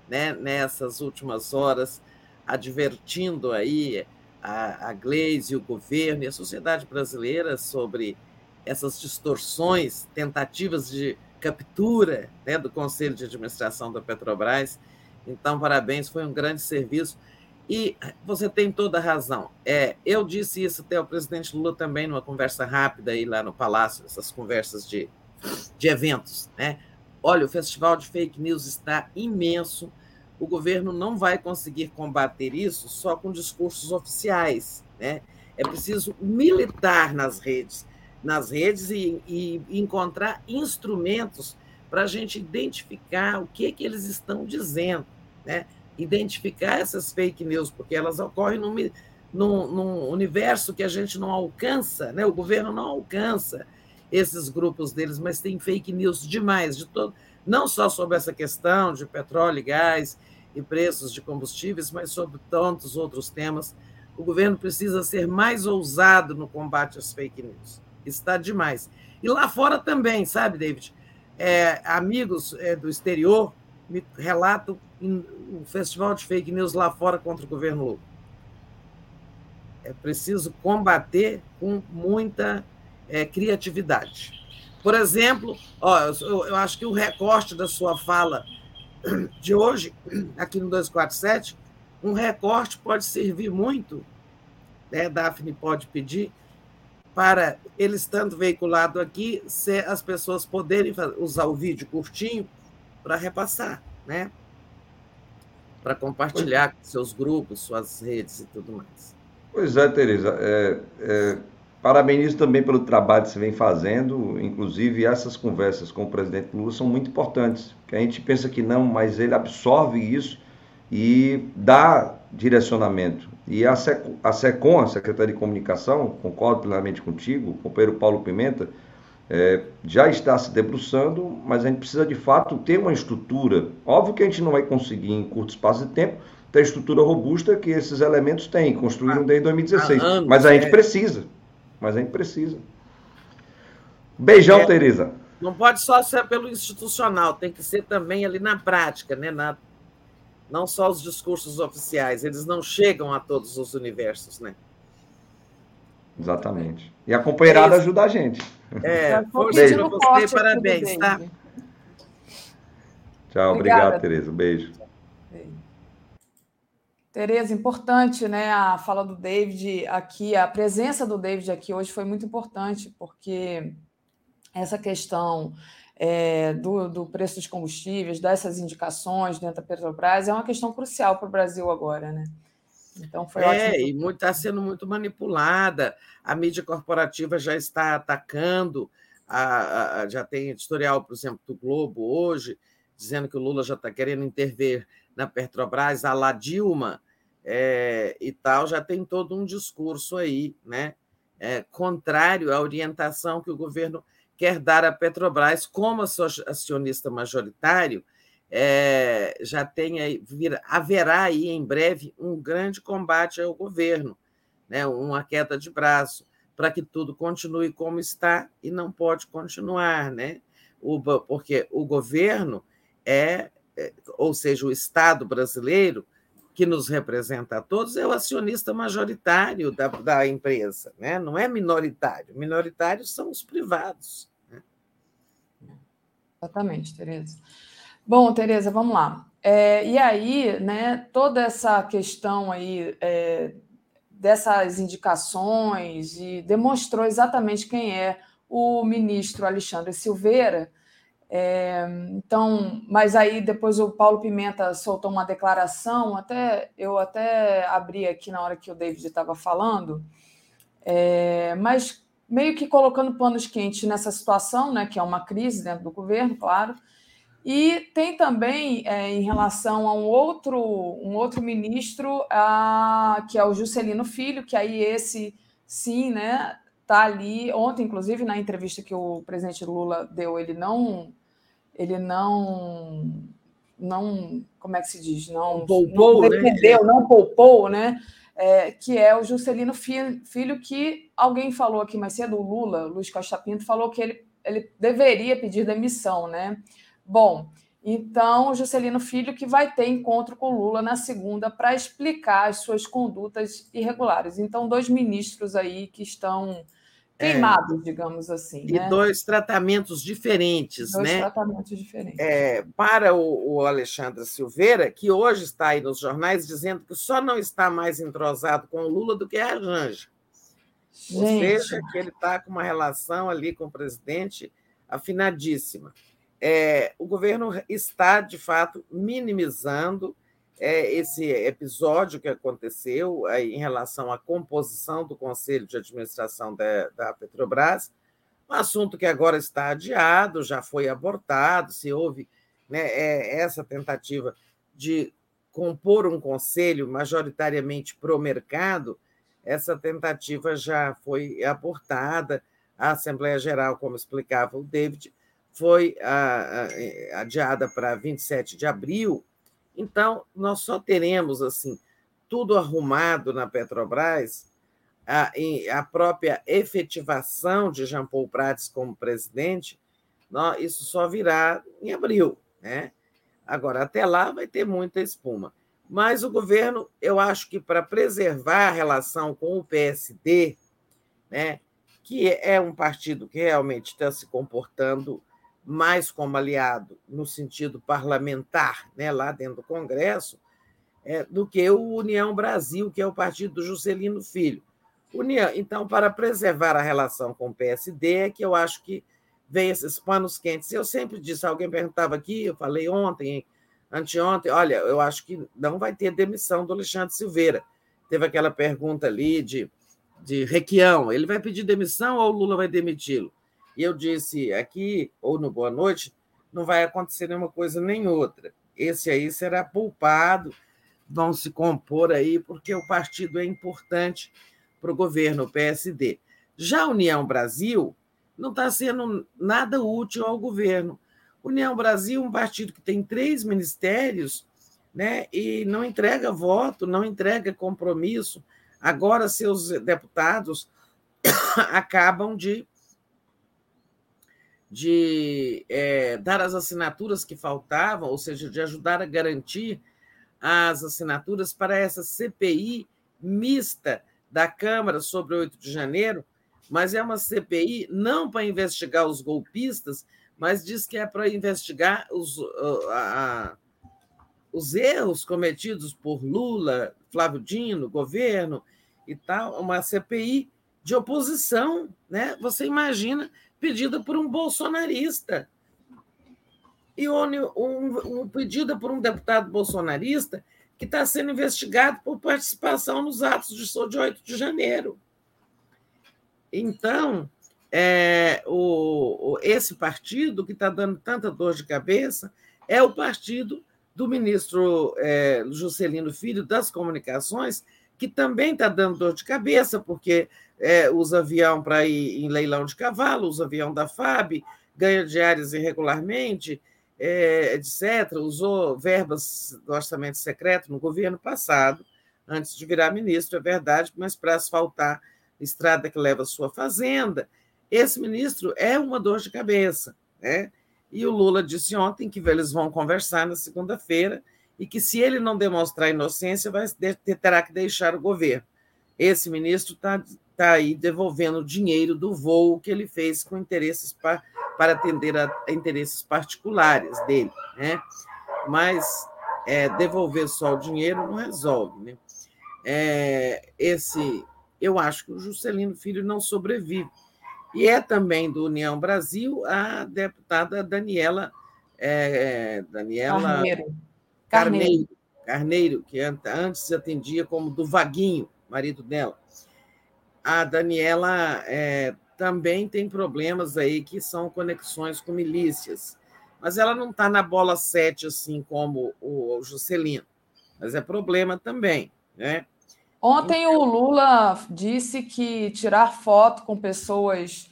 né, nessas últimas horas, advertindo aí a, a Gleisi, o governo e a sociedade brasileira sobre essas distorções, tentativas de captura né, do Conselho de Administração da Petrobras. Então, parabéns, foi um grande serviço. E você tem toda a razão. É, eu disse isso até o presidente Lula também numa conversa rápida aí lá no Palácio, essas conversas de, de eventos. Né? Olha, o festival de fake news está imenso. O governo não vai conseguir combater isso só com discursos oficiais. Né? É preciso militar nas redes, nas redes e, e encontrar instrumentos para a gente identificar o que, que eles estão dizendo. Né? Identificar essas fake news, porque elas ocorrem num, num, num, universo que a gente não alcança, né? o governo não alcança esses grupos deles, mas tem fake news demais, de todo, não só sobre essa questão de petróleo e gás e preços de combustíveis, mas sobre tantos outros temas. O governo precisa ser mais ousado no combate às fake news. Está demais. E lá fora também, sabe, David? É, amigos é, do exterior me relatam o festival de fake news lá fora contra o governo Lula. É preciso combater com muita é, criatividade. Por exemplo, ó, eu, eu acho que o recorte da sua fala de hoje, aqui no 247, um recorte pode servir muito, né, Daphne pode pedir, para ele estando veiculado aqui, as pessoas poderem usar o vídeo curtinho para repassar, né? para compartilhar com seus grupos, suas redes e tudo mais. Pois é, Tereza. É, é, parabenizo também pelo trabalho que você vem fazendo. Inclusive, essas conversas com o presidente Lula são muito importantes. Que a gente pensa que não, mas ele absorve isso e dá direcionamento. E a, SECOM, a SECOM, a Secretaria de Comunicação, concordo plenamente contigo, o companheiro Paulo Pimenta, é, já está se debruçando, mas a gente precisa de fato ter uma estrutura. Óbvio que a gente não vai conseguir em curto espaço de tempo ter a estrutura robusta que esses elementos têm, construíram ah, desde 2016. Anos, mas a gente é. precisa. Mas a gente precisa. Beijão, é, Tereza. Não pode só ser pelo institucional, tem que ser também ali na prática, né? Na, não só os discursos oficiais, eles não chegam a todos os universos, né? Exatamente. E a companheirada é ajuda a gente. É, força para você, parabéns, tá? Tchau, obrigado, obrigado Tereza. Um beijo. Tereza, importante, né? A fala do David aqui, a presença do David aqui hoje foi muito importante, porque essa questão é, do, do, preço dos combustíveis, dessas indicações dentro da Petrobras, é uma questão crucial para o Brasil agora, né? Então foi é, ótimo. e está sendo muito manipulada. A mídia corporativa já está atacando, a, a, já tem editorial, por exemplo, do Globo hoje, dizendo que o Lula já está querendo intervir na Petrobras, a La Dilma é, e tal, já tem todo um discurso aí, né? É, contrário à orientação que o governo quer dar à Petrobras como acionista majoritário, é, já tem vir, haverá aí em breve um grande combate ao governo, né, uma queda de braço, para que tudo continue como está e não pode continuar, né? O, porque o governo é, é, ou seja, o Estado brasileiro, que nos representa a todos, é o acionista majoritário da, da empresa, né? não é minoritário. Minoritários são os privados. Né? Exatamente, Tereza. Bom, Tereza, vamos lá. É, e aí, né, toda essa questão aí é, dessas indicações e demonstrou exatamente quem é o ministro Alexandre Silveira. É, então, mas aí depois o Paulo Pimenta soltou uma declaração, até eu até abri aqui na hora que o David estava falando, é, mas meio que colocando panos quentes nessa situação, né, que é uma crise dentro do governo, claro, e tem também, é, em relação a um outro, um outro ministro, a, que é o Juscelino Filho, que aí esse, sim, né, tá ali. Ontem, inclusive, na entrevista que o presidente Lula deu, ele não, ele não, não, como é que se diz, não, poupou, não né? defendeu, né? não poupou, né? É, que é o Juscelino Filho, que alguém falou aqui mais cedo, o Lula, Luiz Costa Pinto, falou que ele, ele deveria pedir demissão, né? Bom, então, Juscelino Filho que vai ter encontro com Lula na segunda para explicar as suas condutas irregulares. Então, dois ministros aí que estão queimados, é, digamos assim. E né? dois tratamentos diferentes, dois né? tratamentos diferentes. É, para o, o, Alexandre Silveira, que hoje está aí nos jornais dizendo que só não está mais entrosado com o Lula do que a Janja. Gente. Ou seja, que ele está com uma relação ali com o presidente afinadíssima é, o governo está, de fato, minimizando é, esse episódio que aconteceu aí, em relação à composição do Conselho de Administração da, da Petrobras, um assunto que agora está adiado, já foi abortado, se houve né, é, essa tentativa de compor um conselho majoritariamente pro mercado, essa tentativa já foi abortada. A Assembleia Geral, como explicava o David, foi adiada para 27 de abril. Então, nós só teremos assim tudo arrumado na Petrobras, a, a própria efetivação de Jean Paul Prats como presidente, isso só virá em abril. Né? Agora, até lá vai ter muita espuma. Mas o governo, eu acho que para preservar a relação com o PSD, né, que é um partido que realmente está se comportando mais como aliado no sentido parlamentar, né, lá dentro do Congresso, é, do que o União Brasil, que é o partido do Juscelino Filho. União, então, para preservar a relação com o PSD, é que eu acho que vem esses panos quentes. Eu sempre disse, alguém perguntava aqui, eu falei ontem, anteontem, olha, eu acho que não vai ter demissão do Alexandre Silveira. Teve aquela pergunta ali de, de Requião, ele vai pedir demissão ou o Lula vai demiti-lo? E eu disse aqui, ou no Boa Noite, não vai acontecer nenhuma coisa nem outra. Esse aí será poupado, vão se compor aí, porque o partido é importante para o governo, o PSD. Já a União Brasil, não está sendo nada útil ao governo. União Brasil, um partido que tem três ministérios, né, e não entrega voto, não entrega compromisso. Agora, seus deputados acabam de, de é, dar as assinaturas que faltavam, ou seja, de ajudar a garantir as assinaturas para essa CPI mista da Câmara sobre o 8 de janeiro, mas é uma CPI não para investigar os golpistas, mas diz que é para investigar os, a, os erros cometidos por Lula, Flávio Dino, governo e tal, uma CPI de oposição, né? Você imagina, pedida por um bolsonarista. E um, um, pedida por um deputado bolsonarista que está sendo investigado por participação nos atos de, de 8 de janeiro. Então, é, o, esse partido que está dando tanta dor de cabeça é o partido do ministro é, Juscelino Filho das Comunicações, que também está dando dor de cabeça, porque é, usa avião para ir em leilão de cavalo, usa avião da FAB, ganha diárias irregularmente, é, etc. Usou verbas do orçamento secreto no governo passado, antes de virar ministro, é verdade, mas para asfaltar estrada que leva à sua fazenda. Esse ministro é uma dor de cabeça, né? E o Lula disse ontem que eles vão conversar na segunda-feira e que, se ele não demonstrar inocência, vai, terá que deixar o governo. Esse ministro está tá aí devolvendo dinheiro do voo que ele fez com interesses para, para atender a, a, interesses particulares dele. Né? Mas é, devolver só o dinheiro não resolve. Né? É, esse, eu acho que o Juscelino Filho não sobrevive e é também do União Brasil a deputada Daniela, é, Daniela Carneiro. Carneiro, Carneiro, que antes atendia como do Vaguinho, marido dela. A Daniela é, também tem problemas aí que são conexões com milícias, mas ela não está na bola 7 assim como o Juscelino, mas é problema também, né? Ontem o Lula disse que tirar foto com pessoas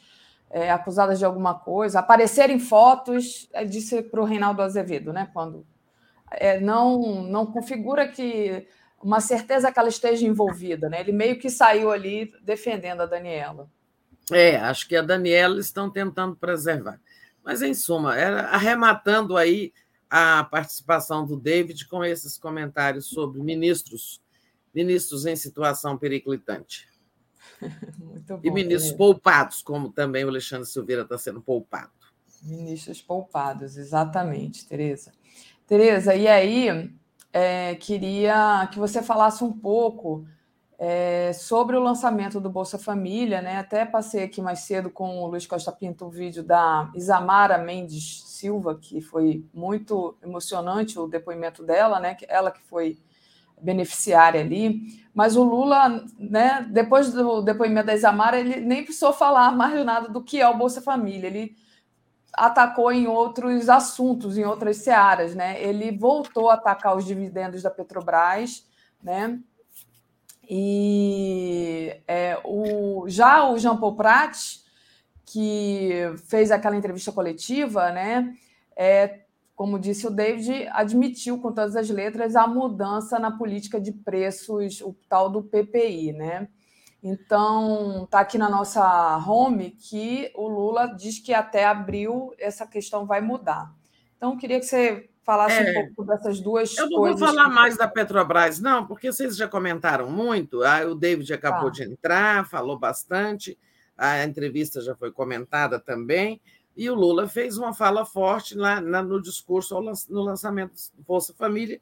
é, acusadas de alguma coisa, aparecer em fotos, é, disse para o Reinaldo Azevedo, né? Quando é, não, não configura que uma certeza que ela esteja envolvida, né? Ele meio que saiu ali defendendo a Daniela. É, acho que a Daniela estão tentando preservar. Mas, em suma, era arrematando aí a participação do David com esses comentários sobre ministros ministros em situação periclitante. Bom, e ministros poupados, como também o Alexandre Silveira está sendo poupado. Ministros poupados, exatamente, Tereza. Tereza, e aí é, queria que você falasse um pouco é, sobre o lançamento do Bolsa Família, né? Até passei aqui mais cedo com o Luiz Costa Pinto o vídeo da Isamara Mendes Silva, que foi muito emocionante o depoimento dela, né? Ela que foi beneficiária ali, mas o Lula, né, depois do depoimento da Isamara, ele nem precisou falar mais nada do que é o Bolsa Família, ele atacou em outros assuntos, em outras searas, né? Ele voltou a atacar os dividendos da Petrobras, né? E é, o, já o Jean Paul Prat, que fez aquela entrevista coletiva, né? É, como disse o David, admitiu com todas as letras a mudança na política de preços, o tal do PPI, né? Então, está aqui na nossa home que o Lula diz que até abril essa questão vai mudar. Então, queria que você falasse é, um pouco dessas duas coisas. Eu não vou falar que... mais da Petrobras, não, porque vocês já comentaram muito. Ah, o David acabou tá. de entrar, falou bastante, a entrevista já foi comentada também. E o Lula fez uma fala forte lá, no discurso no lançamento do Bolsa Família,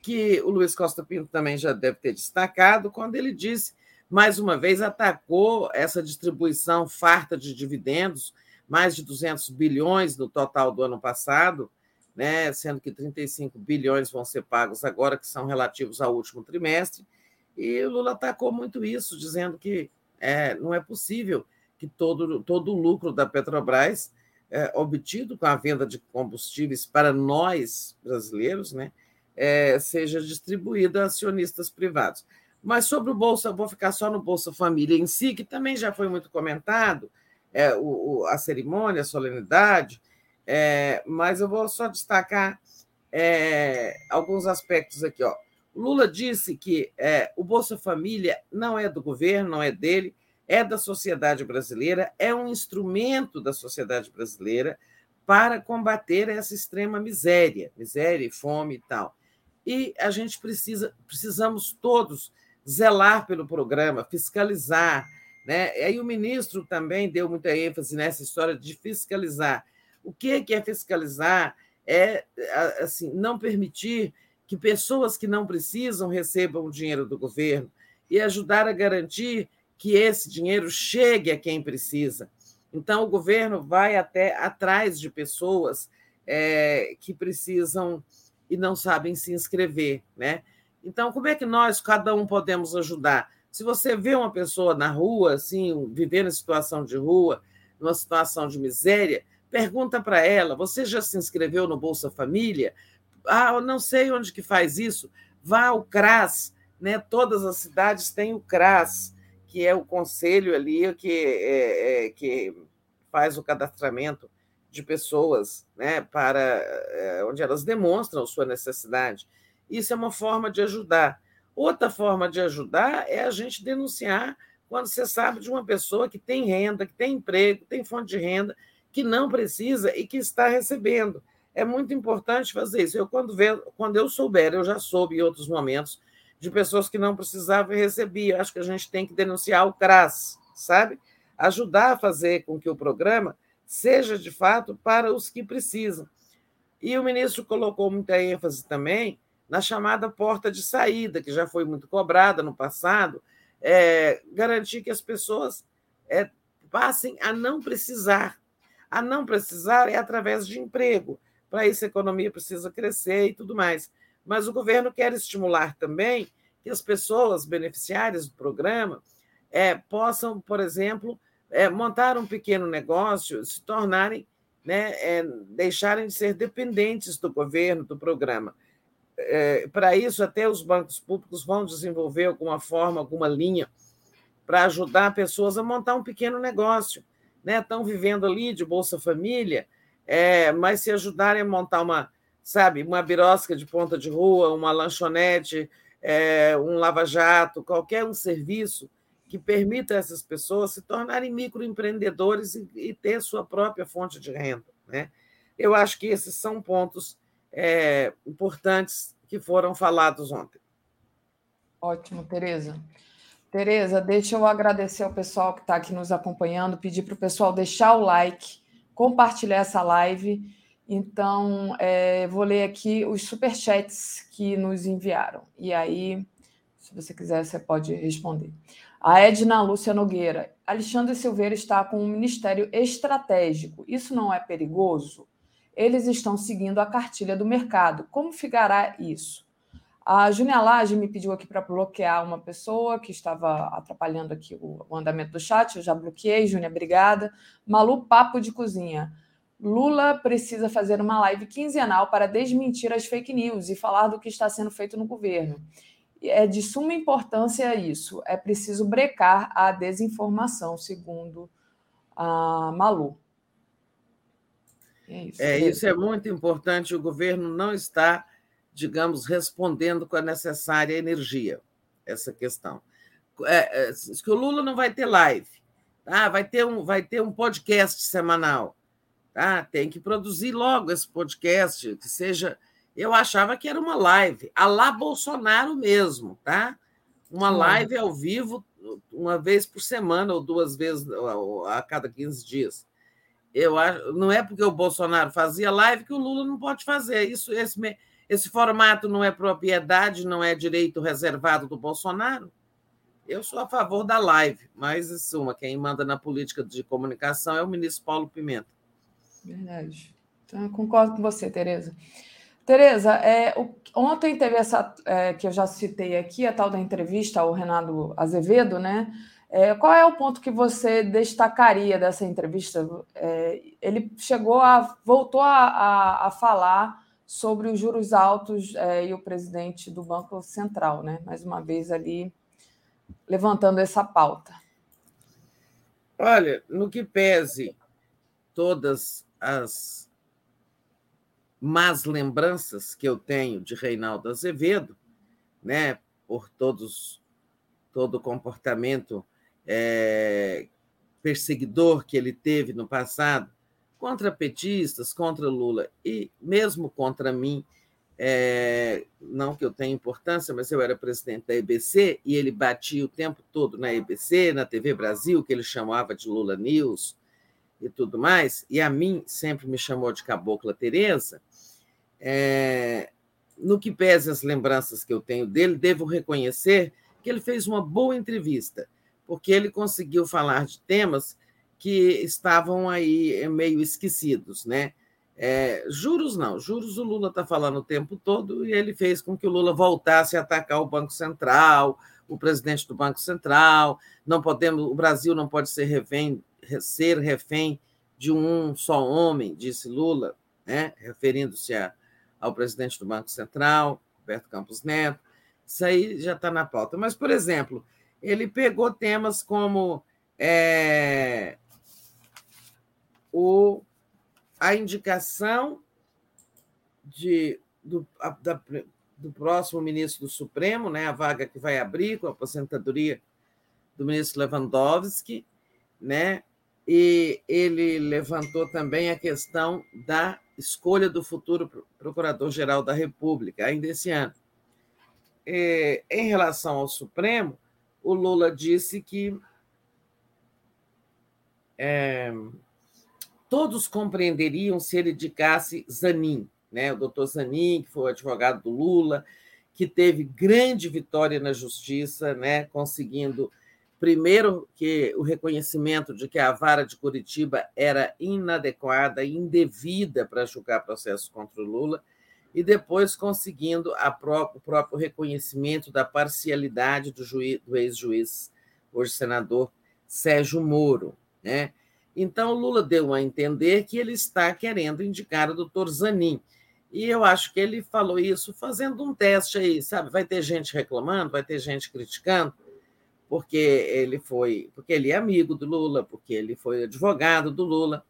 que o Luiz Costa Pinto também já deve ter destacado, quando ele disse, mais uma vez, atacou essa distribuição farta de dividendos, mais de 200 bilhões no total do ano passado, né, sendo que 35 bilhões vão ser pagos agora, que são relativos ao último trimestre. E o Lula atacou muito isso, dizendo que é, não é possível que todo, todo o lucro da Petrobras é, obtido com a venda de combustíveis para nós brasileiros, né, é, seja distribuído a acionistas privados. Mas sobre o Bolsa, vou ficar só no Bolsa Família em si, que também já foi muito comentado, é, o, o, a cerimônia, a solenidade, é, mas eu vou só destacar é, alguns aspectos aqui. Ó. Lula disse que é, o Bolsa Família não é do governo, não é dele, é da sociedade brasileira, é um instrumento da sociedade brasileira para combater essa extrema miséria, miséria e fome e tal. E a gente precisa, precisamos todos zelar pelo programa, fiscalizar, né? Aí o ministro também deu muita ênfase nessa história de fiscalizar. O que é fiscalizar? É assim, não permitir que pessoas que não precisam recebam o dinheiro do governo e ajudar a garantir que esse dinheiro chegue a quem precisa. Então, o governo vai até atrás de pessoas é, que precisam e não sabem se inscrever. Né? Então, como é que nós, cada um, podemos ajudar? Se você vê uma pessoa na rua, assim, vivendo em situação de rua, numa situação de miséria, pergunta para ela: você já se inscreveu no Bolsa Família? Ah, eu não sei onde que faz isso. Vá ao CRAS, né? Todas as cidades têm o CRAS que é o conselho ali que, é, é, que faz o cadastramento de pessoas né, para é, onde elas demonstram sua necessidade. Isso é uma forma de ajudar. Outra forma de ajudar é a gente denunciar quando você sabe de uma pessoa que tem renda, que tem emprego, tem fonte de renda, que não precisa e que está recebendo. É muito importante fazer isso. Eu, quando, ver, quando eu souber, eu já soube em outros momentos, de pessoas que não precisavam e recebiam. Acho que a gente tem que denunciar o CRAS, sabe? Ajudar a fazer com que o programa seja de fato para os que precisam. E o ministro colocou muita ênfase também na chamada porta de saída, que já foi muito cobrada no passado, é, garantir que as pessoas é, passem a não precisar. A não precisar é através de emprego. Para isso, a economia precisa crescer e tudo mais mas o governo quer estimular também que as pessoas beneficiárias do programa é, possam, por exemplo, é, montar um pequeno negócio, se tornarem, né, é, deixarem de ser dependentes do governo, do programa. É, para isso, até os bancos públicos vão desenvolver alguma forma, alguma linha para ajudar pessoas a montar um pequeno negócio. Né? Estão vivendo ali de Bolsa Família, é, mas se ajudarem a montar uma, sabe, uma birosca de ponta de rua, uma lanchonete, é, um lava-jato, qualquer um serviço que permita a essas pessoas se tornarem microempreendedores e, e ter sua própria fonte de renda. Né? Eu acho que esses são pontos é, importantes que foram falados ontem. Ótimo, Tereza. Tereza, deixa eu agradecer ao pessoal que está aqui nos acompanhando, pedir para o pessoal deixar o like, compartilhar essa live então, é, vou ler aqui os superchats que nos enviaram. E aí, se você quiser, você pode responder. A Edna Lúcia Nogueira. Alexandre Silveira está com um ministério estratégico. Isso não é perigoso? Eles estão seguindo a cartilha do mercado. Como ficará isso? A Júnia Lage me pediu aqui para bloquear uma pessoa que estava atrapalhando aqui o, o andamento do chat. Eu já bloqueei, Júnia, obrigada. Malu Papo de Cozinha. Lula precisa fazer uma live quinzenal para desmentir as fake news e falar do que está sendo feito no governo. É de suma importância isso. É preciso brecar a desinformação, segundo a Malu. É isso, é, isso é muito importante. O governo não está, digamos, respondendo com a necessária energia essa questão. É, é, que o Lula não vai ter live, tá? vai, ter um, vai ter um podcast semanal Tá? Tem que produzir logo esse podcast, que seja. Eu achava que era uma live, a lá Bolsonaro mesmo, tá? Uma live ao vivo, uma vez por semana ou duas vezes a cada 15 dias. Eu acho, não é porque o Bolsonaro fazia live que o Lula não pode fazer. Isso, esse, esse formato não é propriedade, não é direito reservado do Bolsonaro. Eu sou a favor da live, mas, em suma, quem manda na política de comunicação é o ministro Paulo Pimenta. Verdade. Então, concordo com você, Tereza. Tereza, é, o, ontem teve essa é, que eu já citei aqui, a tal da entrevista ao Renato Azevedo, né? É, qual é o ponto que você destacaria dessa entrevista? É, ele chegou a voltou a, a, a, falar sobre os juros altos é, e o presidente do Banco Central, né? Mais uma vez ali levantando essa pauta. Olha, no que pese todas as más lembranças que eu tenho de Reinaldo Azevedo, né, por todos todo o comportamento é, perseguidor que ele teve no passado contra petistas, contra Lula e mesmo contra mim, é, não que eu tenha importância, mas eu era presidente da EBC e ele batia o tempo todo na EBC, na TV Brasil, que ele chamava de Lula News e tudo mais, e a mim sempre me chamou de Cabocla Tereza. É, no que pese as lembranças que eu tenho dele, devo reconhecer que ele fez uma boa entrevista, porque ele conseguiu falar de temas que estavam aí meio esquecidos, né? É, juros não, juros o Lula está falando o tempo todo e ele fez com que o Lula voltasse a atacar o Banco Central, o presidente do Banco Central. Não podemos, o Brasil não pode ser refém, ser refém de um só homem, disse Lula, né? referindo-se ao presidente do Banco Central, Roberto Campos Neto. Isso aí já está na pauta. Mas, por exemplo, ele pegou temas como é, o a indicação de, do, a, da, do próximo ministro do Supremo, né, a vaga que vai abrir com a aposentadoria do ministro Lewandowski, né, e ele levantou também a questão da escolha do futuro procurador-geral da República, ainda esse ano. E, em relação ao Supremo, o Lula disse que é, todos compreenderiam se ele indicasse Zanin, né? o doutor Zanin, que foi o advogado do Lula, que teve grande vitória na justiça, né? conseguindo, primeiro, que o reconhecimento de que a vara de Curitiba era inadequada indevida para julgar processos contra o Lula, e depois conseguindo pró o próprio reconhecimento da parcialidade do, do ex-juiz, hoje senador Sérgio Moro. Né? Então, Lula deu a entender que ele está querendo indicar o doutor Zanin. E eu acho que ele falou isso fazendo um teste aí, sabe? Vai ter gente reclamando, vai ter gente criticando, porque ele foi, porque ele é amigo do Lula, porque ele foi advogado do Lula,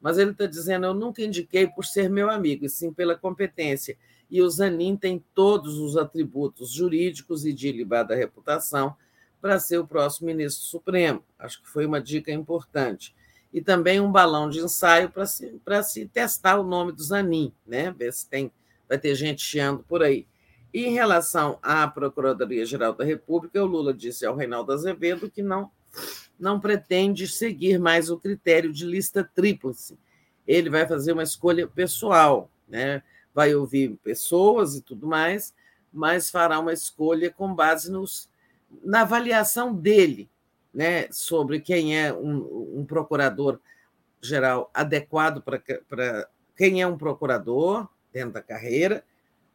mas ele está dizendo: eu nunca indiquei por ser meu amigo, e sim pela competência. E o Zanin tem todos os atributos jurídicos e de ilibada reputação para ser o próximo ministro supremo. Acho que foi uma dica importante e também um balão de ensaio para se, se testar o nome do Zanin, né? ver se tem, vai ter gente chiando por aí. E em relação à Procuradoria-Geral da República, o Lula disse ao Reinaldo Azevedo que não, não pretende seguir mais o critério de lista tríplice. Ele vai fazer uma escolha pessoal, né? vai ouvir pessoas e tudo mais, mas fará uma escolha com base nos, na avaliação dele, né, sobre quem é um, um procurador-geral adequado para quem é um procurador dentro da carreira,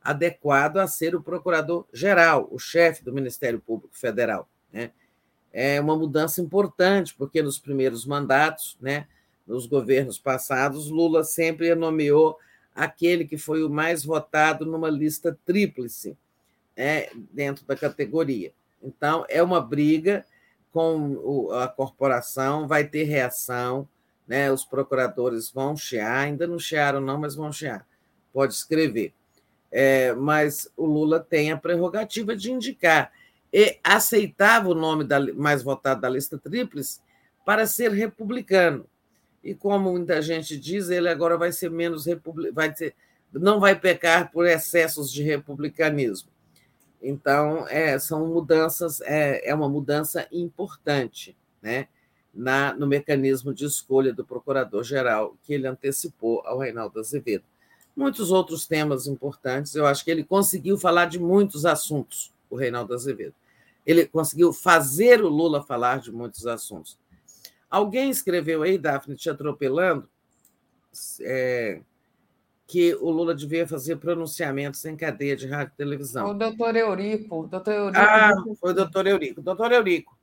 adequado a ser o procurador-geral, o chefe do Ministério Público Federal. Né? É uma mudança importante, porque nos primeiros mandatos, né, nos governos passados, Lula sempre nomeou aquele que foi o mais votado numa lista tríplice né, dentro da categoria. Então, é uma briga com a corporação, vai ter reação, né? os procuradores vão chiar, ainda não chiaram, não, mas vão chiar. Pode escrever. É, mas o Lula tem a prerrogativa de indicar. E aceitava o nome da, mais votado da lista tríplice para ser republicano. E como muita gente diz, ele agora vai ser menos vai ser, não vai pecar por excessos de republicanismo. Então, é, são mudanças, é, é uma mudança importante né, na, no mecanismo de escolha do procurador-geral que ele antecipou ao Reinaldo Azevedo. Muitos outros temas importantes, eu acho que ele conseguiu falar de muitos assuntos, o Reinaldo Azevedo. Ele conseguiu fazer o Lula falar de muitos assuntos. Alguém escreveu aí, Daphne, te atropelando, é, que o Lula devia fazer pronunciamentos em cadeia de rádio e televisão. O doutor Eurico. Doutor Eurico ah, foi o doutor Eurico. Doutor Eurico,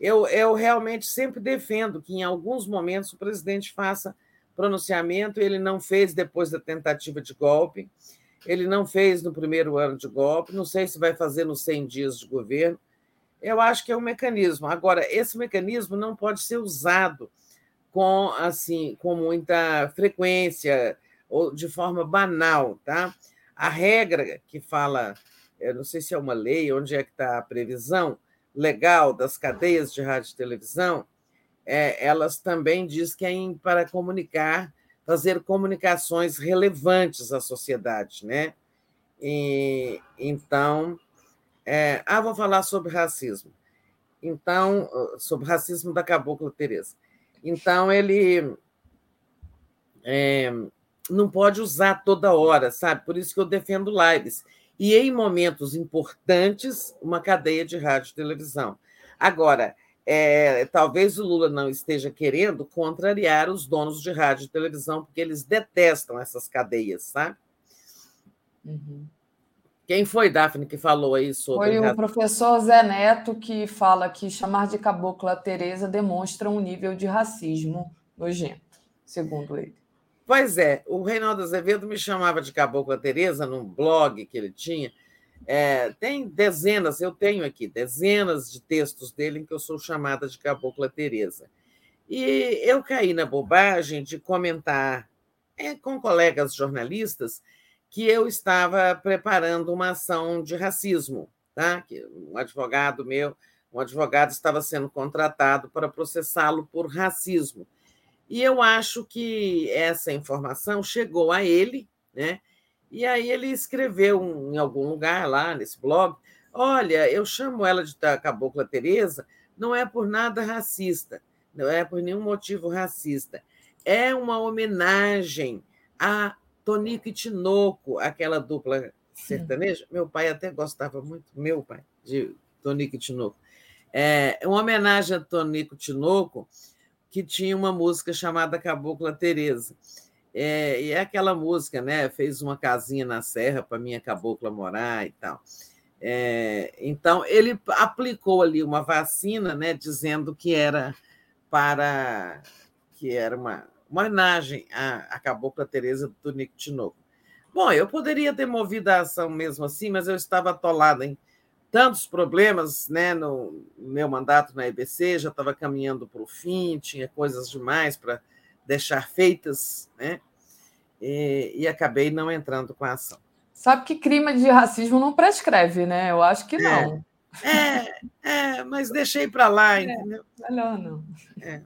eu, eu realmente sempre defendo que, em alguns momentos, o presidente faça pronunciamento. Ele não fez depois da tentativa de golpe, ele não fez no primeiro ano de golpe, não sei se vai fazer nos 100 dias de governo. Eu acho que é um mecanismo. Agora, esse mecanismo não pode ser usado com assim com muita frequência ou de forma banal, tá? A regra que fala, eu não sei se é uma lei, onde é que está a previsão legal das cadeias de rádio e televisão, é, elas também diz que é para comunicar, fazer comunicações relevantes à sociedade, né? E, então, é, ah, vou falar sobre racismo. Então, sobre racismo da Cabocla Teresa. Então, ele é, não pode usar toda hora, sabe? Por isso que eu defendo lives. E em momentos importantes, uma cadeia de rádio e televisão. Agora, é, talvez o Lula não esteja querendo contrariar os donos de rádio e televisão, porque eles detestam essas cadeias, sabe? Uhum. Quem foi, Daphne, que falou aí sobre. Foi o professor Zé Neto que fala que chamar de cabocla Tereza demonstra um nível de racismo nojento, segundo ele. Pois é, o Reinaldo Azevedo me chamava de Cabocla Tereza num blog que ele tinha. É, tem dezenas, eu tenho aqui dezenas de textos dele em que eu sou chamada de Cabocla Tereza. E eu caí na bobagem de comentar é, com colegas jornalistas que eu estava preparando uma ação de racismo, tá? Que um advogado meu, um advogado estava sendo contratado para processá-lo por racismo. E eu acho que essa informação chegou a ele, né? E aí ele escreveu em algum lugar lá nesse blog: olha, eu chamo ela de Cabocla Teresa, não é por nada racista, não é por nenhum motivo racista. É uma homenagem a Tonico e Tinoco, aquela dupla sertaneja. Meu pai até gostava muito, meu pai, de Tonico e Tinoco. É uma homenagem a Tonico Tinoco, que tinha uma música chamada Cabocla Teresa. É, e é aquela música, né? Fez uma casinha na serra para minha cabocla morar e tal. É, então, ele aplicou ali uma vacina, né, dizendo que era para que era uma, uma homenagem à, à cabocla Teresa do Nico Tinoco. Bom, eu poderia ter movido a ação mesmo assim, mas eu estava atolada em tantos problemas né, no meu mandato na EBC, já estava caminhando para o fim, tinha coisas demais para deixar feitas, né? E, e, acabei não entrando com a ação. Sabe que crime de racismo não prescreve, né? Eu acho que é. não. É, é, mas deixei para lá, é, entendeu? Melhor não. É.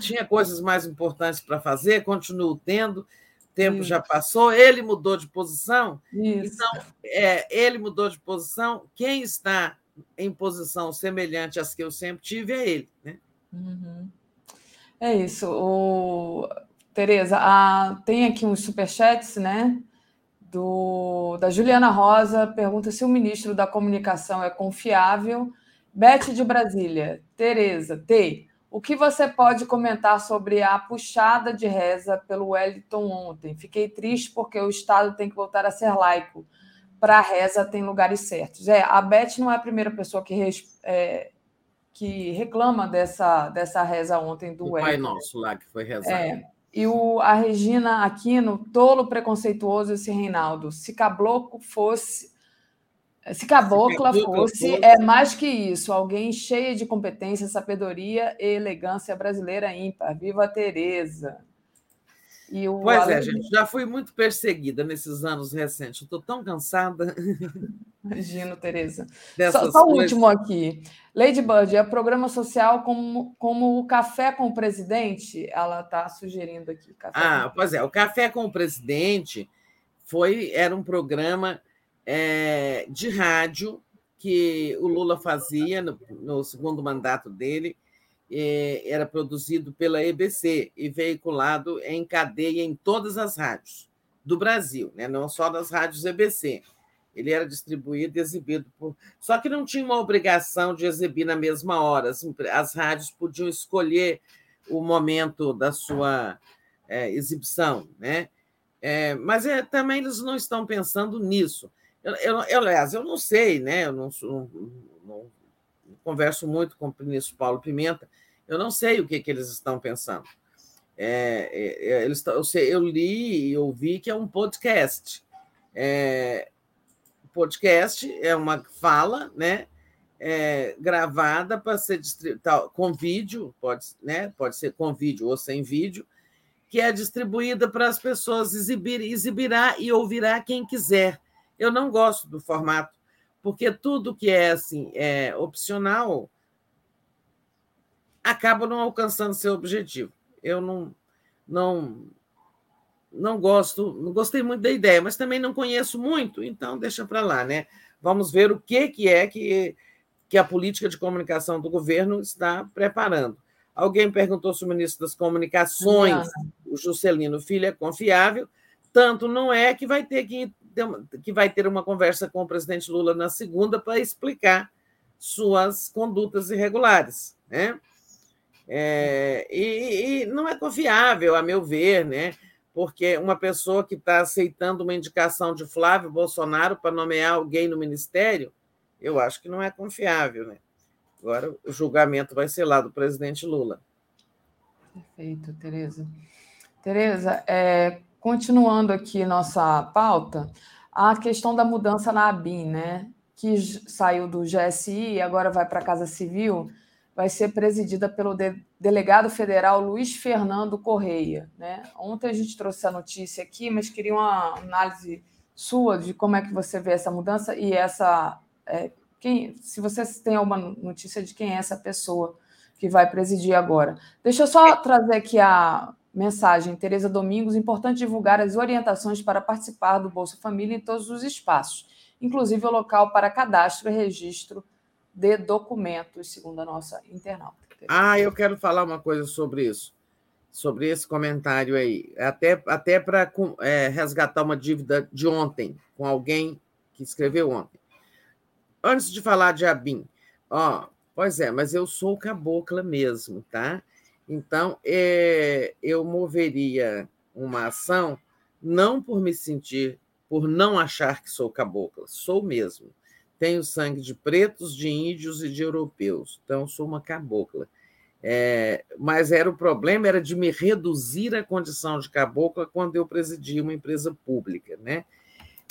Tinha coisas mais importantes para fazer, continuo tendo, tempo Isso. já passou, ele mudou de posição. Isso. Então, é, ele mudou de posição. Quem está em posição semelhante às que eu sempre tive é ele. Né? Uhum. É isso. O... Tereza, a... tem aqui uns superchats, né? Do... Da Juliana Rosa, pergunta se o ministro da Comunicação é confiável. Beth de Brasília, Tereza, T. O que você pode comentar sobre a puxada de reza pelo Wellington ontem? Fiquei triste porque o Estado tem que voltar a ser laico. Para a reza tem lugares certos. É, a Beth não é a primeira pessoa que, é, que reclama dessa, dessa reza ontem do o Wellington. Pai Nosso lá que foi rezado. É, e o, a Regina Aquino, tolo preconceituoso esse Reinaldo. Se Cabloco fosse se cabocla fosse, é mais que isso, alguém cheia de competência, sabedoria e elegância brasileira ímpar. Viva a Tereza! E o pois é, gente, já fui muito perseguida nesses anos recentes. Estou tão cansada. Imagino, Tereza. Só, só o último aqui. Lady Bird, é programa social como, como o Café com o Presidente? Ela está sugerindo aqui. ah, pois é. O Café com o Presidente foi, era um programa é, de rádio que o Lula fazia no, no segundo mandato dele, é, era produzido pela EBC e veiculado em cadeia em todas as rádios do Brasil, né? não só nas rádios EBC. Ele era distribuído e exibido por. Só que não tinha uma obrigação de exibir na mesma hora. As, as rádios podiam escolher o momento da sua é, exibição, né? É, mas é, também eles não estão pensando nisso. Eu, eu, eu, aliás, eu não sei, né? Eu não, não, não, converso muito com o ministro Paulo Pimenta, eu não sei o que, que eles estão pensando. É, é, é eles, eu, sei, eu li e ouvi que é um podcast. É, podcast é uma fala, né? é, gravada para ser distribuída com vídeo, pode, né, pode ser com vídeo ou sem vídeo, que é distribuída para as pessoas exibir, exibirá e ouvirá quem quiser. Eu não gosto do formato, porque tudo que é assim é opcional acaba não alcançando seu objetivo. Eu não não não gosto, não gostei muito da ideia, mas também não conheço muito, então deixa para lá, né? Vamos ver o que, que é que, que a política de comunicação do governo está preparando. Alguém perguntou se o ministro das Comunicações, o Juscelino Filho, é confiável. Tanto não é que vai ter que, que vai ter uma conversa com o presidente Lula na segunda para explicar suas condutas irregulares. Né? É, e, e, não é confiável, a meu ver, né? porque uma pessoa que está aceitando uma indicação de Flávio Bolsonaro para nomear alguém no ministério, eu acho que não é confiável. Né? Agora o julgamento vai ser lá do presidente Lula. Perfeito, Tereza. Tereza, é, continuando aqui nossa pauta, a questão da mudança na ABIN, né? Que saiu do GSI e agora vai para a Casa Civil vai ser presidida pelo de, delegado federal Luiz Fernando Correia. Né? Ontem a gente trouxe a notícia aqui, mas queria uma análise sua de como é que você vê essa mudança e essa. É, quem, se você tem alguma notícia de quem é essa pessoa que vai presidir agora. Deixa eu só trazer aqui a mensagem, Tereza Domingos, importante divulgar as orientações para participar do Bolsa Família em todos os espaços, inclusive o local para cadastro e registro de documentos, segundo a nossa internauta. Ah, eu quero falar uma coisa sobre isso, sobre esse comentário aí, até, até para é, resgatar uma dívida de ontem, com alguém que escreveu ontem. Antes de falar de Abin, ó, pois é, mas eu sou cabocla mesmo, tá? Então, é, eu moveria uma ação não por me sentir, por não achar que sou cabocla, sou mesmo tenho sangue de pretos, de índios e de europeus, então sou uma cabocla. É, mas era o problema era de me reduzir a condição de cabocla quando eu presidi uma empresa pública, né?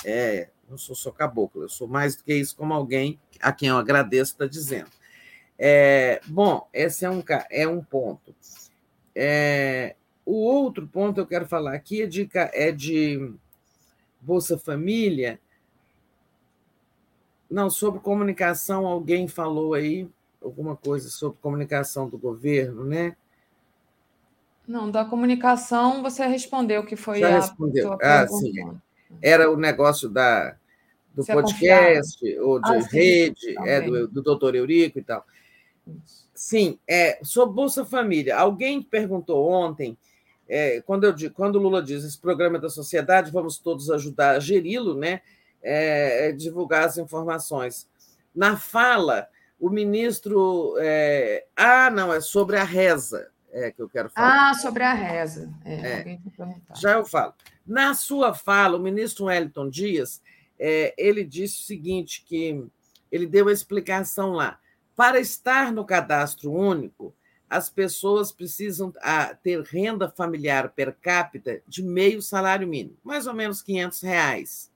É, não sou só cabocla, eu sou mais do que isso, como alguém a quem eu agradeço está dizendo. É, bom, esse é um, é um ponto. É, o outro ponto que eu quero falar aqui é de, é de Bolsa Família, não, sobre comunicação, alguém falou aí alguma coisa sobre comunicação do governo, né? Não, da comunicação você respondeu que foi Já a respondeu. Ah, sim. Era o negócio da, do você é podcast, é ou de ah, rede, é, do, do doutor Eurico e tal. Sim, é, sobre Bolsa Família. Alguém perguntou ontem, é, quando, eu, quando o Lula diz esse programa da sociedade, vamos todos ajudar a geri-lo, né? É, é, divulgar as informações. Na fala, o ministro. É, ah, não, é sobre a reza é, que eu quero falar. Ah, sobre a reza. É, é. Já eu falo. Na sua fala, o ministro Wellington Dias é, ele disse o seguinte: que ele deu a explicação lá. Para estar no cadastro único, as pessoas precisam ah, ter renda familiar per capita de meio salário mínimo, mais ou menos 500 reais.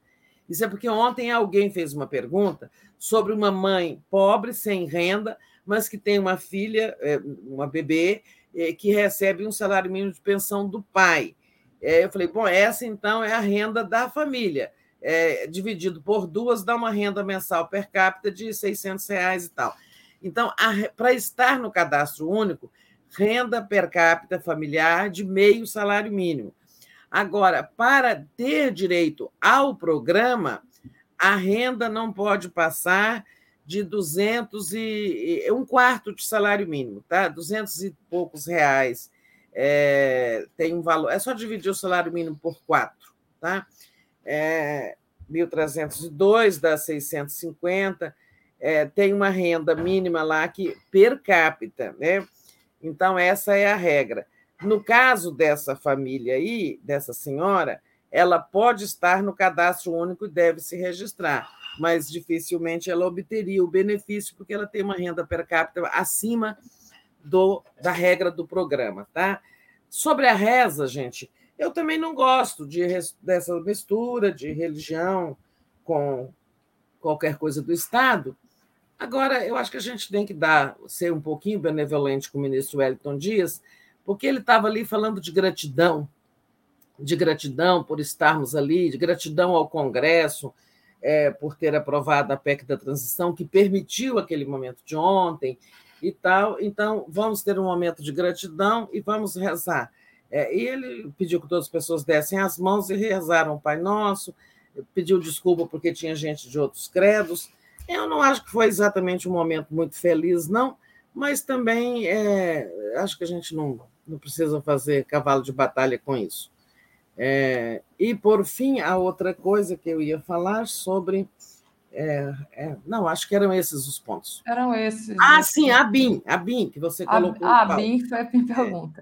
Isso é porque ontem alguém fez uma pergunta sobre uma mãe pobre, sem renda, mas que tem uma filha, é, uma bebê, é, que recebe um salário mínimo de pensão do pai. É, eu falei, bom, essa então é a renda da família. É, dividido por duas, dá uma renda mensal per capita de 600 reais e tal. Então, para estar no cadastro único, renda per capita familiar de meio salário mínimo. Agora, para ter direito ao programa, a renda não pode passar de 200 e um quarto de salário mínimo, tá? 200 e poucos reais é, tem um valor. É só dividir o salário mínimo por quatro, tá? É, 1.302 dá 650. É, tem uma renda mínima lá que per capita, né? Então essa é a regra. No caso dessa família aí, dessa senhora, ela pode estar no cadastro único e deve se registrar, mas dificilmente ela obteria o benefício porque ela tem uma renda per capita acima do, da regra do programa, tá? Sobre a reza, gente, eu também não gosto de, dessa mistura de religião com qualquer coisa do Estado, Agora, eu acho que a gente tem que dar, ser um pouquinho benevolente com o ministro Wellington Dias, porque ele estava ali falando de gratidão, de gratidão por estarmos ali, de gratidão ao Congresso é, por ter aprovado a PEC da transição, que permitiu aquele momento de ontem e tal. Então, vamos ter um momento de gratidão e vamos rezar. É, e ele pediu que todas as pessoas dessem as mãos e rezaram o Pai Nosso, pediu desculpa porque tinha gente de outros credos. Eu não acho que foi exatamente um momento muito feliz, não, mas também é, acho que a gente não, não precisa fazer cavalo de batalha com isso. É, e, por fim, a outra coisa que eu ia falar sobre. É, é, não, acho que eram esses os pontos. Eram esses. Ah, sim, a BIM, a BIM, que você colocou. A, a BIM foi a minha pergunta.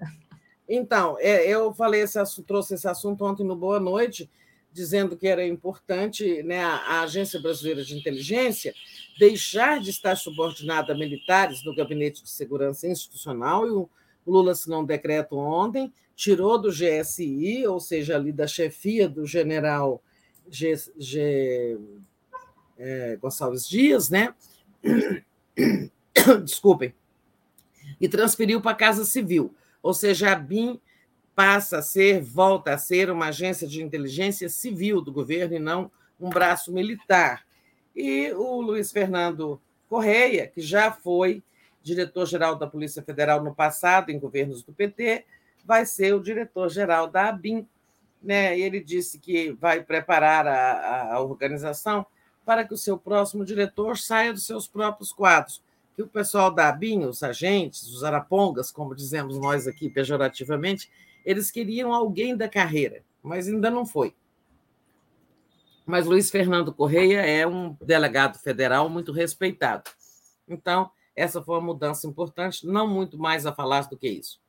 Então, é, eu falei esse assunto, trouxe esse assunto ontem no Boa Noite, dizendo que era importante né, a, Agência Brasileira de Inteligência deixar de estar subordinada a militares no Gabinete de Segurança Institucional, e o Lula assinou um decreto ontem tirou do GSI, ou seja, ali da chefia do general G, G é, Gonçalves Dias, né? Desculpem. E transferiu para a Casa Civil. Ou seja, a BIM passa a ser, volta a ser uma agência de inteligência civil do governo e não um braço militar. E o Luiz Fernando Correia, que já foi diretor-geral da Polícia Federal no passado, em governos do PT, vai ser o diretor-geral da ABIN. Né? Ele disse que vai preparar a, a organização para que o seu próximo diretor saia dos seus próprios quadros. Que o pessoal da ABIN, os agentes, os arapongas, como dizemos nós aqui pejorativamente, eles queriam alguém da carreira, mas ainda não foi. Mas Luiz Fernando Correia é um delegado federal muito respeitado. Então, essa foi uma mudança importante, não muito mais a falar do que isso.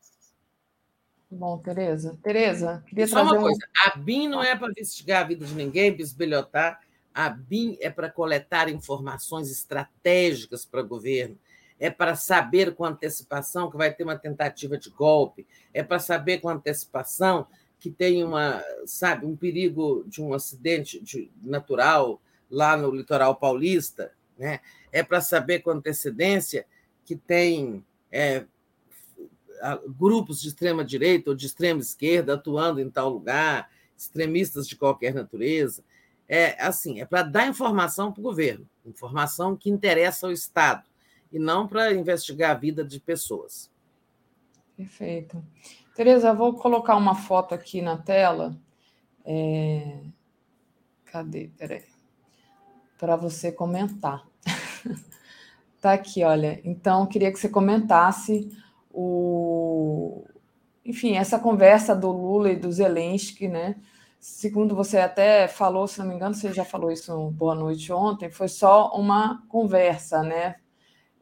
Bom, Tereza. Tereza, queria Só uma coisa, um... a BIM não é para investigar a vida de ninguém, bisbilhotar. A BIM é para coletar informações estratégicas para o governo, é para saber com antecipação que vai ter uma tentativa de golpe, é para saber com antecipação que tem uma, sabe, um perigo de um acidente de, natural lá no litoral paulista, né? É para saber com antecedência que tem é, grupos de extrema direita ou de extrema esquerda atuando em tal lugar, extremistas de qualquer natureza. É assim, é para dar informação para o governo, informação que interessa ao Estado, e não para investigar a vida de pessoas. Perfeito. Tereza, vou colocar uma foto aqui na tela. É... Cadê? Peraí. Para você comentar. tá aqui, olha. Então, queria que você comentasse o, enfim, essa conversa do Lula e do Zelensky, né? Segundo você até falou, se não me engano, você já falou isso no Boa Noite ontem, foi só uma conversa, né?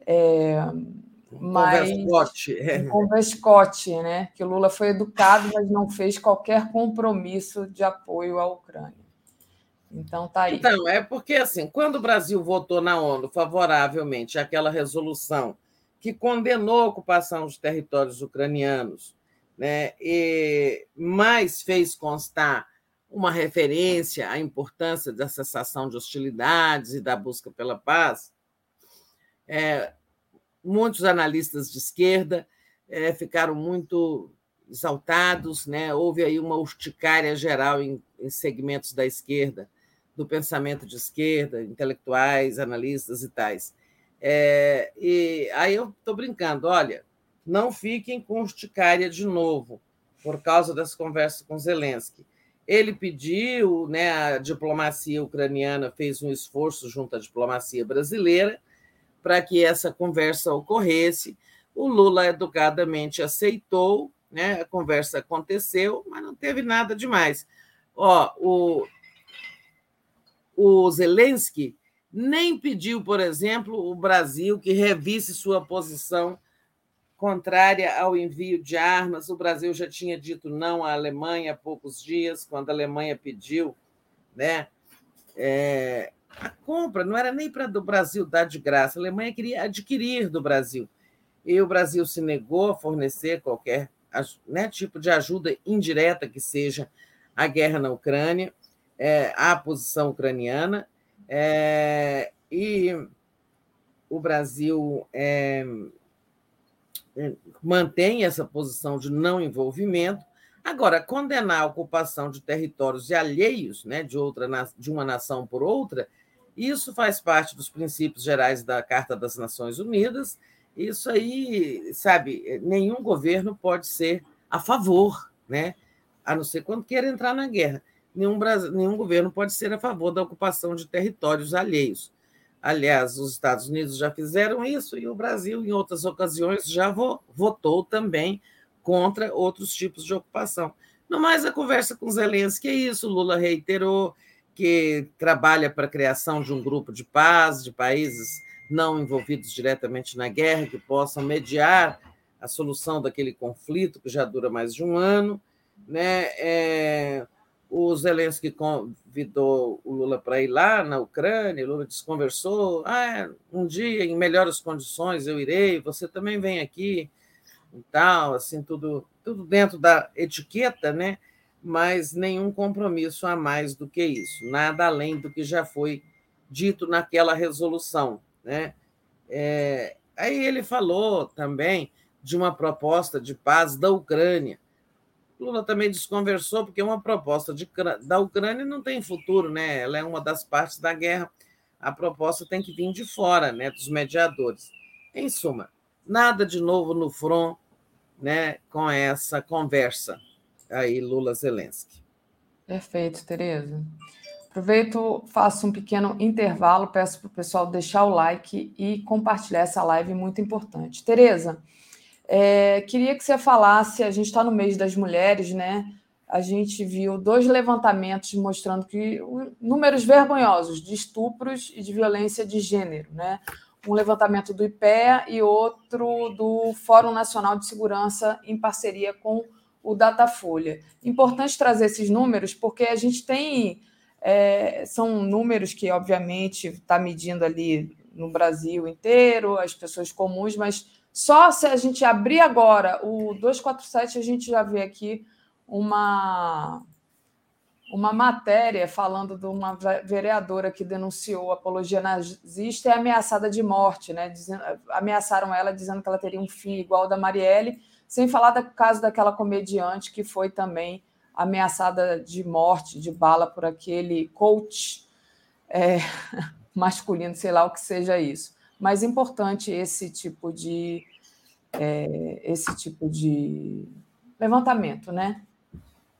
É, mas converscote. É. Um converscote, né? Que Lula foi educado, mas não fez qualquer compromisso de apoio à Ucrânia. Então tá aí. Então, é porque assim, quando o Brasil votou na ONU favoravelmente àquela resolução que condenou a ocupação dos territórios ucranianos, né, e mais fez constar uma referência à importância da cessação de hostilidades e da busca pela paz, é, muitos analistas de esquerda é, ficaram muito exaltados, né? houve aí uma urticária geral em, em segmentos da esquerda, do pensamento de esquerda, intelectuais, analistas e tais. É, e aí eu estou brincando, olha, não fiquem com urticária de novo, por causa das conversas com Zelensky. Ele pediu, né, a diplomacia ucraniana fez um esforço junto à diplomacia brasileira para que essa conversa ocorresse. O Lula educadamente aceitou, né, a conversa aconteceu, mas não teve nada demais. Ó, o, o Zelensky nem pediu, por exemplo, o Brasil que revisse sua posição contrária ao envio de armas. O Brasil já tinha dito não à Alemanha há poucos dias, quando a Alemanha pediu né, é, a compra, não era nem para do Brasil dar de graça, a Alemanha queria adquirir do Brasil. E o Brasil se negou a fornecer qualquer né, tipo de ajuda indireta que seja à guerra na Ucrânia, é, à posição ucraniana. É, e o, Brasil é, mantém essa posição de não envolvimento. Agora, condenar a ocupação de territórios alheios, né, de, outra, de uma nação por outra, isso faz parte dos princípios gerais da Carta das Nações Unidas. Isso aí, sabe, nenhum governo pode ser a favor, né? a não ser quando queira entrar na guerra. Nenhum, nenhum governo pode ser a favor da ocupação de territórios alheios. Aliás, os Estados Unidos já fizeram isso e o Brasil, em outras ocasiões, já votou também contra outros tipos de ocupação. No mais, a conversa com Zelensky é isso. Lula reiterou que trabalha para a criação de um grupo de paz de países não envolvidos diretamente na guerra, que possam mediar a solução daquele conflito que já dura mais de um ano. Né? É, o Zelensky convidou o Lula para ir lá na Ucrânia, o Lula desconversou. Ah, um dia, em melhores condições, eu irei, você também vem aqui e tal, assim, tudo, tudo dentro da etiqueta, né? Mas nenhum compromisso a mais do que isso, nada além do que já foi dito naquela resolução. Né? É, aí ele falou também de uma proposta de paz da Ucrânia. Lula também desconversou, porque uma proposta de, da Ucrânia não tem futuro, né? ela é uma das partes da guerra. A proposta tem que vir de fora, né? dos mediadores. Em suma, nada de novo no front né? com essa conversa aí Lula Zelensky. Perfeito, Tereza. Aproveito, faço um pequeno intervalo, peço para o pessoal deixar o like e compartilhar essa live muito importante. Tereza, é, queria que você falasse, a gente está no mês das mulheres, né? A gente viu dois levantamentos mostrando que números vergonhosos de estupros e de violência de gênero, né? Um levantamento do IPEA e outro do Fórum Nacional de Segurança em parceria com o Datafolha. Importante trazer esses números porque a gente tem. É, são números que, obviamente, está medindo ali no Brasil inteiro, as pessoas comuns, mas só se a gente abrir agora o 247, a gente já vê aqui uma, uma matéria falando de uma vereadora que denunciou apologia nazista e ameaçada de morte, né? Dizendo, ameaçaram ela dizendo que ela teria um fim igual ao da Marielle sem falar do caso daquela comediante que foi também ameaçada de morte, de bala, por aquele coach é, masculino, sei lá o que seja isso. Mas importante esse tipo de é, esse tipo de levantamento, né?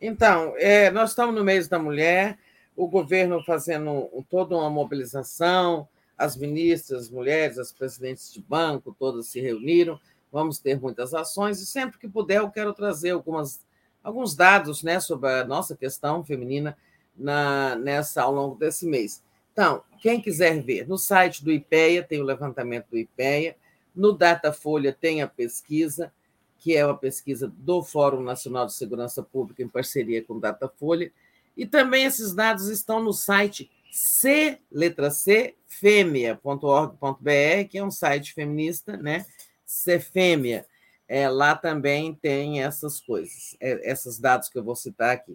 Então, é, nós estamos no mês da mulher, o governo fazendo toda uma mobilização, as ministras, as mulheres, as presidentes de banco, todas se reuniram vamos ter muitas ações e sempre que puder eu quero trazer algumas, alguns dados né, sobre a nossa questão feminina na, nessa ao longo desse mês. Então, quem quiser ver, no site do IPEA tem o levantamento do IPEA, no Datafolha tem a pesquisa, que é uma pesquisa do Fórum Nacional de Segurança Pública em parceria com o Datafolha, e também esses dados estão no site c letra c fêmea.org.br, que é um site feminista, né? Ser fêmea, é, lá também tem essas coisas, é, esses dados que eu vou citar aqui.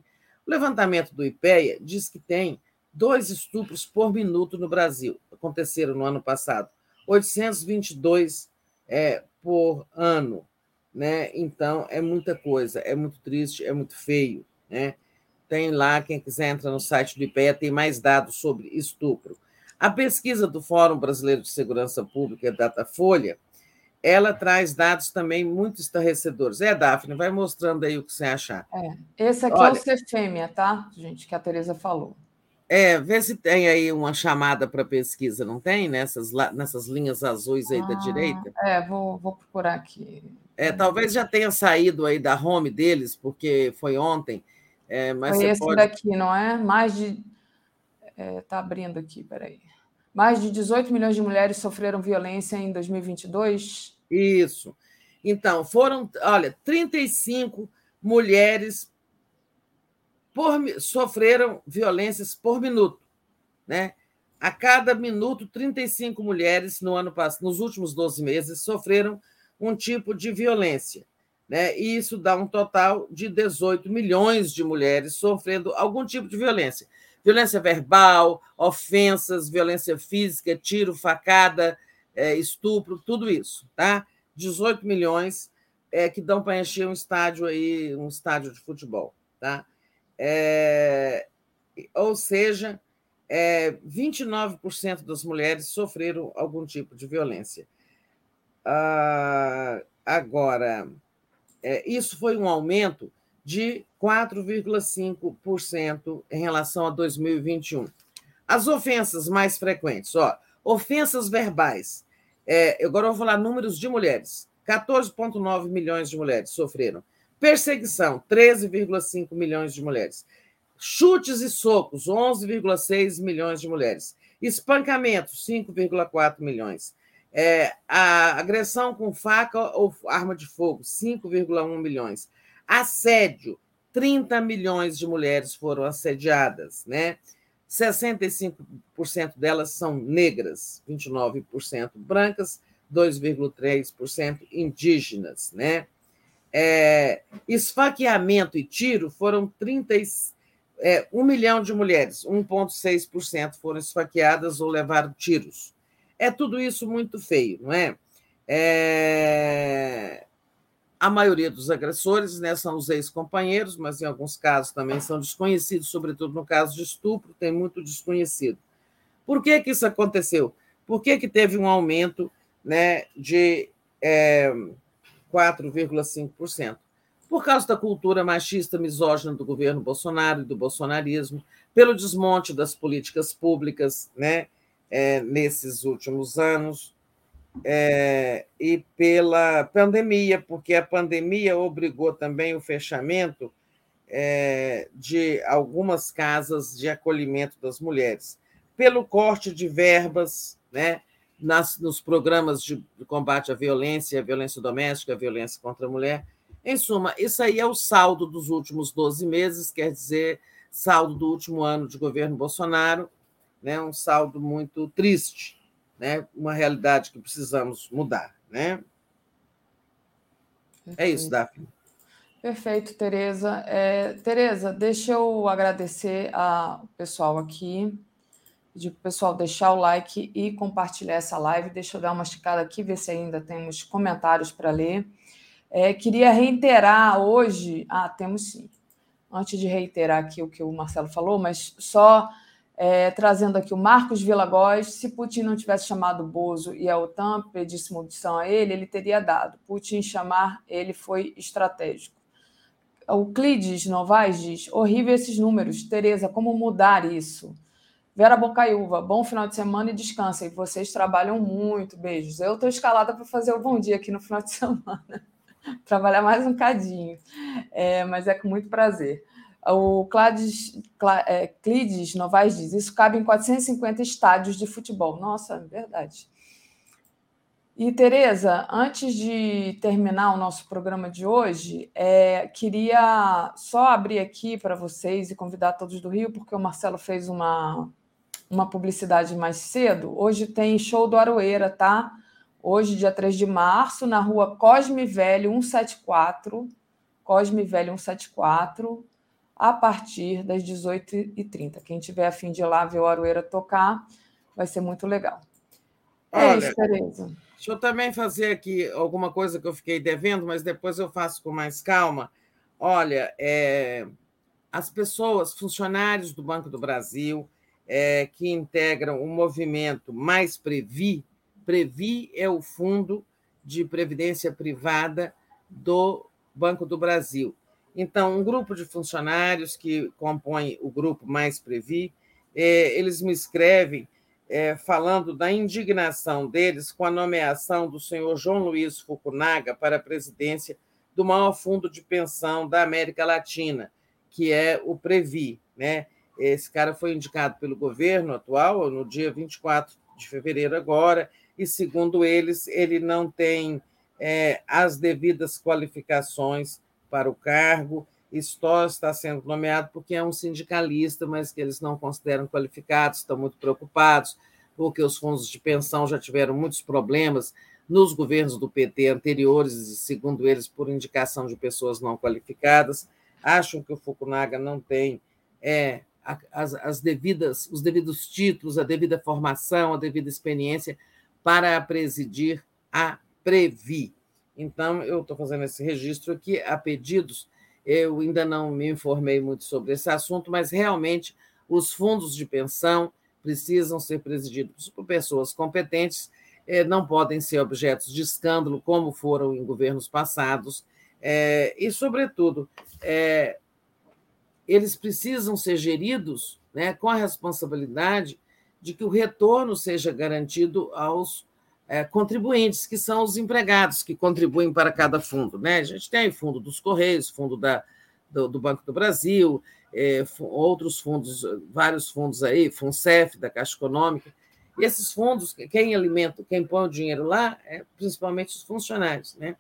O levantamento do IPEA diz que tem dois estupros por minuto no Brasil, aconteceram no ano passado, 822 é, por ano. Né? Então, é muita coisa, é muito triste, é muito feio. Né? Tem lá, quem quiser entrar no site do IPEA, tem mais dados sobre estupro. A pesquisa do Fórum Brasileiro de Segurança Pública, Datafolha, ela traz dados também muito estarrecedores. É, Daphne, vai mostrando aí o que você achar. É, esse aqui Olha, é o Cefêmea, tá, gente, que a Tereza falou. É, vê se tem aí uma chamada para pesquisa, não tem? Nessas, nessas linhas azuis aí ah, da direita? É, vou, vou procurar aqui. É, talvez já tenha saído aí da home deles, porque foi ontem. É, mas foi esse pode... daqui, não é? Mais de. É, tá abrindo aqui, peraí. Mais de 18 milhões de mulheres sofreram violência em 2022? Isso. Então, foram, olha, 35 mulheres por, sofreram violências por minuto, né? A cada minuto, 35 mulheres no ano passado, nos últimos 12 meses, sofreram um tipo de violência. Né? E isso dá um total de 18 milhões de mulheres sofrendo algum tipo de violência violência verbal, ofensas, violência física, tiro, facada, é, estupro, tudo isso, tá? 18 milhões é, que dão para encher um estádio aí, um estádio de futebol, tá? É, ou seja, é, 29% das mulheres sofreram algum tipo de violência. Ah, agora, é, isso foi um aumento de 4,5% em relação a 2021. As ofensas mais frequentes, ó, ofensas verbais. É, agora eu vou falar números de mulheres. 14,9 milhões de mulheres sofreram. Perseguição, 13,5 milhões de mulheres. Chutes e socos, 11,6 milhões de mulheres. Espancamento, 5,4 milhões. É, a agressão com faca ou arma de fogo, 5,1 milhões. Assédio, 30 milhões de mulheres foram assediadas, né? 65% delas são negras, 29% brancas, 2,3% indígenas, né? É, esfaqueamento e tiro foram 30, é, 1 milhão de mulheres, 1,6% foram esfaqueadas ou levaram tiros. É tudo isso muito feio, não é? é... A maioria dos agressores né, são os ex-companheiros, mas em alguns casos também são desconhecidos, sobretudo no caso de estupro, tem muito desconhecido. Por que, que isso aconteceu? Por que, que teve um aumento né, de é, 4,5%? Por causa da cultura machista misógina do governo Bolsonaro e do bolsonarismo, pelo desmonte das políticas públicas né, é, nesses últimos anos, é, e pela pandemia, porque a pandemia obrigou também o fechamento é, de algumas casas de acolhimento das mulheres, pelo corte de verbas né, nas, nos programas de combate à violência, à violência doméstica, à violência contra a mulher. Em suma, isso aí é o saldo dos últimos 12 meses, quer dizer, saldo do último ano de governo Bolsonaro, né, um saldo muito triste né? uma realidade que precisamos mudar. Né? É isso, Daphne. Perfeito, Tereza. É, Tereza, deixa eu agradecer ao pessoal aqui, pedir para o pessoal deixar o like e compartilhar essa live. Deixa eu dar uma esticada aqui, ver se ainda temos comentários para ler. É, queria reiterar hoje. Ah, temos sim. Antes de reiterar aqui o que o Marcelo falou, mas só é, trazendo aqui o Marcos Villagóis, se Putin não tivesse chamado Bozo e a OTAN pedisse munição a ele, ele teria dado. Putin chamar ele foi estratégico. O Clides Novaes diz: horrível esses números. Tereza, como mudar isso? Vera Bocaiúva, bom final de semana e descansem. Vocês trabalham muito. Beijos. Eu estou escalada para fazer o bom dia aqui no final de semana. Trabalhar mais um cadinho. É, mas é com muito prazer. O Clades, é, Clides Novaes diz: isso cabe em 450 estádios de futebol. Nossa, verdade. E, Tereza, antes de terminar o nosso programa de hoje, é, queria só abrir aqui para vocês e convidar todos do Rio, porque o Marcelo fez uma, uma publicidade mais cedo. Hoje tem show do Aroeira, tá? Hoje, dia 3 de março, na rua Cosme Velho 174. Cosme Velho 174 a partir das 18h30. Quem tiver a fim de ir lá ver o Aroeira tocar, vai ser muito legal. É Olha, isso, Tereza. Deixa eu também fazer aqui alguma coisa que eu fiquei devendo, mas depois eu faço com mais calma. Olha, é, as pessoas, funcionários do Banco do Brasil, é, que integram o movimento Mais Previ, Previ é o fundo de previdência privada do Banco do Brasil. Então, um grupo de funcionários que compõe o grupo Mais Previ, é, eles me escrevem é, falando da indignação deles com a nomeação do senhor João Luiz Fukunaga para a presidência do maior fundo de pensão da América Latina, que é o Previ. Né? Esse cara foi indicado pelo governo atual no dia 24 de fevereiro agora, e segundo eles, ele não tem é, as devidas qualificações para o cargo. Stor está sendo nomeado porque é um sindicalista, mas que eles não consideram qualificado, estão muito preocupados, porque os fundos de pensão já tiveram muitos problemas nos governos do PT anteriores, segundo eles, por indicação de pessoas não qualificadas. Acham que o Fukunaga não tem é, as, as devidas, os devidos títulos, a devida formação, a devida experiência para presidir a Previ. Então, eu estou fazendo esse registro aqui a pedidos. Eu ainda não me informei muito sobre esse assunto, mas realmente os fundos de pensão precisam ser presididos por pessoas competentes, eh, não podem ser objetos de escândalo, como foram em governos passados, eh, e, sobretudo, eh, eles precisam ser geridos né, com a responsabilidade de que o retorno seja garantido aos contribuintes, que são os empregados que contribuem para cada fundo. Né? A gente tem fundo dos Correios, fundo da, do, do Banco do Brasil, é, outros fundos, vários fundos aí, FUNCEF, da Caixa Econômica. E esses fundos, quem alimenta, quem põe o dinheiro lá, é principalmente os funcionários. Né?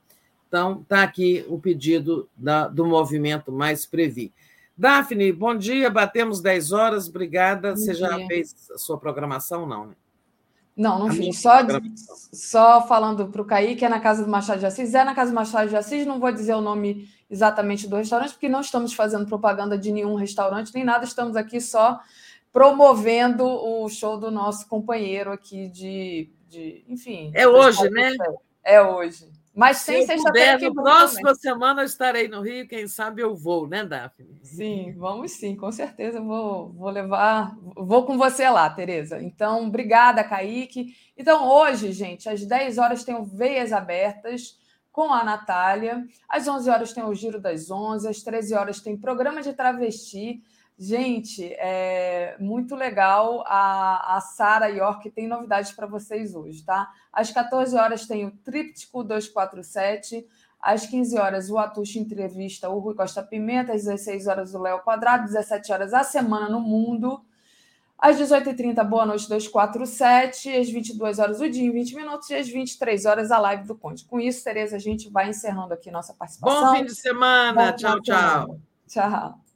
Então, está aqui o pedido da, do movimento Mais Previ. Daphne, bom dia, batemos 10 horas, obrigada. Bom Você dia. já fez a sua programação, não, né? Não, não fiz. Só, só falando para o Kaique, é na casa do Machado de Assis. É na casa do Machado de Assis, não vou dizer o nome exatamente do restaurante, porque não estamos fazendo propaganda de nenhum restaurante, nem nada, estamos aqui só promovendo o show do nosso companheiro aqui de. de enfim. É hoje, né? É hoje. Mas sem sexta-feira. No próxima semana eu estarei no Rio, quem sabe eu vou, né, Daphne? Sim, vamos sim, com certeza vou, vou levar, vou com você lá, Tereza. Então, obrigada, Kaique. Então, hoje, gente, às 10 horas tem o Veias Abertas com a Natália, às 11 horas tem o Giro das 11, às 13 horas tem programa de travesti. Gente, é muito legal. A, a Sara York tem novidades para vocês hoje, tá? Às 14 horas tem o Tríptico 247. Às 15 horas, o Atucho entrevista o Rui Costa Pimenta. Às 16 horas, o Léo Quadrado. Às 17 horas, a Semana no Mundo. Às 18h30, Boa Noite 247. Às 22 horas, o dia em 20 minutos. E às 23 horas, a live do Conde. Com isso, Tereza, a gente vai encerrando aqui nossa participação. Bom fim de semana. Bom, tchau, tchau. Tchau.